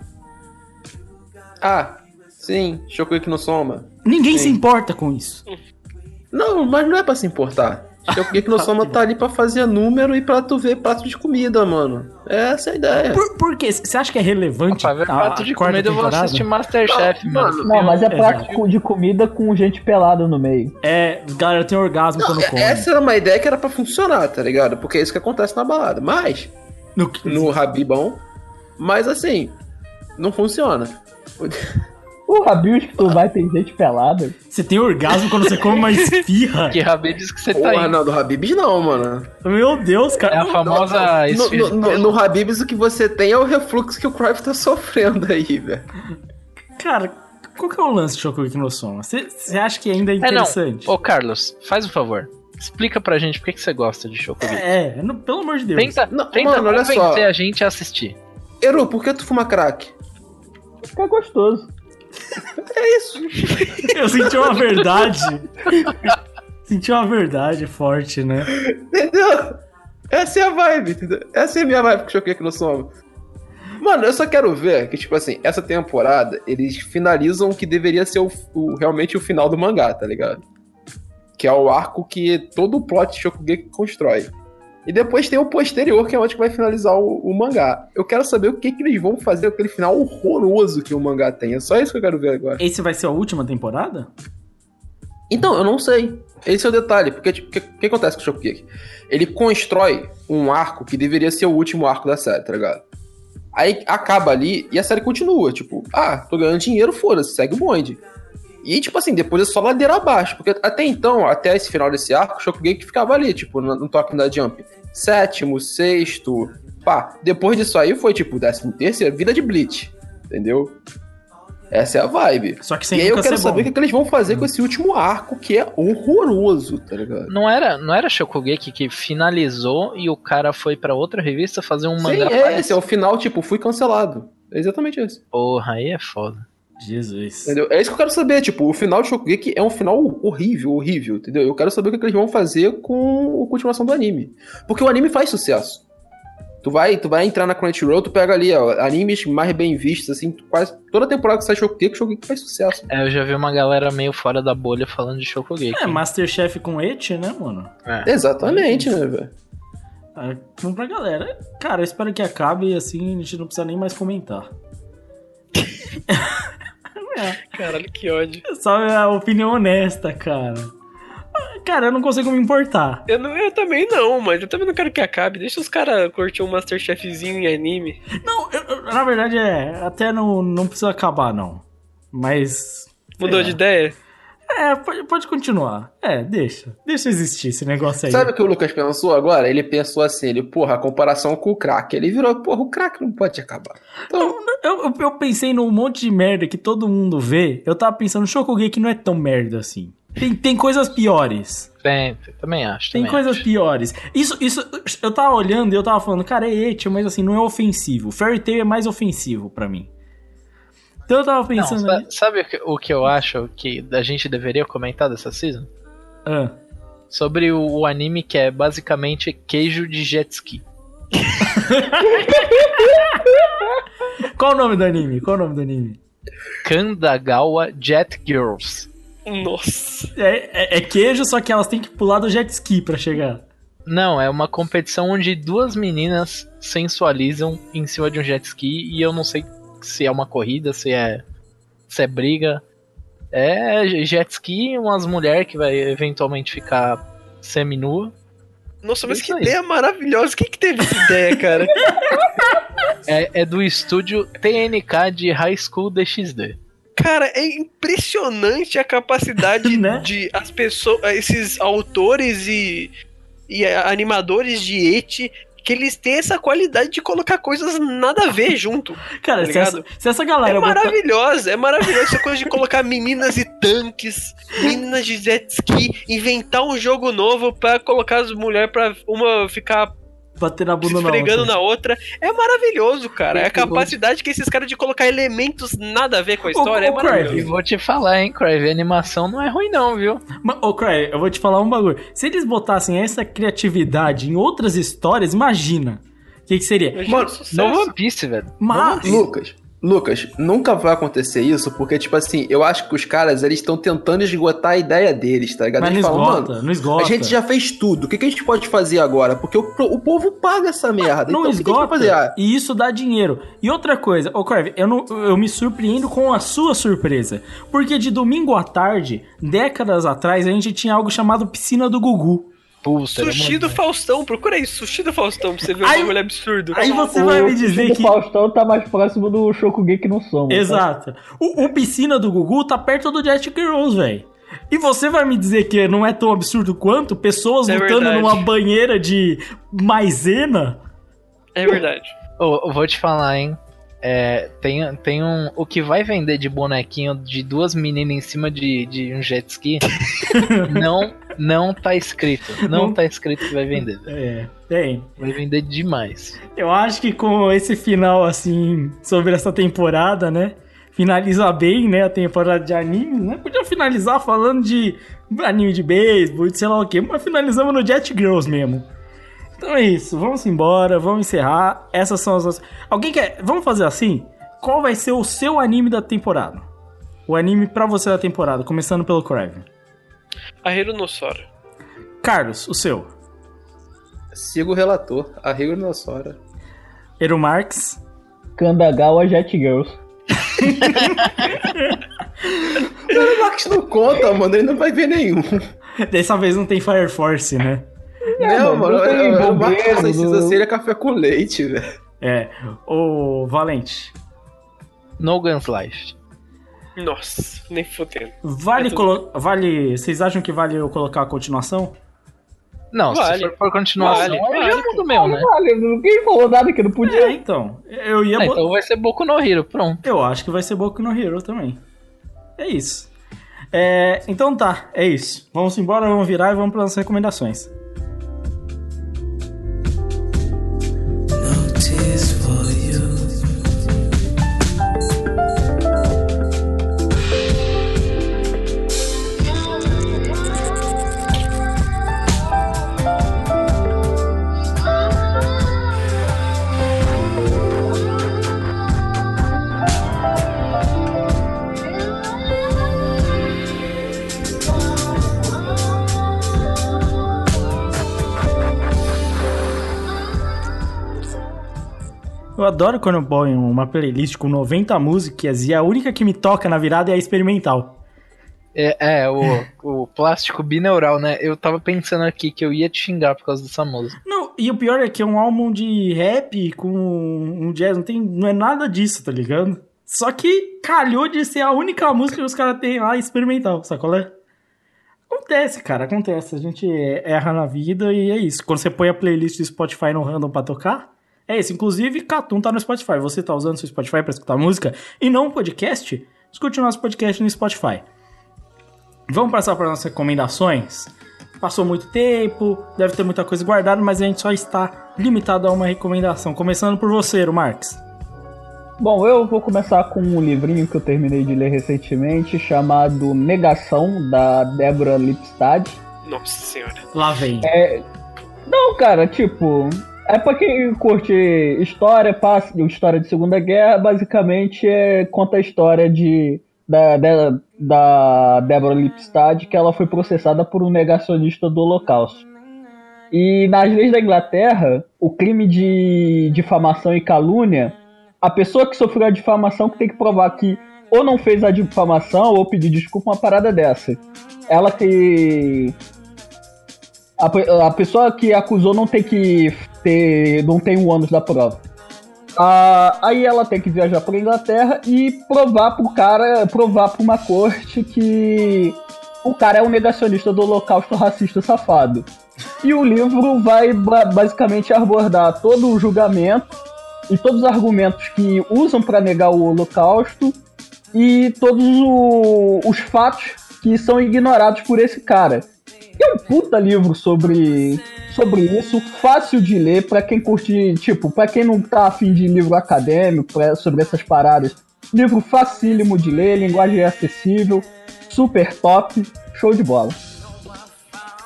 [SPEAKER 4] Ah, sim, Shokugeki no Soma.
[SPEAKER 2] Ninguém
[SPEAKER 4] Sim.
[SPEAKER 2] se importa com isso.
[SPEAKER 4] Não, mas não é pra se importar. Shokugeki no Soma tá ali pra fazer número e pra tu ver prato de comida, mano. Essa é a ideia.
[SPEAKER 2] Por, por quê? Você acha que é relevante
[SPEAKER 5] pra ver prato de comida eu vou
[SPEAKER 2] temporada?
[SPEAKER 5] assistir Masterchef,
[SPEAKER 4] Não,
[SPEAKER 5] mano.
[SPEAKER 4] mano,
[SPEAKER 7] Não, mas é prato
[SPEAKER 2] Exato.
[SPEAKER 7] de comida com gente pelada no meio.
[SPEAKER 2] É, galera tem orgasmo
[SPEAKER 4] Não,
[SPEAKER 2] quando come.
[SPEAKER 4] essa era uma ideia que era pra funcionar, tá ligado? Porque é isso que acontece na balada. Mas,
[SPEAKER 2] No-
[SPEAKER 4] no Rabibão, mas assim, não funciona.
[SPEAKER 7] O Rabios que tu vai tem gente pelada.
[SPEAKER 2] Você tem orgasmo quando você come uma [laughs] esfirra?
[SPEAKER 5] Que Rabi diz que você tá
[SPEAKER 4] Porra,
[SPEAKER 5] aí.
[SPEAKER 4] não, do Habibs não, mano.
[SPEAKER 2] Meu Deus,
[SPEAKER 5] É
[SPEAKER 2] cara.
[SPEAKER 5] a famosa
[SPEAKER 4] No, no, no, no Habibs o que você tem é o refluxo que o Cruyff tá [laughs] sofrendo aí, velho.
[SPEAKER 2] Cara, qual que é o lance de Shokugeki no Soma? Você acha que ainda é
[SPEAKER 5] É, não.
[SPEAKER 2] interessante?
[SPEAKER 5] Ô, Carlos, faz um favor. Explica pra gente por que, você gosta de Shokugeki.
[SPEAKER 2] É, no- pelo amor de Deus.
[SPEAKER 5] Tenta,
[SPEAKER 4] Não,
[SPEAKER 5] tenta
[SPEAKER 4] mano, olha
[SPEAKER 5] convencer
[SPEAKER 4] só.
[SPEAKER 5] a gente a assistir.
[SPEAKER 4] Eru, por que tu fuma crack?
[SPEAKER 7] Fica gostoso.
[SPEAKER 4] É isso.
[SPEAKER 2] Eu senti uma verdade. senti uma verdade forte, né?
[SPEAKER 4] Entendeu? Essa é a vibe, entendeu? Essa é a minha vibe que choquei aqui no som. Mano, eu só quero ver que, tipo assim, essa temporada, eles finalizam o que deveria ser o, o- realmente o final do mangá, tá ligado? Que é o arco que todo o plot de Shokugeki constrói. E depois tem o posterior, que é onde que vai finalizar o, o mangá. Eu quero saber o que, que eles vão fazer com aquele final horroroso que o mangá tem. É só isso que eu quero ver agora.
[SPEAKER 2] Esse vai ser a última temporada?
[SPEAKER 4] Então, eu não sei. Esse é o detalhe, porque tipo, o que, que acontece com o Shokugeki? Ele constrói um arco que deveria ser o último arco da série, tá ligado? Aí acaba ali e a série continua, tipo, ah, tô ganhando dinheiro, foda-se, segue o bonde. E, tipo assim, depois é só ladeira abaixo, porque até então, até esse final desse arco, o Shokugeki ficava ali, tipo, no, no toque da Jump. Sétimo, sexto, pá. Depois disso aí foi, tipo, décimo terceiro, vida de Bleach, entendeu? Essa é a vibe.
[SPEAKER 2] Só que sem
[SPEAKER 4] E aí eu quero saber o
[SPEAKER 2] bom.
[SPEAKER 4] que, que eles vão fazer com esse último arco, que é horroroso, tá ligado?
[SPEAKER 5] Não era, não era Shokugeki que finalizou e o cara foi pra outra revista fazer um
[SPEAKER 4] Sim,
[SPEAKER 5] mangá
[SPEAKER 4] é
[SPEAKER 5] parecido?
[SPEAKER 4] esse, é o final, tipo, fui cancelado. É exatamente esse.
[SPEAKER 5] Porra, aí é foda.
[SPEAKER 2] Jesus.
[SPEAKER 4] Entendeu? É isso que eu quero saber, tipo, o final de Shokugeki é um final horrível, horrível, entendeu? Eu quero saber o que, que eles vão fazer com a continuação do anime. Porque o anime faz sucesso. Tu vai, tu vai entrar na Crunchyroll, tu pega ali, ó, animes mais bem vistos, assim, quase toda temporada que sai Shokugeki, Shokugeki faz sucesso.
[SPEAKER 5] É, eu já vi uma galera meio fora da bolha falando de Shokugeki.
[SPEAKER 2] É, Masterchef com Eti, né, mano?
[SPEAKER 5] É.
[SPEAKER 4] Exatamente, né, velho?
[SPEAKER 2] Vamos pra galera. Cara, eu espero que acabe e assim a gente não precisa nem mais comentar. [laughs] [laughs]
[SPEAKER 3] Caralho, que ódio.
[SPEAKER 2] Só a opinião honesta, cara. Cara, eu não consigo me importar.
[SPEAKER 3] Eu, não, eu também não, mas eu também não quero que acabe. Deixa os caras curtir um Masterchefzinho em anime.
[SPEAKER 2] Não, eu- eu- na verdade é. Até não, não precisa acabar, não. Mas.
[SPEAKER 3] Mudou
[SPEAKER 2] é.
[SPEAKER 3] de ideia?
[SPEAKER 2] É, pode, pode continuar. É, deixa. Deixa existir esse negócio aí.
[SPEAKER 4] Sabe o que o Lucas pensou agora? Ele pensou assim, ele, porra, a comparação com o crack. Ele virou, porra, o crack não pode acabar. Então,
[SPEAKER 2] Eu, eu, eu pensei num monte de merda que todo mundo vê. Eu tava pensando, Shokugeki não é tão merda assim. Tem, tem coisas piores.
[SPEAKER 5] Tem, também acho.
[SPEAKER 2] Tem
[SPEAKER 5] também
[SPEAKER 2] coisas
[SPEAKER 5] acho.
[SPEAKER 2] piores. Isso, isso, eu tava olhando e eu tava falando, cara, é eti, mas assim, não é ofensivo. Fairy Tail é mais ofensivo pra mim. Então eu tava
[SPEAKER 5] Não,
[SPEAKER 2] pensando.
[SPEAKER 5] sa-
[SPEAKER 2] ali-
[SPEAKER 5] sabe o que, o que eu acho que a gente deveria comentar dessa season?
[SPEAKER 2] Ah,
[SPEAKER 5] Sobre o, o anime que é basicamente queijo de jet ski. [laughs]
[SPEAKER 2] Qual o nome do anime? Qual o nome do anime?
[SPEAKER 5] Kandagawa Jet Girls.
[SPEAKER 3] Nossa.
[SPEAKER 2] É, é- é queijo, só que elas têm que pular do jet ski pra chegar.
[SPEAKER 5] Não, é uma competição onde duas meninas sensualizam em cima de um jet ski e eu não sei se é uma corrida, se é se é briga. É jet ski, umas mulheres que vai eventualmente ficar seminua.
[SPEAKER 3] Nossa, mas
[SPEAKER 5] Isso
[SPEAKER 3] que
[SPEAKER 5] aí.
[SPEAKER 3] ideia maravilhosa. Quem que teve essa ideia, cara? [laughs]
[SPEAKER 5] É, é do estúdio TNK de High School DxD.
[SPEAKER 3] Cara, é impressionante a capacidade [laughs]
[SPEAKER 2] Né?
[SPEAKER 3] de as pessoas, esses autores e, e animadores de eti, que eles têm essa qualidade de colocar coisas nada a ver junto. [laughs]
[SPEAKER 2] Cara,
[SPEAKER 3] Tá
[SPEAKER 2] se, essa,
[SPEAKER 3] ligado?
[SPEAKER 2] se essa
[SPEAKER 3] É
[SPEAKER 2] galera botar-
[SPEAKER 3] maravilhosa, é maravilhosa essa coisa de colocar meninas e tanques, meninas de jet ski, inventar um jogo novo pra colocar as mulheres pra uma ficar
[SPEAKER 2] bater na bunda na outra.
[SPEAKER 3] na outra. É maravilhoso, cara. É a capacidade que esses caras de colocar elementos nada a ver com a história.
[SPEAKER 2] ô,
[SPEAKER 3] é
[SPEAKER 5] E
[SPEAKER 3] maravilhoso.
[SPEAKER 5] vou te falar, hein, Crave, a animação não é ruim não, viu?
[SPEAKER 2] Mas, Ô, Cry, eu vou te falar um bagulho. Se eles botassem essa criatividade em outras histórias, imagina. O que, que seria?
[SPEAKER 4] Mano,
[SPEAKER 3] sucesso.
[SPEAKER 5] No One Piece, velho.
[SPEAKER 2] Mas.
[SPEAKER 4] Lucas, Lucas, nunca vai acontecer isso, porque, tipo assim, eu acho que os caras, eles estão tentando esgotar a ideia deles, tá ligado?
[SPEAKER 2] Mas não
[SPEAKER 4] Eles falam,
[SPEAKER 2] esgota,
[SPEAKER 4] mano,
[SPEAKER 2] não esgota.
[SPEAKER 4] a gente já fez tudo, o que, que a gente pode fazer agora? Porque o, o povo paga essa merda,
[SPEAKER 2] Não
[SPEAKER 4] então o que,
[SPEAKER 2] esgota.
[SPEAKER 4] fazer? Ah,
[SPEAKER 2] E isso dá dinheiro. E outra coisa, ô Crave, eu, não, eu me surpreendo com a sua surpresa. Porque de domingo à tarde, décadas atrás, a gente tinha algo chamado Piscina do Gugu.
[SPEAKER 5] Era
[SPEAKER 3] Sushi
[SPEAKER 5] muito-
[SPEAKER 3] do Faustão, procura aí, sushi do Faustão pra você ver
[SPEAKER 2] Aí-
[SPEAKER 3] um bagulho absurdo.
[SPEAKER 2] Aí você vai me
[SPEAKER 7] o
[SPEAKER 2] dizer
[SPEAKER 7] do
[SPEAKER 2] que.
[SPEAKER 7] Faustão tá mais próximo do Shokugeki no Soma. tá?
[SPEAKER 2] Exato. O, o Piscina do Gugu tá perto do Jet Girls, velho. E você vai me dizer que não é tão absurdo quanto pessoas
[SPEAKER 3] É
[SPEAKER 2] lutando
[SPEAKER 3] verdade.
[SPEAKER 2] numa banheira de maisena?
[SPEAKER 3] É verdade. [laughs]
[SPEAKER 5] Eu vou te falar, hein? É, tem, tem um. O que vai vender de bonequinho de duas meninas em cima de, de um jet ski [laughs] não, não tá escrito. Não
[SPEAKER 2] Não-
[SPEAKER 5] tá escrito que vai vender.
[SPEAKER 2] É, tem.
[SPEAKER 5] Vai vender demais.
[SPEAKER 2] Eu acho que com esse final, assim, sobre essa temporada, né? Finaliza bem, né? A temporada de animes, né? Podia finalizar falando de anime de beisebol, de sei lá o quê, mas finalizamos no Jet Girls mesmo. Então é isso, vamos embora, vamos encerrar. Essas são as nossas. Alguém quer. Vamos fazer assim? Qual vai ser o seu anime da temporada? O anime pra você da temporada, começando pelo Craven.
[SPEAKER 3] A Hirunossora.
[SPEAKER 2] Carlos, o seu.
[SPEAKER 4] Siga o relator, a Rinossora.
[SPEAKER 2] Eru Marx.
[SPEAKER 7] Kandagawa Jet Girls. [laughs]
[SPEAKER 4] O Max não conta, mano, ele não vai ver nenhum.
[SPEAKER 2] Dessa vez não tem Fire Force, né?
[SPEAKER 4] não,
[SPEAKER 7] mano,
[SPEAKER 4] mano,
[SPEAKER 7] não tem
[SPEAKER 4] o Max
[SPEAKER 7] bombeiro,
[SPEAKER 4] precisa ser é café com leite, velho.
[SPEAKER 2] É. O Valente.
[SPEAKER 5] No Guns Life.
[SPEAKER 3] Nossa, nem fodendo.
[SPEAKER 2] Vale,
[SPEAKER 3] É
[SPEAKER 2] colo... vale. Vocês acham que vale eu colocar a continuação?
[SPEAKER 5] Não,
[SPEAKER 3] Vale.
[SPEAKER 5] se for por continuação,
[SPEAKER 3] Vale, vale,
[SPEAKER 5] muda o meu, né?
[SPEAKER 7] Olha, ninguém falou nada que não
[SPEAKER 2] É,
[SPEAKER 7] podia.
[SPEAKER 2] então. Eu ia. Bot-
[SPEAKER 5] então vai ser Boku no Hero, pronto.
[SPEAKER 2] Eu acho que vai ser Boku no Hero também. É isso. É, então tá, é isso. Vamos embora, vamos virar e vamos para as recomendações. Adoro quando eu ponho uma playlist com 90 músicas e a única que me toca na virada é a experimental.
[SPEAKER 5] É, é o, o plástico bineural, né? Eu tava pensando aqui que eu ia te xingar por causa dessa música.
[SPEAKER 2] Não, e o pior é que é um álbum de rap com um jazz, não, tem, não é nada disso, tá ligado? Só que calhou de ser a única música que os caras têm lá experimental, sacolé? Acontece, cara, acontece. A gente erra na vida e é isso. Quando você põe a playlist do Spotify no random pra tocar, é isso. Inclusive, Catum tá no Spotify. Você tá usando seu Spotify pra escutar música e não um podcast? Escute o nosso podcast no Spotify. Vamos passar para nossas recomendações? Passou muito tempo, deve ter muita coisa guardada, mas a gente só está limitado a uma recomendação. Começando por você, Marx.
[SPEAKER 7] Bom, eu vou começar com um livrinho que eu terminei de ler recentemente, chamado Negação, da Débora Lipstad.
[SPEAKER 3] Nossa senhora.
[SPEAKER 2] Lá vem.
[SPEAKER 7] É... Não, cara, tipo, é pra quem curte história, passa, história de Segunda Guerra, basicamente é, conta a história de da, da, da Deborah Lipstadt que ela foi processada por um negacionista do Holocausto. E nas leis da Inglaterra, o crime de difamação e calúnia, a pessoa que sofreu a difamação que tem que provar que ou não fez a difamação ou pedir desculpa uma parada dessa. Ela que a, a pessoa que acusou não tem que ter não tem um ônus da prova. Ah, aí ela tem que viajar para Inglaterra e provar pro cara, provar pra uma corte que o cara é um negacionista do holocausto racista safado. E o livro vai basicamente abordar todo o julgamento e todos os argumentos que usam para negar o holocausto e todos o, os fatos que são ignorados por esse cara. E é um puta livro sobre sobre isso, fácil de ler para quem curte, tipo, para quem não tá afim de livro acadêmico pra, sobre essas paradas. Livro facílimo de ler, linguagem acessível, super top, show de bola.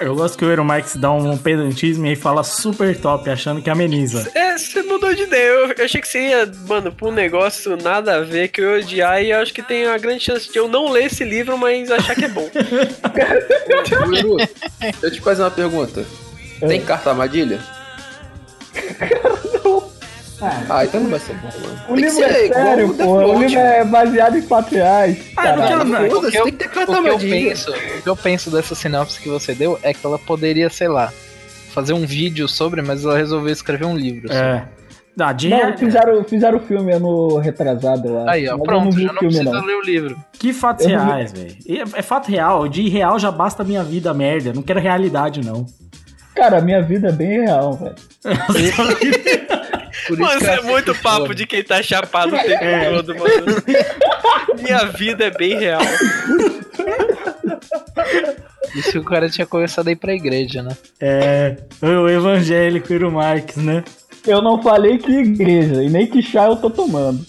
[SPEAKER 2] Eu gosto que o Eero Marx dá um pedantismo e fala super top, achando que ameniza.
[SPEAKER 3] É, você mudou de ideia. Eu, eu achei que você ia, mano, pra um negócio nada a ver, que eu ia odiar, e eu acho que tem a grande chance de eu não ler esse livro, mas achar que é bom. [laughs]
[SPEAKER 4] Eu te fazer uma pergunta. Tem carta armadilha? Ah, então não vai ser bom, mano.
[SPEAKER 7] O livro é sério, pô. O livro é baseado em fatos reais.
[SPEAKER 2] Ah, não quero não.
[SPEAKER 5] O que eu, o que eu penso, o que eu penso dessa sinopse que você deu é que ela poderia, sei lá, fazer um vídeo sobre, mas ela resolveu escrever um livro.
[SPEAKER 2] É. Ah, de...
[SPEAKER 7] Não, fizeram, fizeram o filme ano retrasado lá.
[SPEAKER 5] Aí, ó, pronto, não já não filme, precisa não. ler o livro.
[SPEAKER 2] Que fatos reais, velho. É, é fato real. De real já basta a minha vida, merda. Não quero realidade, não.
[SPEAKER 7] Cara, a minha vida é bem real, velho.
[SPEAKER 3] mano, isso é muito papo de quem tá chapado o tempo é. todo, mano. Minha vida é bem real.
[SPEAKER 5] Isso que o cara tinha começado a ir pra igreja, né?
[SPEAKER 2] É, o evangélico Iro Marques, né?
[SPEAKER 7] Eu não falei que igreja, e nem que chá eu tô tomando.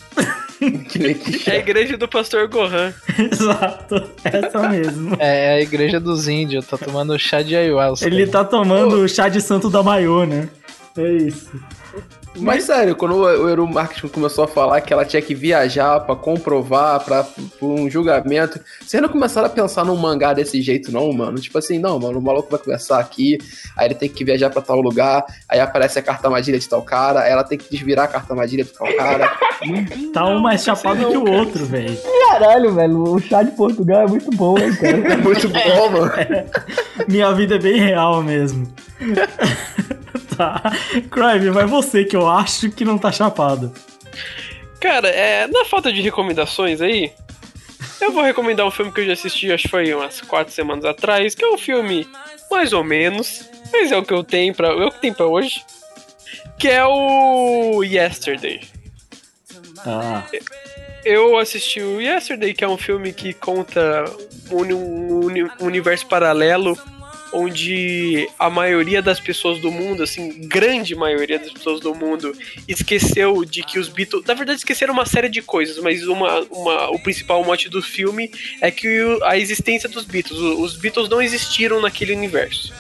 [SPEAKER 7] [laughs]
[SPEAKER 3] É a igreja do pastor Gohan.
[SPEAKER 2] Exato, essa mesmo. [laughs]
[SPEAKER 5] É, é a igreja dos índios, tá tomando chá de ayahuasca.
[SPEAKER 2] Ele tá tomando o chá de santo da Maiô, né? É isso.
[SPEAKER 4] Mas sério, quando o Eru Marketing começou a falar que ela tinha que viajar para comprovar, para um julgamento, vocês não começaram a pensar num mangá desse jeito, não, mano? Tipo assim, não, mano, o maluco vai conversar aqui, aí ele tem que viajar para tal lugar, aí aparece a carta armadilha de tal cara, aí ela tem que desvirar a carta armadilha de tal cara. [laughs]
[SPEAKER 2] tá um mais chapado que o outro, velho.
[SPEAKER 7] Caralho, velho, o chá de Portugal é muito bom, hein, cara? [laughs]
[SPEAKER 4] É muito bom, mano.
[SPEAKER 2] É. [laughs] Minha vida é bem real mesmo. [laughs] Crime, mas você que eu acho que não tá chapado.
[SPEAKER 3] Cara, é, na falta de recomendações aí, eu vou recomendar um filme que eu já assisti, acho que foi umas quatro semanas atrás, que é um filme mais ou menos, mas é o que eu tenho para, é o que tem para hoje, que é o Yesterday.
[SPEAKER 2] Ah.
[SPEAKER 3] Eu assisti o Yesterday, que é um filme que conta um, um, um universo paralelo onde a maioria das pessoas do mundo, assim, grande maioria das pessoas do mundo, esqueceu de que os Beatles. Na verdade, esqueceram uma série de coisas, mas uma, uma, o principal mote do filme é que a existência dos Beatles. Os Beatles não existiram naquele universo.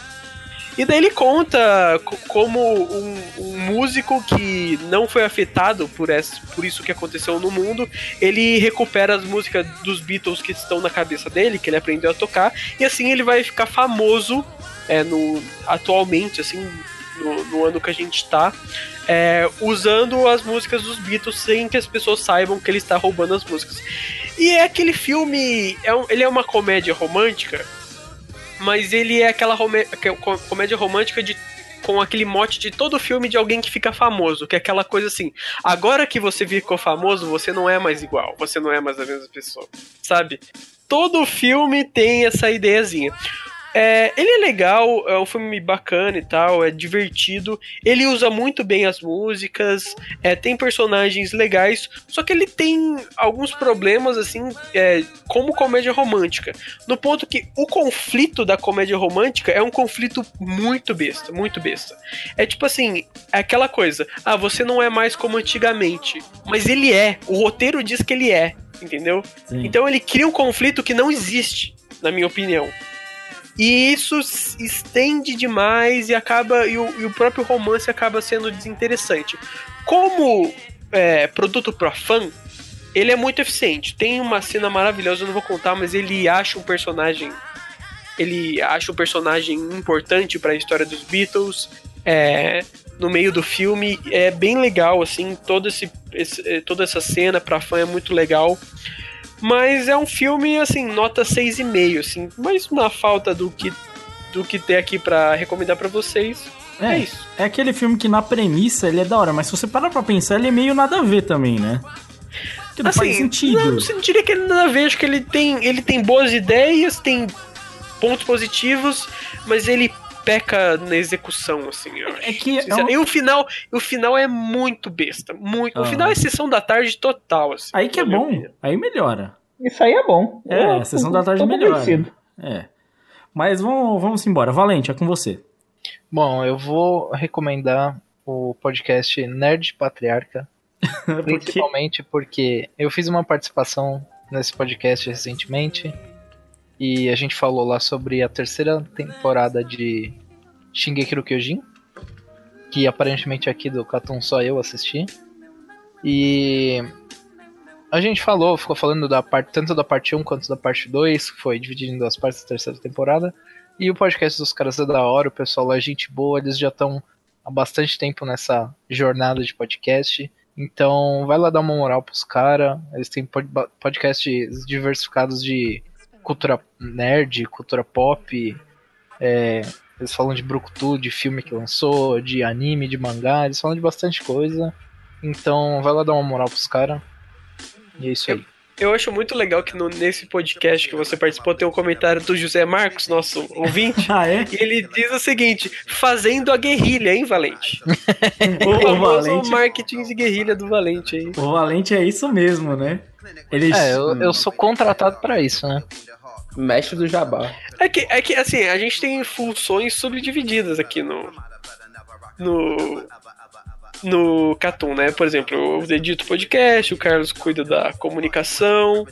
[SPEAKER 3] E daí ele conta como um, um, músico que não foi afetado por, essa, por isso que aconteceu no mundo, ele recupera as músicas dos Beatles que estão na cabeça dele, que ele aprendeu a tocar, e assim ele vai ficar famoso é, no, atualmente, assim, no, no ano que a gente tá, é, usando as músicas dos Beatles sem que as pessoas saibam que ele está roubando as músicas. E é aquele filme. É um- ele é uma comédia romântica, mas ele é aquela co- comédia romântica de. Com aquele mote de todo filme de alguém que fica famoso, que é aquela coisa assim. Agora que você ficou famoso, você não é mais igual, você não é mais a mesma pessoa, sabe? Todo filme tem essa ideiazinha. É, ele é legal, é um filme bacana e tal, é divertido. Ele usa muito bem as músicas, é, tem personagens legais, só que ele tem alguns problemas, assim, é, como comédia romântica. No ponto que o conflito da comédia romântica é um conflito muito besta, muito besta. É tipo assim, é aquela coisa, ah, você não é mais como antigamente, mas ele é, o roteiro diz que ele é, entendeu?
[SPEAKER 2] Sim.
[SPEAKER 3] Então ele cria um conflito que não existe, na minha opinião. E isso estende demais e acaba. E o, e o próprio romance acaba sendo desinteressante. Como é, produto pro fã, ele é muito eficiente. Tem uma cena maravilhosa, eu não vou contar, mas ele acha um personagem. Ele acha um personagem importante para a história dos Beatles. É, no meio do filme é bem legal, assim, todo esse, esse- toda essa cena pra fã é muito legal. Mas é um filme, assim, nota 6,5, assim. Mas na falta do que, do que ter aqui pra recomendar pra vocês, é,
[SPEAKER 2] É,
[SPEAKER 3] isso.
[SPEAKER 2] é aquele filme que na premissa ele é da hora, mas se você parar pra pensar, ele é meio nada a ver também, né? Que não faz sentido.
[SPEAKER 3] Assim, Não, não diria que ele nada a ver, acho que ele tem, ele tem boas ideias, tem pontos positivos, mas ele peca na execução, assim, eu acho.
[SPEAKER 2] É que é um-
[SPEAKER 3] E o final, o final é muito besta, muito. O
[SPEAKER 2] Ah.
[SPEAKER 3] final é sessão da tarde total, assim.
[SPEAKER 2] Aí que é bom,
[SPEAKER 3] opinião.
[SPEAKER 2] aí melhora.
[SPEAKER 7] Isso aí é bom.
[SPEAKER 2] É,
[SPEAKER 7] Eu
[SPEAKER 2] a sessão da tarde melhora.
[SPEAKER 7] convencido.
[SPEAKER 2] É. Mas vamos, vamos embora. Valente, é com você.
[SPEAKER 5] Bom, eu vou recomendar o podcast Nerd Patriarca, [laughs] principalmente porque eu fiz uma participação nesse podcast recentemente e a gente falou lá sobre a terceira temporada de Shingeki no Kyojin, que aparentemente aqui do Catum só eu assisti. E a gente falou, ficou falando da parte tanto da parte 1 quanto da parte 2, que foi dividido em duas partes da terceira temporada. E o podcast dos caras é da hora, o pessoal lá é gente boa, eles já estão há bastante tempo nessa jornada de podcast. Então vai lá dar uma moral pros caras. Eles têm podcasts diversificados de cultura nerd, cultura pop. é, eles falam de Brucutu, de filme que lançou, de anime, de mangá, eles falam de bastante coisa. Então vai lá dar uma moral pros caras. E é isso aí.
[SPEAKER 3] Eu acho muito legal que no- nesse podcast que você participou tem um comentário do José Marcos, nosso ouvinte. [laughs]
[SPEAKER 2] Ah, é?
[SPEAKER 3] E ele diz o seguinte: fazendo a guerrilha, hein, Valente? [laughs]
[SPEAKER 2] O,
[SPEAKER 3] famoso
[SPEAKER 2] Valente,
[SPEAKER 3] marketing de guerrilha do Valente aí.
[SPEAKER 2] o Valente é isso mesmo, né? Ele,
[SPEAKER 5] É, eu, eu sou contratado pra isso, né?
[SPEAKER 4] Mestre do Jabá.
[SPEAKER 3] É que, é que, assim, a gente tem funções subdivididas aqui no. No. No Catum, né? Por exemplo, eu edito podcast, o Carlos cuida da comunicação,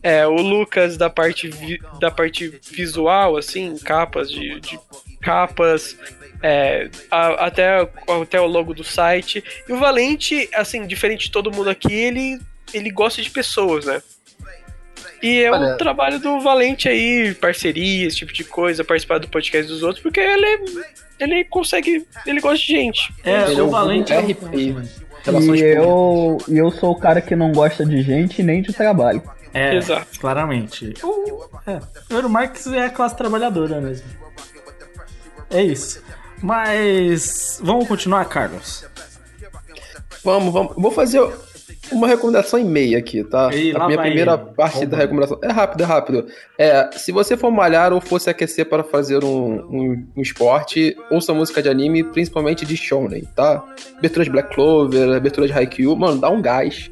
[SPEAKER 3] é, o Lucas da parte, vi- da parte visual, assim, capas de, de capas, é, a- até, até o logo do site. E o Valente, assim, diferente de todo mundo aqui, ele, ele gosta de pessoas, né? E é
[SPEAKER 5] Olha-
[SPEAKER 3] o trabalho do Valente aí, parceria, esse tipo de coisa, participar do podcast dos outros, porque ele, ele consegue. Ele gosta de gente.
[SPEAKER 2] é,
[SPEAKER 4] Ele é
[SPEAKER 2] o
[SPEAKER 4] um
[SPEAKER 2] Valente é
[SPEAKER 4] RP.
[SPEAKER 7] E eu, e eu sou o cara que não gosta de gente nem de trabalho.
[SPEAKER 2] É,
[SPEAKER 3] Exato.
[SPEAKER 2] claramente. O, é, o Euromarx é a classe trabalhadora mesmo. É isso. Mas vamos continuar, Carlos.
[SPEAKER 4] Vamos, vamos. Vou fazer uma recomendação e meia aqui, tá?
[SPEAKER 2] Lá
[SPEAKER 4] a minha primeira
[SPEAKER 2] ele.
[SPEAKER 4] parte da recomendação. É rápido, é rápido. É, se você for malhar ou for se aquecer para fazer um, um, um esporte, ouça música de anime, principalmente de shonen, tá? Abertura de Black Clover, abertura de Haikyuu, mano, dá um gás.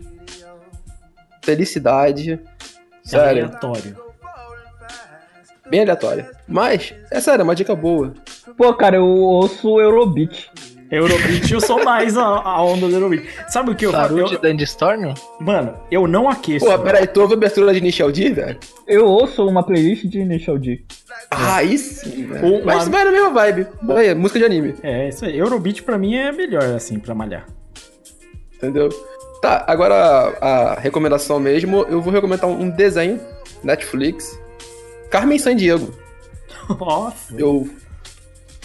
[SPEAKER 4] Felicidade.
[SPEAKER 2] É
[SPEAKER 4] Sério,
[SPEAKER 2] aleatório.
[SPEAKER 4] bem aleatório. Mas, é sério, é uma dica boa.
[SPEAKER 7] Pô, cara, eu ouço Eurobeat.
[SPEAKER 2] Eurobeat, eu sou mais a, a onda do Eurobeat. Sabe o que eu faço?
[SPEAKER 5] Sarude
[SPEAKER 2] Eu-
[SPEAKER 5] Dandstorm?
[SPEAKER 2] Mano, eu não aqueço.
[SPEAKER 4] Pô, peraí, tu ouve a abertura de Initial D, velho?
[SPEAKER 7] Eu ouço uma playlist de Initial D.
[SPEAKER 4] Ah, aí sim, velho.
[SPEAKER 2] Ou
[SPEAKER 4] Mas vai na mesma vibe. Vai, música de anime.
[SPEAKER 2] É, isso aí. Eurobeat pra mim é melhor, assim, pra malhar.
[SPEAKER 4] Entendeu? Tá, agora a, a recomendação mesmo, eu vou recomendar um desenho, Netflix, Carmen Sandiego. [laughs]
[SPEAKER 2] Nossa.
[SPEAKER 4] Eu.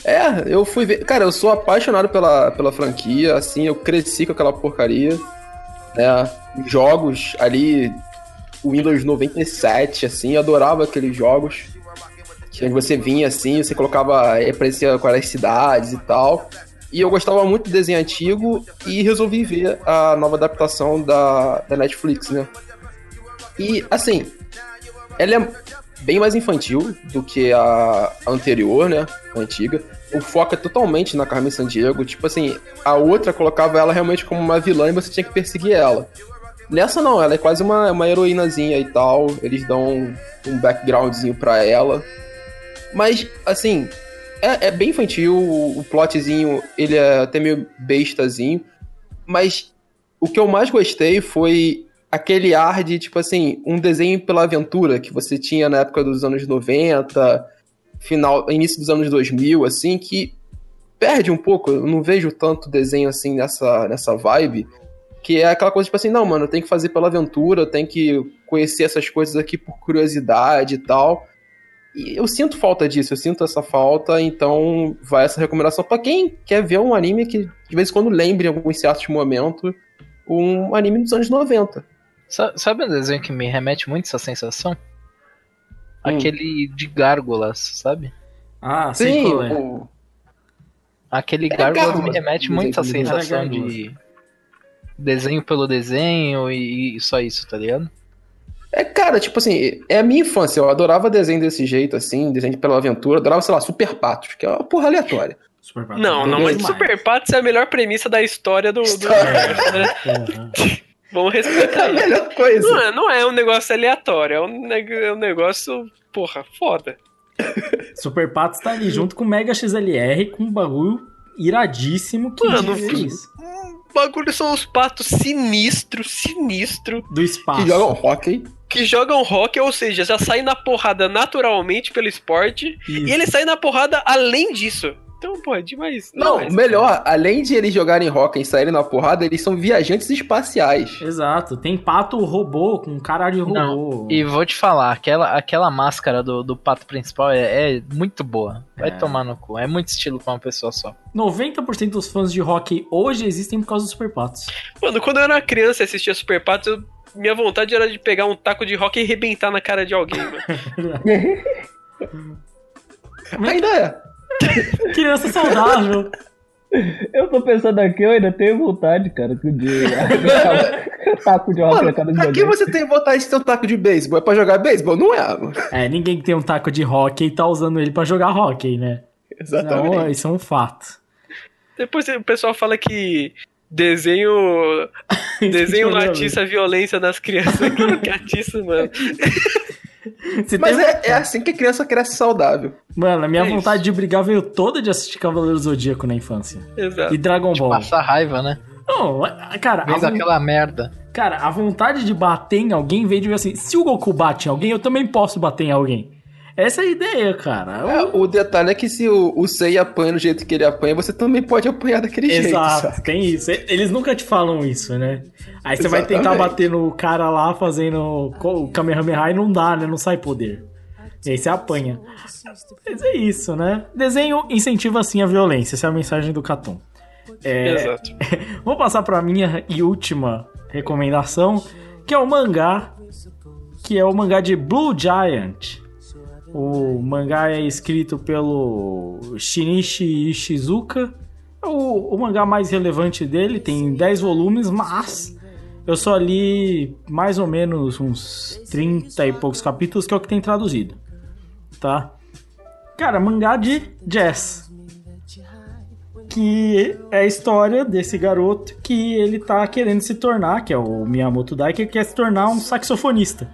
[SPEAKER 4] É, eu fui ver. Cara, eu sou apaixonado pela, pela franquia, assim, eu cresci com aquela porcaria. Né? Jogos ali, Windows 97, assim, eu adorava aqueles jogos. Que você vinha assim, você colocava. aparecia com as cidades e tal. E eu gostava muito do desenho antigo e resolvi ver a nova adaptação da, da Netflix, né? E, assim, ela é bem mais infantil do que a, anterior, né? A antiga. O foco é totalmente na Carmen Sandiego. Tipo assim, a outra colocava ela realmente como uma vilã e você tinha que perseguir ela. Nessa não, ela é quase uma, uma heroínazinha e tal. Eles dão um, um backgroundzinho pra ela. Mas, assim, é, é bem infantil. O, o plotzinho, ele é até meio bestazinho. Mas o que eu mais gostei foi aquele ar de, tipo assim, um desenho pela aventura que você tinha na época dos anos 90, final, início dos anos 2000, assim, que perde um pouco. Eu não vejo tanto desenho assim nessa, nessa vibe. Que é aquela coisa, tipo assim, não, mano, eu tenho que fazer pela aventura, eu tenho que conhecer essas coisas aqui por curiosidade e tal. E eu sinto falta disso, eu sinto essa falta, então vai essa recomendação para quem quer ver um anime que de vez em quando lembre em alguns certos momentos um anime dos anos 90.
[SPEAKER 5] Sa- Sabe um desenho que me remete muito essa sensação?
[SPEAKER 4] Hum.
[SPEAKER 5] Aquele de gárgulas, sabe?
[SPEAKER 2] Ah,
[SPEAKER 4] Sim,
[SPEAKER 2] qual é.
[SPEAKER 4] o-
[SPEAKER 5] Aquele
[SPEAKER 4] É
[SPEAKER 5] gárgulas me remete muito essa
[SPEAKER 4] Desenho
[SPEAKER 2] pelo
[SPEAKER 5] sensação
[SPEAKER 2] desenho.
[SPEAKER 5] de desenho pelo desenho e, e só isso, tá ligado?
[SPEAKER 4] É, cara, tipo assim, é a minha infância. Eu adorava desenho desse jeito, assim, desenho pela aventura. Adorava, sei lá, Super Patos, que é uma porra aleatória.
[SPEAKER 2] Super Pato.
[SPEAKER 3] Não, não, mas
[SPEAKER 2] Demais.
[SPEAKER 3] Super Patos é a melhor premissa da história do, do
[SPEAKER 4] História.
[SPEAKER 3] universo, [laughs] Vamos [laughs]
[SPEAKER 4] É
[SPEAKER 3] respeitar
[SPEAKER 4] a
[SPEAKER 3] isso.
[SPEAKER 4] melhor coisa.
[SPEAKER 3] Não é, não é um negócio aleatório, é um, neg- é um negócio, porra, foda. [laughs]
[SPEAKER 2] Super Patos tá ali junto com o Mega XLR com um bagulho iradíssimo que
[SPEAKER 3] Mano,
[SPEAKER 2] diz
[SPEAKER 3] que-
[SPEAKER 2] isso.
[SPEAKER 3] O bagulho são os patos sinistro, sinistro,
[SPEAKER 2] Do espaço.
[SPEAKER 4] Que jogam hockey.
[SPEAKER 3] que jogam rock, ou seja, já saem na porrada naturalmente pelo esporte,
[SPEAKER 2] Isso.
[SPEAKER 3] e eles saem na porrada além disso. Então, pô, é demais.
[SPEAKER 4] Não,
[SPEAKER 3] mas-
[SPEAKER 4] melhor, além de eles jogarem hockey e saírem na porrada, eles são viajantes espaciais.
[SPEAKER 2] Exato. Tem pato robô com cara de robô.
[SPEAKER 5] Não, E vou te falar, aquela, aquela máscara do, do pato principal é, é muito boa. Vai
[SPEAKER 2] É.
[SPEAKER 5] tomar no cu. É muito estilo pra uma pessoa só.
[SPEAKER 2] 90% dos fãs de hockey hoje existem por causa dos Super Patos.
[SPEAKER 3] Mano, quando eu era criança e assistia Super Patos, eu- minha vontade era de pegar um taco de rock e arrebentar na cara de alguém, mano. [laughs] [laughs]
[SPEAKER 4] Ainda é. [laughs]
[SPEAKER 2] Criança saudável.
[SPEAKER 7] Eu tô pensando aqui, eu ainda tenho vontade, cara, de taco de rock na de
[SPEAKER 4] pra que
[SPEAKER 7] alguém.
[SPEAKER 4] você tem vontade de ter um taco de beisebol? É pra jogar beisebol? Não é, mano.
[SPEAKER 2] É, ninguém que tem um taco de hockey tá usando ele pra jogar hockey, né?
[SPEAKER 4] Exatamente.
[SPEAKER 2] Não, isso é um fato.
[SPEAKER 3] Depois o pessoal fala que desenho. [laughs] desenho não atiça a violência nas crianças. [laughs] Que atiça, mano.
[SPEAKER 2] Se
[SPEAKER 4] Mas
[SPEAKER 2] tem-
[SPEAKER 4] é, é assim que a criança cresce saudável.
[SPEAKER 2] Mano, a minha
[SPEAKER 3] É isso.
[SPEAKER 2] vontade de brigar veio toda de assistir Cavaleiro do Zodíaco na infância.
[SPEAKER 3] Exato.
[SPEAKER 2] E Dragon Ball.
[SPEAKER 5] Passar raiva, né?
[SPEAKER 2] Não, cara, a, von-
[SPEAKER 5] aquela merda.
[SPEAKER 2] cara, a vontade de bater em alguém veio de ver assim, se o Goku bate em alguém, eu também posso bater em alguém. Essa é a ideia, cara.
[SPEAKER 4] É, o detalhe é que se o, o Sei apanha do jeito que ele apanha, você também pode apanhar daquele jeito.
[SPEAKER 2] Exato, tem isso. Eles nunca te falam isso, né? Aí você vai tentar
[SPEAKER 4] Exatamente.
[SPEAKER 2] bater no cara lá fazendo o Kamehameha e não dá, né? Não sai poder. E aí você apanha. Mas é isso, né? Desenho incentiva assim a violência, essa é a mensagem do Catum. É,
[SPEAKER 3] Exato. [laughs]
[SPEAKER 2] Vou passar pra minha e última recomendação, que é o mangá, que é o mangá de Blue Giant. O mangá é escrito pelo Shinichi Ishizuka. É o, o mangá mais relevante dele, tem 10 volumes, mas eu só li mais ou menos uns 30 e poucos capítulos, que é o que tem traduzido. Tá? Cara, mangá de jazz que é a história desse garoto que ele tá querendo se tornar, que é o Miyamoto Dai, que quer se tornar um saxofonista.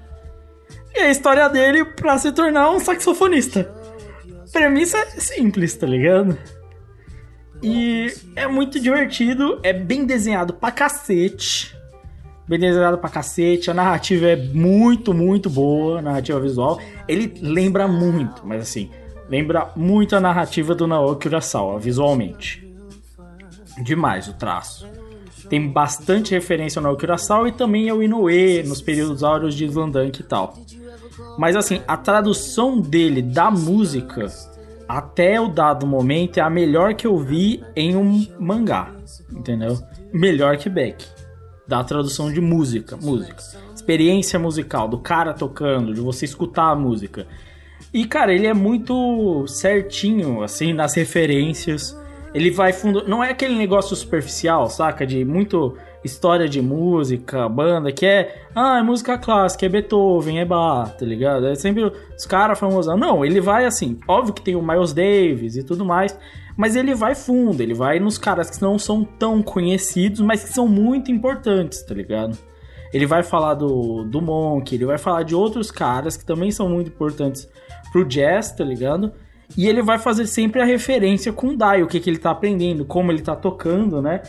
[SPEAKER 2] E a história dele pra se tornar um saxofonista. Premissa é simples, tá ligado? E é muito divertido, é bem desenhado pra cacete. Bem desenhado pra cacete, a narrativa é muito, muito boa, a narrativa visual. Ele lembra muito, mas assim, lembra muito a narrativa do Naoki Urasawa, visualmente. Demais o traço. Tem bastante referência ao Naoki Urasawa e também ao Inoue, nos períodos áureos de Slandank e tal. Mas assim, a tradução dele da música até o dado momento, é a melhor que eu vi em um mangá. Entendeu? Melhor que Beck. Da tradução de música. Música. Experiência musical, do cara tocando, de você escutar a música. E, cara, ele é muito certinho, assim, nas referências. Ele vai fundo. Não é aquele negócio superficial, saca? De muito história de música, banda, que é. Ah, é música clássica, é Beethoven, é Bach, tá ligado? É sempre os caras famosos. Não, ele vai assim. Óbvio que tem o Miles Davis e tudo mais. Mas ele vai fundo, ele vai nos caras que não são tão conhecidos, mas que são muito importantes, tá ligado? Ele vai falar do, do Monk, ele vai falar de outros caras que também são muito importantes pro jazz, tá ligado? E ele vai fazer sempre a referência com o Dai, o que, que ele tá aprendendo, como ele tá tocando, né?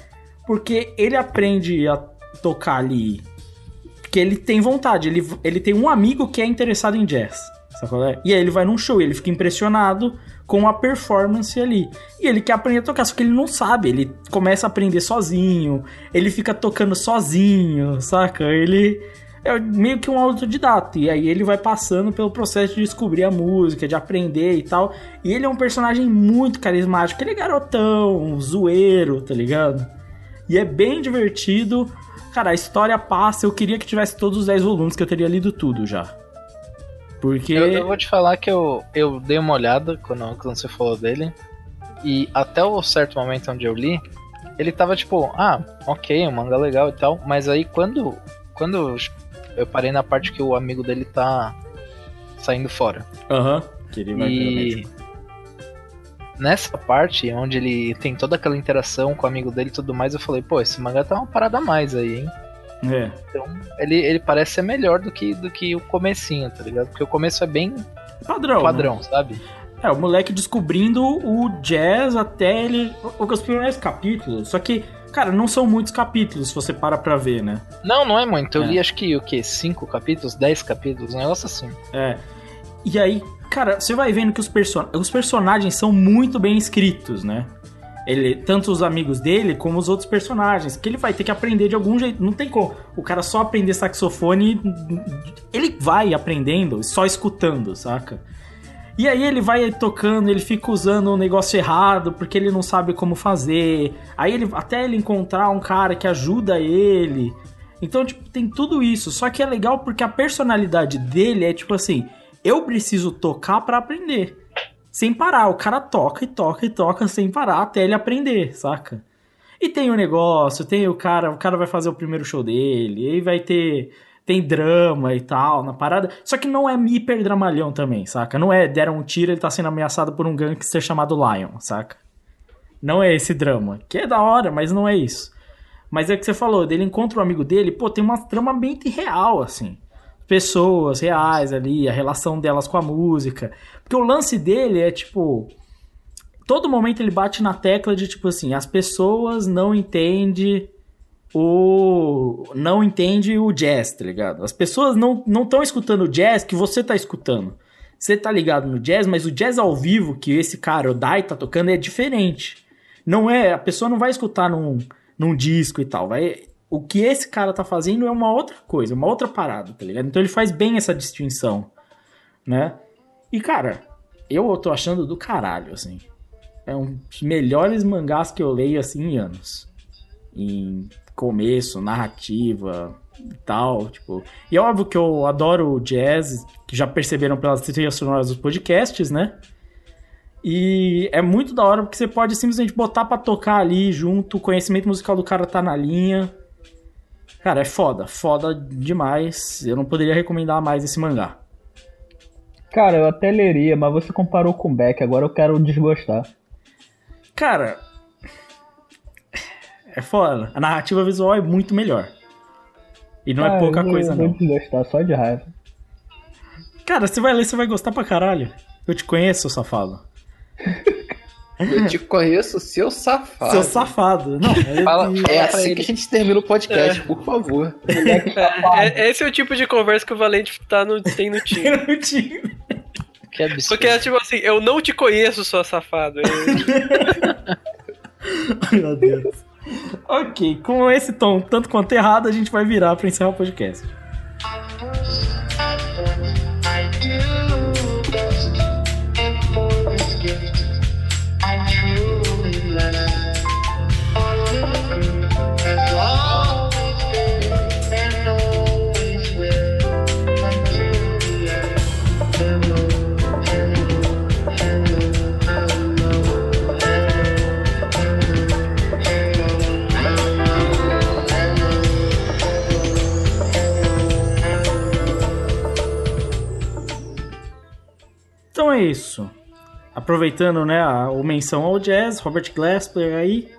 [SPEAKER 2] Porque ele aprende a tocar ali. Porque ele tem vontade, ele, ele tem um amigo que é interessado em jazz. É? E aí ele vai num show e ele fica impressionado com a performance ali. E ele quer aprender a tocar, só que ele não sabe. Ele começa a aprender sozinho, ele fica tocando sozinho, saca? Ele é meio que um autodidata. E aí ele vai passando pelo processo de descobrir a música, de aprender e tal. E ele é um personagem muito carismático. Ele é garotão, zoeiro, tá ligado? E é bem divertido. Cara, a história passa. Eu queria que tivesse todos os 10 volumes, que eu teria lido tudo já. Porque.
[SPEAKER 5] Eu, eu vou te falar que eu, eu dei uma olhada quando, quando você falou dele. E até o certo momento onde eu li, ele tava tipo, ah, ok, um manga legal e tal. Mas aí quando, quando eu parei na parte que o amigo dele tá saindo fora.
[SPEAKER 2] Aham. Que ele vai
[SPEAKER 5] E nessa parte onde ele tem toda aquela interação com o amigo dele e tudo mais, eu falei, pô, esse mangá tá uma parada a mais aí, hein?
[SPEAKER 2] É.
[SPEAKER 5] Então, ele, ele parece ser melhor do que, do que o comecinho, tá ligado? Porque o começo é bem
[SPEAKER 2] Padrão.
[SPEAKER 5] padrão,
[SPEAKER 2] né?
[SPEAKER 5] sabe?
[SPEAKER 2] É, o moleque descobrindo o jazz até ele. Os primeiros capítulos. Só que, cara, não são muitos capítulos se você para pra ver, né?
[SPEAKER 5] Não, não é muito. Eu
[SPEAKER 2] É.
[SPEAKER 5] li acho que o quê? Cinco capítulos, dez capítulos, um negócio assim.
[SPEAKER 2] É. E aí, cara, você vai vendo que os, person... os personagens são muito bem escritos, né? Ele, tanto os amigos dele como os outros personagens, que ele vai ter que aprender de algum jeito. Não tem como o cara só aprender saxofone. Ele vai aprendendo só escutando, saca? E aí ele vai tocando, ele fica usando um negócio errado porque ele não sabe como fazer. Aí ele até ele encontrar um cara que ajuda ele. Então, tipo, tem tudo isso. Só que é legal porque a personalidade dele é tipo assim: eu preciso tocar pra aprender. Sem parar. O cara toca e toca e toca sem parar até ele aprender, saca? E tem o negócio, tem o cara, o cara vai fazer o primeiro show dele, aí vai ter tem drama e tal na parada. Só que não é hiper dramalhão também, saca? Não é deram um tiro, ele tá sendo ameaçado por um gangster chamado Lion, saca? Não é esse drama, que é da hora, mas não é isso. Mas é o que você falou, dele encontra um amigo dele, pô, tem uma trama bem real, assim. Pessoas reais ali, a relação delas com a música. Porque o lance dele é tipo. Todo momento ele bate na tecla de tipo assim, as pessoas não entendem o. não entende o jazz, tá ligado? As pessoas não estão escutando o jazz que você tá escutando. Você tá ligado no jazz, mas o jazz ao vivo que esse cara, o Dai, tá tocando é diferente. Não é. A pessoa não vai escutar num, num disco e tal. Vai, o que esse cara tá fazendo é uma outra coisa, uma outra parada, tá ligado? Então ele faz bem essa distinção, né? E cara, eu tô achando do caralho, assim. É um dos melhores mangás que eu leio, assim, em anos. Em começo, narrativa e tal, tipo... E é óbvio que eu adoro jazz, que já perceberam pelas trilhas sonoras dos podcasts, né? E é muito da hora porque você pode simplesmente botar pra tocar ali junto, o conhecimento musical do cara tá na linha. Cara, é foda, foda demais. Eu não poderia recomendar mais esse mangá.
[SPEAKER 7] Cara, eu até leria, mas você comparou com o Beck, agora eu quero desgostar.
[SPEAKER 2] Cara, é foda. A narrativa visual é muito melhor. E não é
[SPEAKER 7] Ah,
[SPEAKER 2] pouca
[SPEAKER 7] eu vou-
[SPEAKER 2] coisa,
[SPEAKER 7] eu vou
[SPEAKER 2] não.
[SPEAKER 7] desgostar só de raiva.
[SPEAKER 2] Cara, você vai ler, você vai gostar pra caralho. Eu te conheço, safado. [laughs]
[SPEAKER 4] Eu te conheço, seu safado.
[SPEAKER 2] Seu safado. Não, é,
[SPEAKER 5] Fala-
[SPEAKER 4] É assim que a gente termina o podcast, por favor. [laughs]
[SPEAKER 3] É, esse é o tipo de conversa que o Valente tá no, tem no time. [laughs]
[SPEAKER 2] eu te-
[SPEAKER 5] Que absurdo.
[SPEAKER 3] Porque é tipo assim, eu não te conheço, sua safado. Eu- [laughs]
[SPEAKER 2] Meu Deus. ok, com esse tom tanto quanto errado, a gente vai virar pra encerrar o podcast. Aproveitando, né, a, o menção ao jazz, Robert Glasper aí.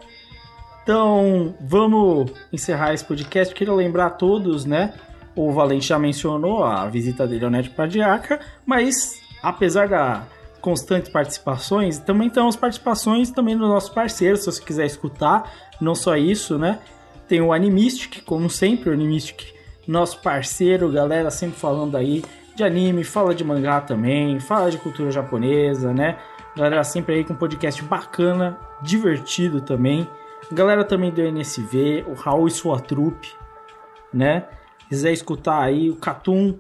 [SPEAKER 2] Então, vamos encerrar esse podcast. Queria lembrar a todos, né? O Valente já mencionou a visita dele ao Net Padiaca, mas apesar da constantes participações, também temos participações também dos nossos parceiros, se você quiser escutar, não só isso, né? Tem o Animistic, como sempre, o Animistic, nosso parceiro, galera sempre falando aí de anime, fala de mangá também, fala de cultura japonesa, né? Galera sempre aí com um podcast bacana, divertido também. Galera também do NSV, o Raul e sua trupe, né? Quiser escutar aí o Catum,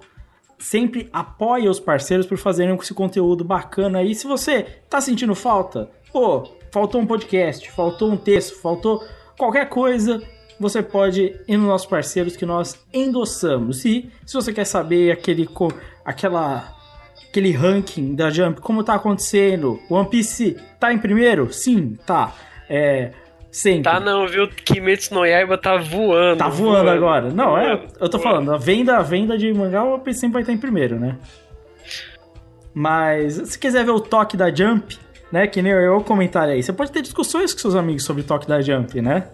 [SPEAKER 2] sempre apoia os parceiros por fazerem esse conteúdo bacana aí. Se você tá sentindo falta, pô, faltou um podcast, faltou um texto, faltou qualquer coisa, você pode ir nos nossos parceiros que nós endossamos. E se você quer saber aquele aquela aquele ranking da Jump, como tá acontecendo? One Piece tá em primeiro? Sim, tá. É, sempre.
[SPEAKER 3] Tá não, viu? Kimetsu no Yaiba tá voando.
[SPEAKER 2] Tá voando agora. Não, é, eu tô falando, a venda, a venda de mangá, o PC sempre vai estar em primeiro, né? Mas se quiser ver o toque da Jump, né, que nem eu comentário aí, você pode ter discussões com seus amigos sobre o toque da Jump, né?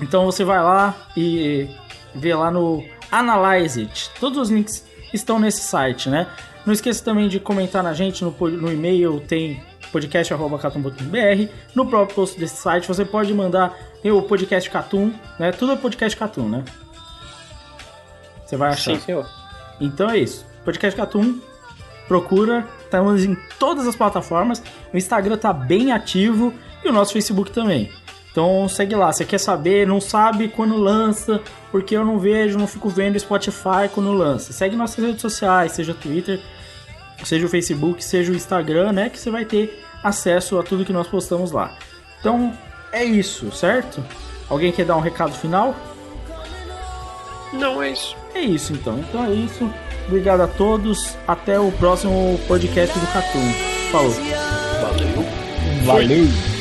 [SPEAKER 2] Então você vai lá e vê lá no Analyze It. Todos os links estão nesse site, né? Não esqueça também de comentar na gente no, no e-mail, tem podcast.catum.br. No próprio post desse site você pode mandar o podcast Catum, né? Tudo é podcast Catum, né? Você vai achar.
[SPEAKER 4] Sim, senhor.
[SPEAKER 2] Então é isso. Podcast Catum, procura. Estamos em todas as plataformas. O Instagram tá bem ativo e o nosso Facebook também. Então segue lá. Você quer saber, não sabe quando lança, porque eu não vejo, não fico vendo Spotify quando lança. Segue nossas redes sociais, seja Twitter, seja o Facebook, seja o Instagram, né? Que você vai ter acesso a tudo que nós postamos lá. Então é isso, certo? Alguém quer dar um recado final?
[SPEAKER 3] Não é isso.
[SPEAKER 2] É isso então. Então é isso. Obrigado a todos. Até o próximo podcast do Catum. Falou.
[SPEAKER 3] Valeu.
[SPEAKER 7] Valeu.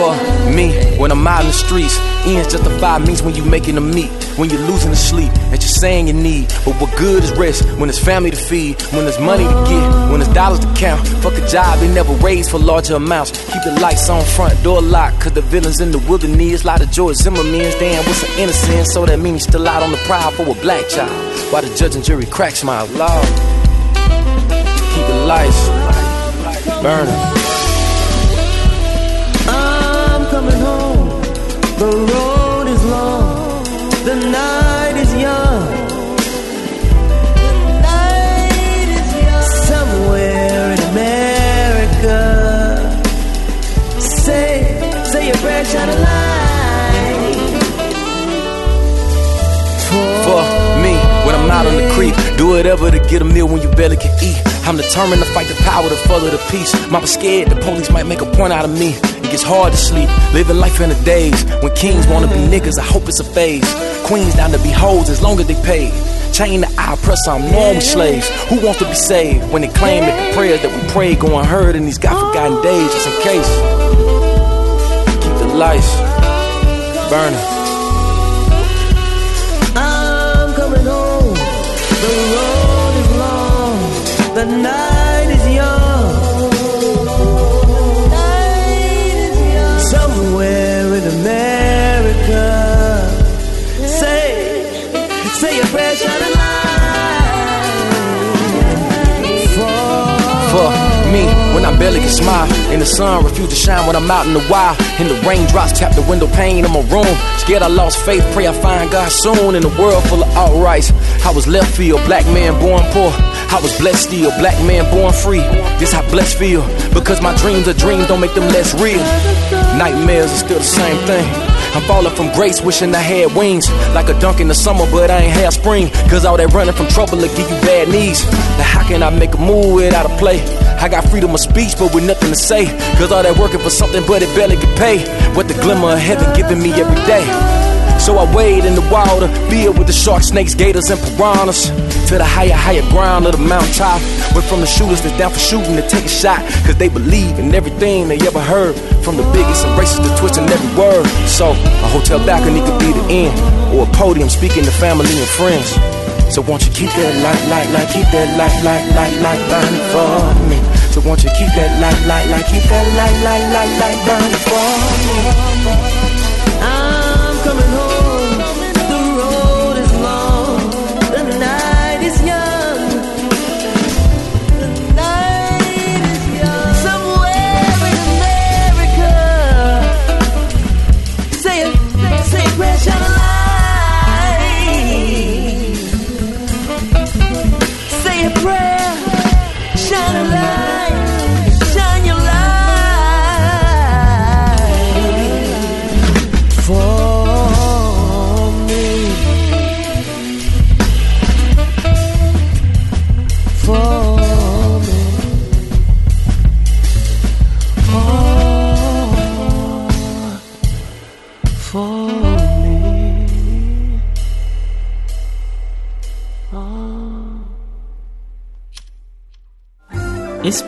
[SPEAKER 8] For me, when I'm out in the streets, ends justify means when you making them meet, when you're losing the sleep that you're saying you need. But what good is rest when there's family to feed, when there's money to get, when there's dollars to count? Fuck a job, they never raised for larger amounts. Keep the lights on, front door locked, cause the villains in the wilderness. Lot of George Zimmerman's, damn, what's an innocent? So that means still out on the prowl for a black child. While the judge and jury cracks my law. Keep the lights burning.
[SPEAKER 1] The road is long. The night is young. The night is young. Somewhere in America. Say, say your prayer, shine a light.
[SPEAKER 8] for me when I'm out on the creek. Do whatever to get a meal when you barely can eat. I'm determined to fight the power to further the peace. Mama scared the police might make a point out of me. It gets hard to sleep, living life in the days when kings wanna be niggas. I hope it's a phase. Queens down to be hoes as long as they pay. Chain the eye press on normal slaves. Who wants to be saved when they claim that the prayers that we pray go unheard in these God forgotten days? Just in case, keep the lights burning.
[SPEAKER 1] I'm coming home. The road is long. The night
[SPEAKER 8] barely can smile. And the sun refuse to shine when I'm out in the wild. And the raindrops tap the window pane in my room. Scared I lost faith, pray I find God soon. In a world full of outrights, I was left field, black man born poor. I was blessed still, black man born free. This how blessed feel, because my dreams are dreams don't make them less real. Nightmares are still the same thing. I'm falling from grace, wishing I had wings. Like a dunk in the summer, but I ain't have spring. Cause all that running from trouble will give you bad knees. Now, how can I make a move without a play? I got freedom of speech, but with nothing to say. Cause all that working for something, but it barely get paid. What the glimmer of heaven giving me every day.
[SPEAKER 9] So I wade in the water, filled with the sharks, snakes, gators, and piranhas. To the higher, higher ground of the mountaintop. Went from the shooters that's down for shooting to take a shot. Cause they believe in everything they ever heard. From the biggest and racist to twisting every word. So a hotel balcony could be the end. Or a podium speaking to family and friends. So won't you keep that light, light, light, keep that light, light, light, light burning for me. So won't you keep that light, light, light, keep that light, light, light, light burning for me.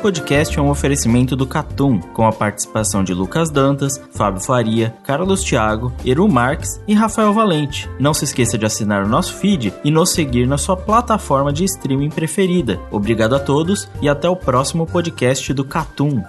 [SPEAKER 2] Podcast é um oferecimento do Catum, com a participação de Lucas Dantas, Fábio Faria, Carlos Thiago, Eru Marques e Rafael Valente. Não se esqueça de assinar o nosso feed e nos seguir na sua plataforma de streaming preferida. Obrigado a todos e até o próximo podcast do Catum.